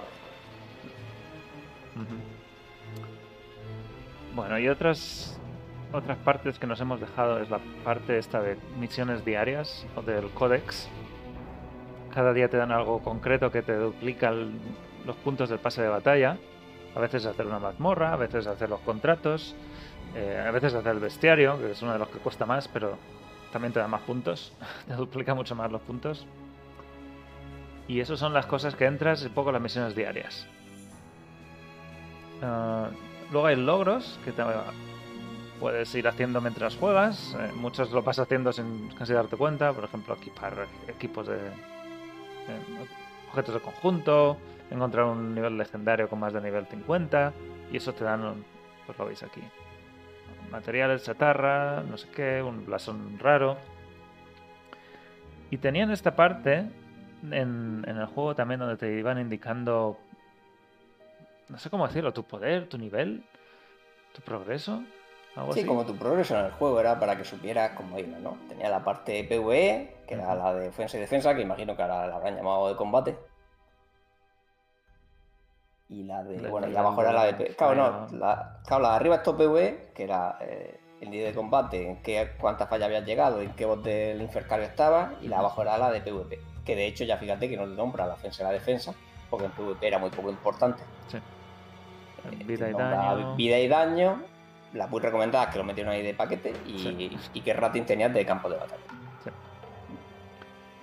Ujú. Bueno, y otras otras partes que nos hemos dejado es la parte esta de misiones diarias o del códex. Cada día te dan algo concreto que te duplica el- los puntos del pase de batalla. A veces hacer una mazmorra, a veces hacer los contratos, eh, a veces hacer el bestiario, que es uno de los que cuesta más, pero también te da más puntos. te duplica mucho más los puntos. Y eso son las cosas que entras un poco las misiones diarias. Ah, Luego hay logros que puedes ir haciendo mientras juegas. eh, muchos lo vas haciendo sin casi darte cuenta. Por ejemplo, equipar equipos de eh, objetos de conjunto, encontrar un nivel legendario con más de nivel 50 y eso te dan, un- pues lo veis aquí, materiales, chatarra, no sé qué, un blasón raro. Y tenían esta parte en, en el juego también donde te iban indicando, no sé cómo decirlo, tu poder, tu nivel, tu progreso, algo Sí, así. como tu progreso en el juego era para que supieras cómo iba, ¿no? Tenía la parte PvE, que era la de defensa y defensa, que imagino que ahora la habrán llamado de combate. Y la de. Bueno, y abajo era la de. Claro, no. La, claro, la de arriba es todo PvE, que era eh, el día de combate, en qué, cuántas fallas habías llegado, en qué bot del Infercario estaba, y la de abajo era la de PvP. Que de hecho, ya fíjate que no le nombra la defensa y la defensa, porque en PvP era muy poco importante. Sí. Eh, Vida y daño. Vida y daño. Las muy recomendadas que lo metieron ahí de paquete y, Sí. y qué rating tenías de campo de batalla.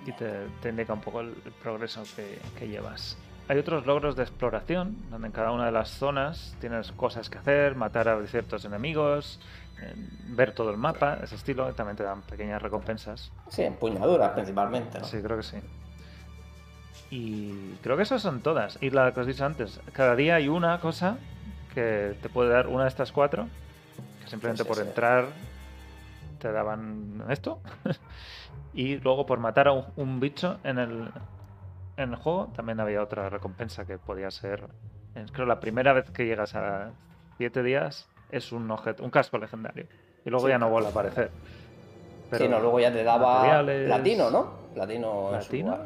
y te, te indica un poco el, el progreso que, que llevas. Hay otros logros de exploración, donde en cada una de las zonas tienes cosas que hacer, matar a ciertos enemigos, eh, ver todo el mapa, ese estilo, y también te dan pequeñas recompensas. Sí, empuñaduras principalmente, ¿no? Sí, creo que sí. Y creo que esas son todas. Y la que os he dicho antes, cada día hay una cosa que te puede dar una de estas cuatro, que simplemente Sí, sí, por sí. entrar te daban esto. y luego por matar a un, un bicho en el, en el juego también había otra recompensa que podía ser, creo la primera vez que llegas a 7 días es un objeto, un casco legendario. Y luego Sí. ya no vuelve a aparecer. sí, no, luego ya te daba materiales- platino, ¿no? Platino. en su ¿Platino?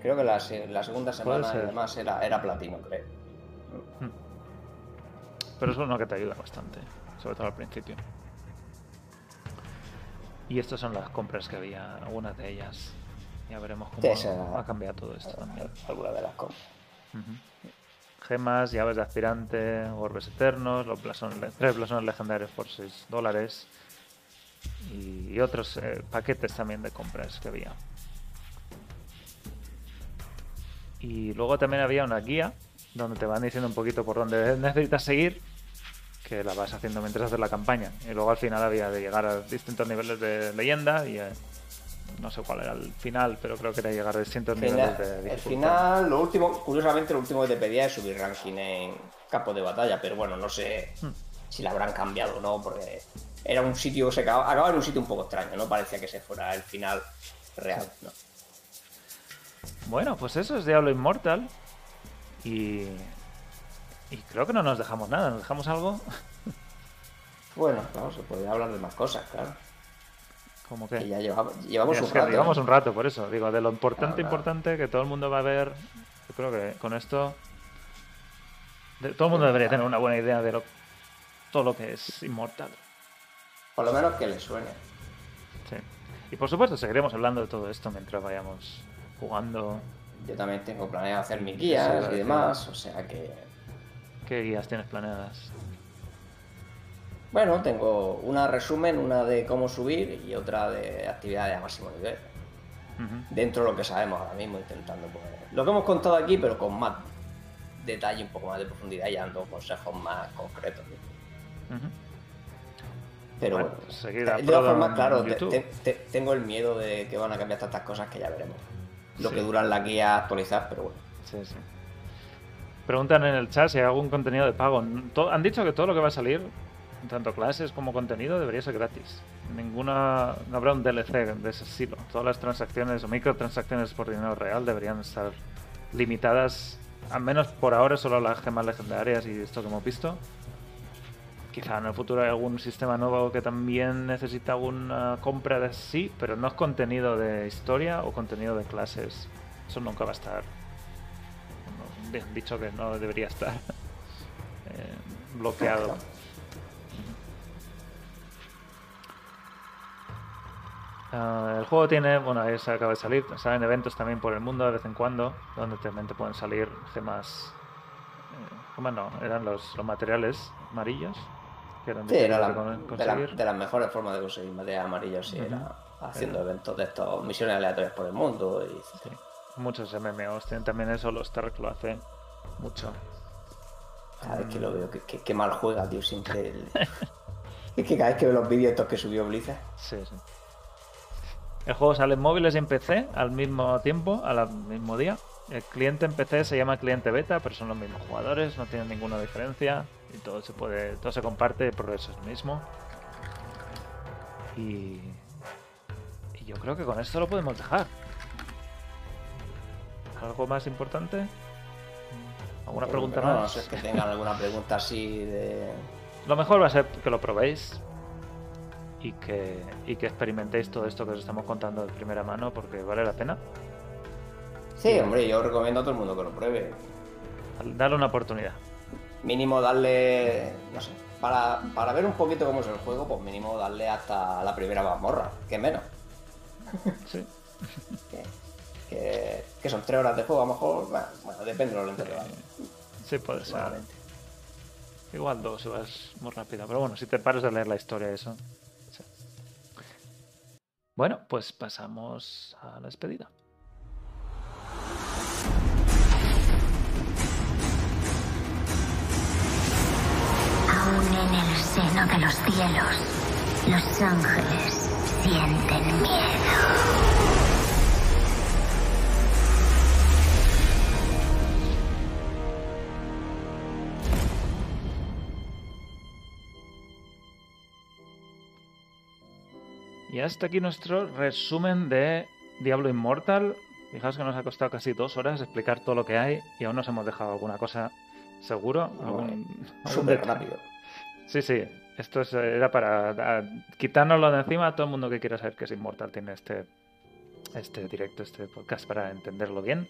Creo que la, se- la segunda semana y demás era, era platino, creo. Pero es uno que te ayuda bastante, sobre todo al principio. Y estas son las compras que había, algunas de ellas. Ya veremos cómo Sí, esa- ha cambiado todo esto también. Alguna de las. Ujú. Gemas, llaves de aspirante, orbes eternos, los blasones, tres blasones legendarios por 6 dólares. Y otros eh, paquetes también de compras que había. Y luego también había una guía donde te van diciendo un poquito por dónde necesitas seguir, que la vas haciendo mientras haces la campaña. Y luego al final había de llegar a distintos niveles de leyenda y eh, no sé cuál era el final, pero creo que era llegar a distintos Final- niveles de el dificultad. final, lo último, curiosamente, lo último que te pedía es subir ranking en campo de batalla, pero bueno, no sé Hmm. si la habrán cambiado o no, porque era un sitio, se acababa, acababa en un sitio un poco extraño, no parecía que se fuera el final real. ¿no? Bueno, pues eso es Diablo Immortal. Y. Y creo que no nos dejamos nada, ¿nos dejamos algo? Bueno, claro, se podría hablar de más cosas, claro. Como Que ya llevamos, un que rato. llevamos un rato, por eso. Digo, de lo importante, Claro, claro. importante, que todo el mundo va a ver. Yo creo que con esto. de- todo el mundo debería tener una buena idea de lo, todo lo que es Immortal. Por lo menos que le suene. Sí. Y por supuesto, seguiremos hablando de todo esto mientras vayamos jugando. Yo también tengo planeado hacer mis guías y demás, o sea que. ¿Qué guías tienes planeadas? Bueno, tengo una resumen, una de cómo subir y otra de actividades a máximo nivel. Dentro de lo que sabemos ahora mismo, intentando pues, lo que hemos contado aquí, pero con más detalle, un poco más de profundidad y dando consejos más concretos. Pero Bueno, de todas formas, claro, te- YouTube. te- te- tengo el miedo de que van a cambiar tantas cosas que ya veremos. Lo Sí. que duran las guías actualizar, pero bueno. Sí, sí. Preguntan en el chat si hay algún contenido de pago. Han dicho que todo lo que va a salir, tanto clases como contenido, debería ser gratis. Ninguna. No habrá un DLC de ese estilo. Todas las transacciones o microtransacciones por dinero real deberían estar limitadas, al menos por ahora, solo a las gemas legendarias y esto que hemos visto. Quizá en el futuro hay algún sistema nuevo que también necesita alguna compra de sí, pero no es contenido de historia o contenido de clases. Eso nunca va a estar dicho que no debería estar eh, bloqueado. Ah, el juego tiene, bueno, ahí se acaba de salir, salen eventos también por el mundo de vez en cuando, donde también te pueden salir gemas. Eh, ¿Cómo no? Eran los, los materiales amarillos, que eran Sí, era la, de la- las mejores formas de conseguir material amarillo, sí, era haciendo eventos de estos, misiones aleatorias por el mundo. Y, Sí. Muchos MMOs tienen también eso, los Stark lo hace mucho. Cada vez que lo veo, que, que- que mal juega, tío, siempre. el- es que cada vez que veo los vídeos estos que subió Blizzard. Sí, sí. El juego sale en móviles y en PC al mismo tiempo, al mismo día. El cliente en PC se llama cliente beta, pero son los mismos jugadores, no tienen ninguna diferencia y todo se puede, todo se comparte, el progreso es el mismo. Y, y yo creo que con esto lo podemos dejar. ¿Algo más importante? ¿Alguna pregunta Pero no, más? No sé, que tengan alguna pregunta así de. Lo mejor va a ser que lo probéis y que, y que experimentéis todo esto que os estamos contando de primera mano porque vale la pena. Sí, hombre, yo recomiendo a todo el mundo que lo pruebe. Darle una oportunidad. Mínimo darle. No sé. Para, para ver un poquito cómo es el juego, pues mínimo darle hasta la primera mazmorra, que menos. Sí. Que, que, que son tres horas de juego, a lo mejor. Bueno, bueno, depende de lo lento que vaya. Sí, puede ser. Igual dos si vas muy rápido. Pero bueno, si te paras de leer la historia, eso. Bueno, pues pasamos a la despedida. Aún en el seno de los cielos, los ángeles sienten miedo. Y hasta aquí nuestro resumen de Diablo Immortal. Fijaos que nos ha costado casi dos horas explicar todo lo que hay y aún nos hemos dejado alguna cosa seguro. Algún, Súper rápido. Sí, sí. Esto es- era para a- quitárnoslo de encima. Todo el mundo que quiera saber que es Immortal tiene este, este directo, este podcast para entenderlo bien.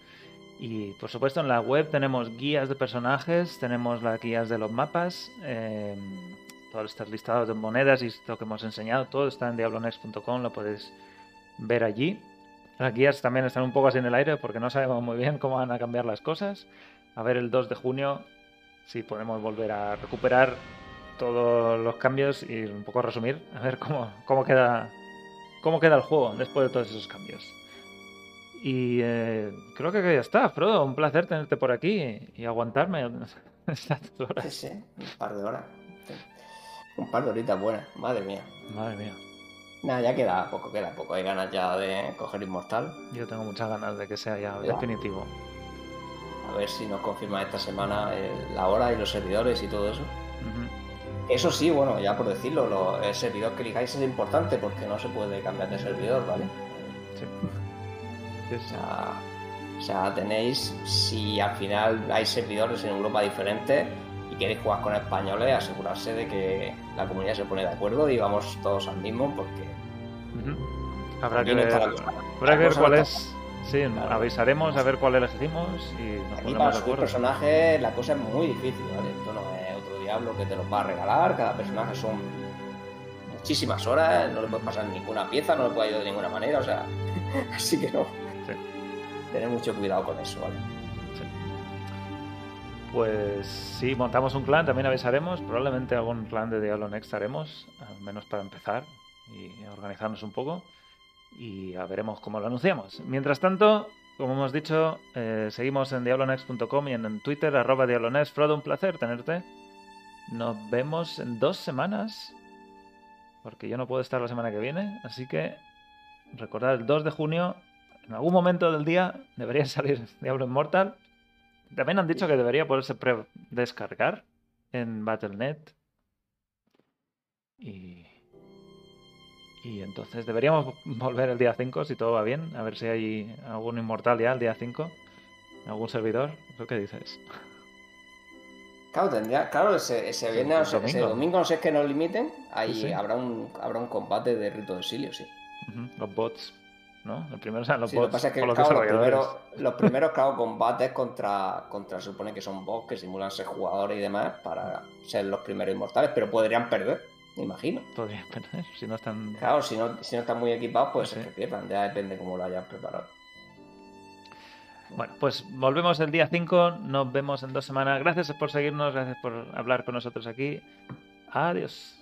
Y por supuesto en la web tenemos guías de personajes, tenemos las guías de los mapas, eh, todos estos listados de monedas y esto que hemos enseñado, todo está en diablonext.com, lo podéis ver allí. Las guías también están un poco así en el aire porque no sabemos muy bien cómo van a cambiar las cosas. A ver el 2 de junio si podemos volver a recuperar todos los cambios y un poco resumir, a ver cómo, cómo queda cómo queda el juego después de todos esos cambios. Y eh, creo que ya está, Frodo, un placer tenerte por aquí y aguantarme estas horas. sí, un par de horas. Un par de horitas buenas, madre mía. Madre mía, Nada, ya queda poco, queda poco. Hay ganas ya de coger Inmortal. yo tengo muchas ganas de que sea ya Ya. definitivo. A ver si nos confirma esta semana eh, la hora y los servidores y todo eso. Eso sí, bueno, ya por decirlo, lo- el servidor que elijáis es importante porque no se puede cambiar de servidor, ¿vale? Sí. Sí, O sea, o sea, tenéis, si al final hay servidores en Europa diferentes queréis jugar con españoles, asegurarse de que la comunidad se pone de acuerdo y vamos todos al mismo porque. Habrá que no ver, habrá que ver cuál es. Sí, Claro. avisaremos a ver cuál elegimos y nos aquí para de acuerdo. personajes la cosa es muy difícil, ¿vale? Esto no es otro diablo que te los va a regalar, cada personaje son muchísimas horas, no le puedes pasar ninguna pieza, no le puedes ayudar de ninguna manera, o sea, así que no. Sí. Tener mucho cuidado con eso, ¿vale? Pues si montamos un clan también avisaremos. Probablemente algún clan de Diablo Next haremos, al menos para empezar y organizarnos un poco. Y ya veremos cómo lo anunciamos. Mientras tanto, como hemos dicho, eh, seguimos en diablonext.com y en, en Twitter, arroba diablonext. Frodo, un placer tenerte. Nos vemos en dos semanas, porque yo no puedo estar la semana que viene. Así que recordad, el 2 de junio, en algún momento del día, debería salir Diablo Immortal. También han dicho que debería poderse pre- descargar en Battle.net. Y, y entonces deberíamos volver el día 5 si todo va bien. A ver si hay algún inmortal ya el día 5. en Algún servidor. ¿Lo que dices? Claro, tendría, claro, ese, ese Sí, viernes, el o sea, ese domingo. domingo, no sé, es que nos limiten, ahí Sí, sí. habrá un habrá un combate de rito de exilio, sí. Los bots. ¿No? El primero serán los Sí, lo que bots. pasa es que los claro, los, primeros, los primeros, claro, combates contra, contra, supone que son bots que simulan ser jugadores y demás para ser los primeros inmortales, pero podrían perder, me imagino. Podrían perder si no están. Claro, si no, si no están muy equipados, pues Sí. es que pierdan, ya depende cómo lo hayan preparado. Bueno, pues volvemos el día 5. Nos vemos en dos semanas. Gracias por seguirnos. Gracias por hablar con nosotros aquí. Adiós.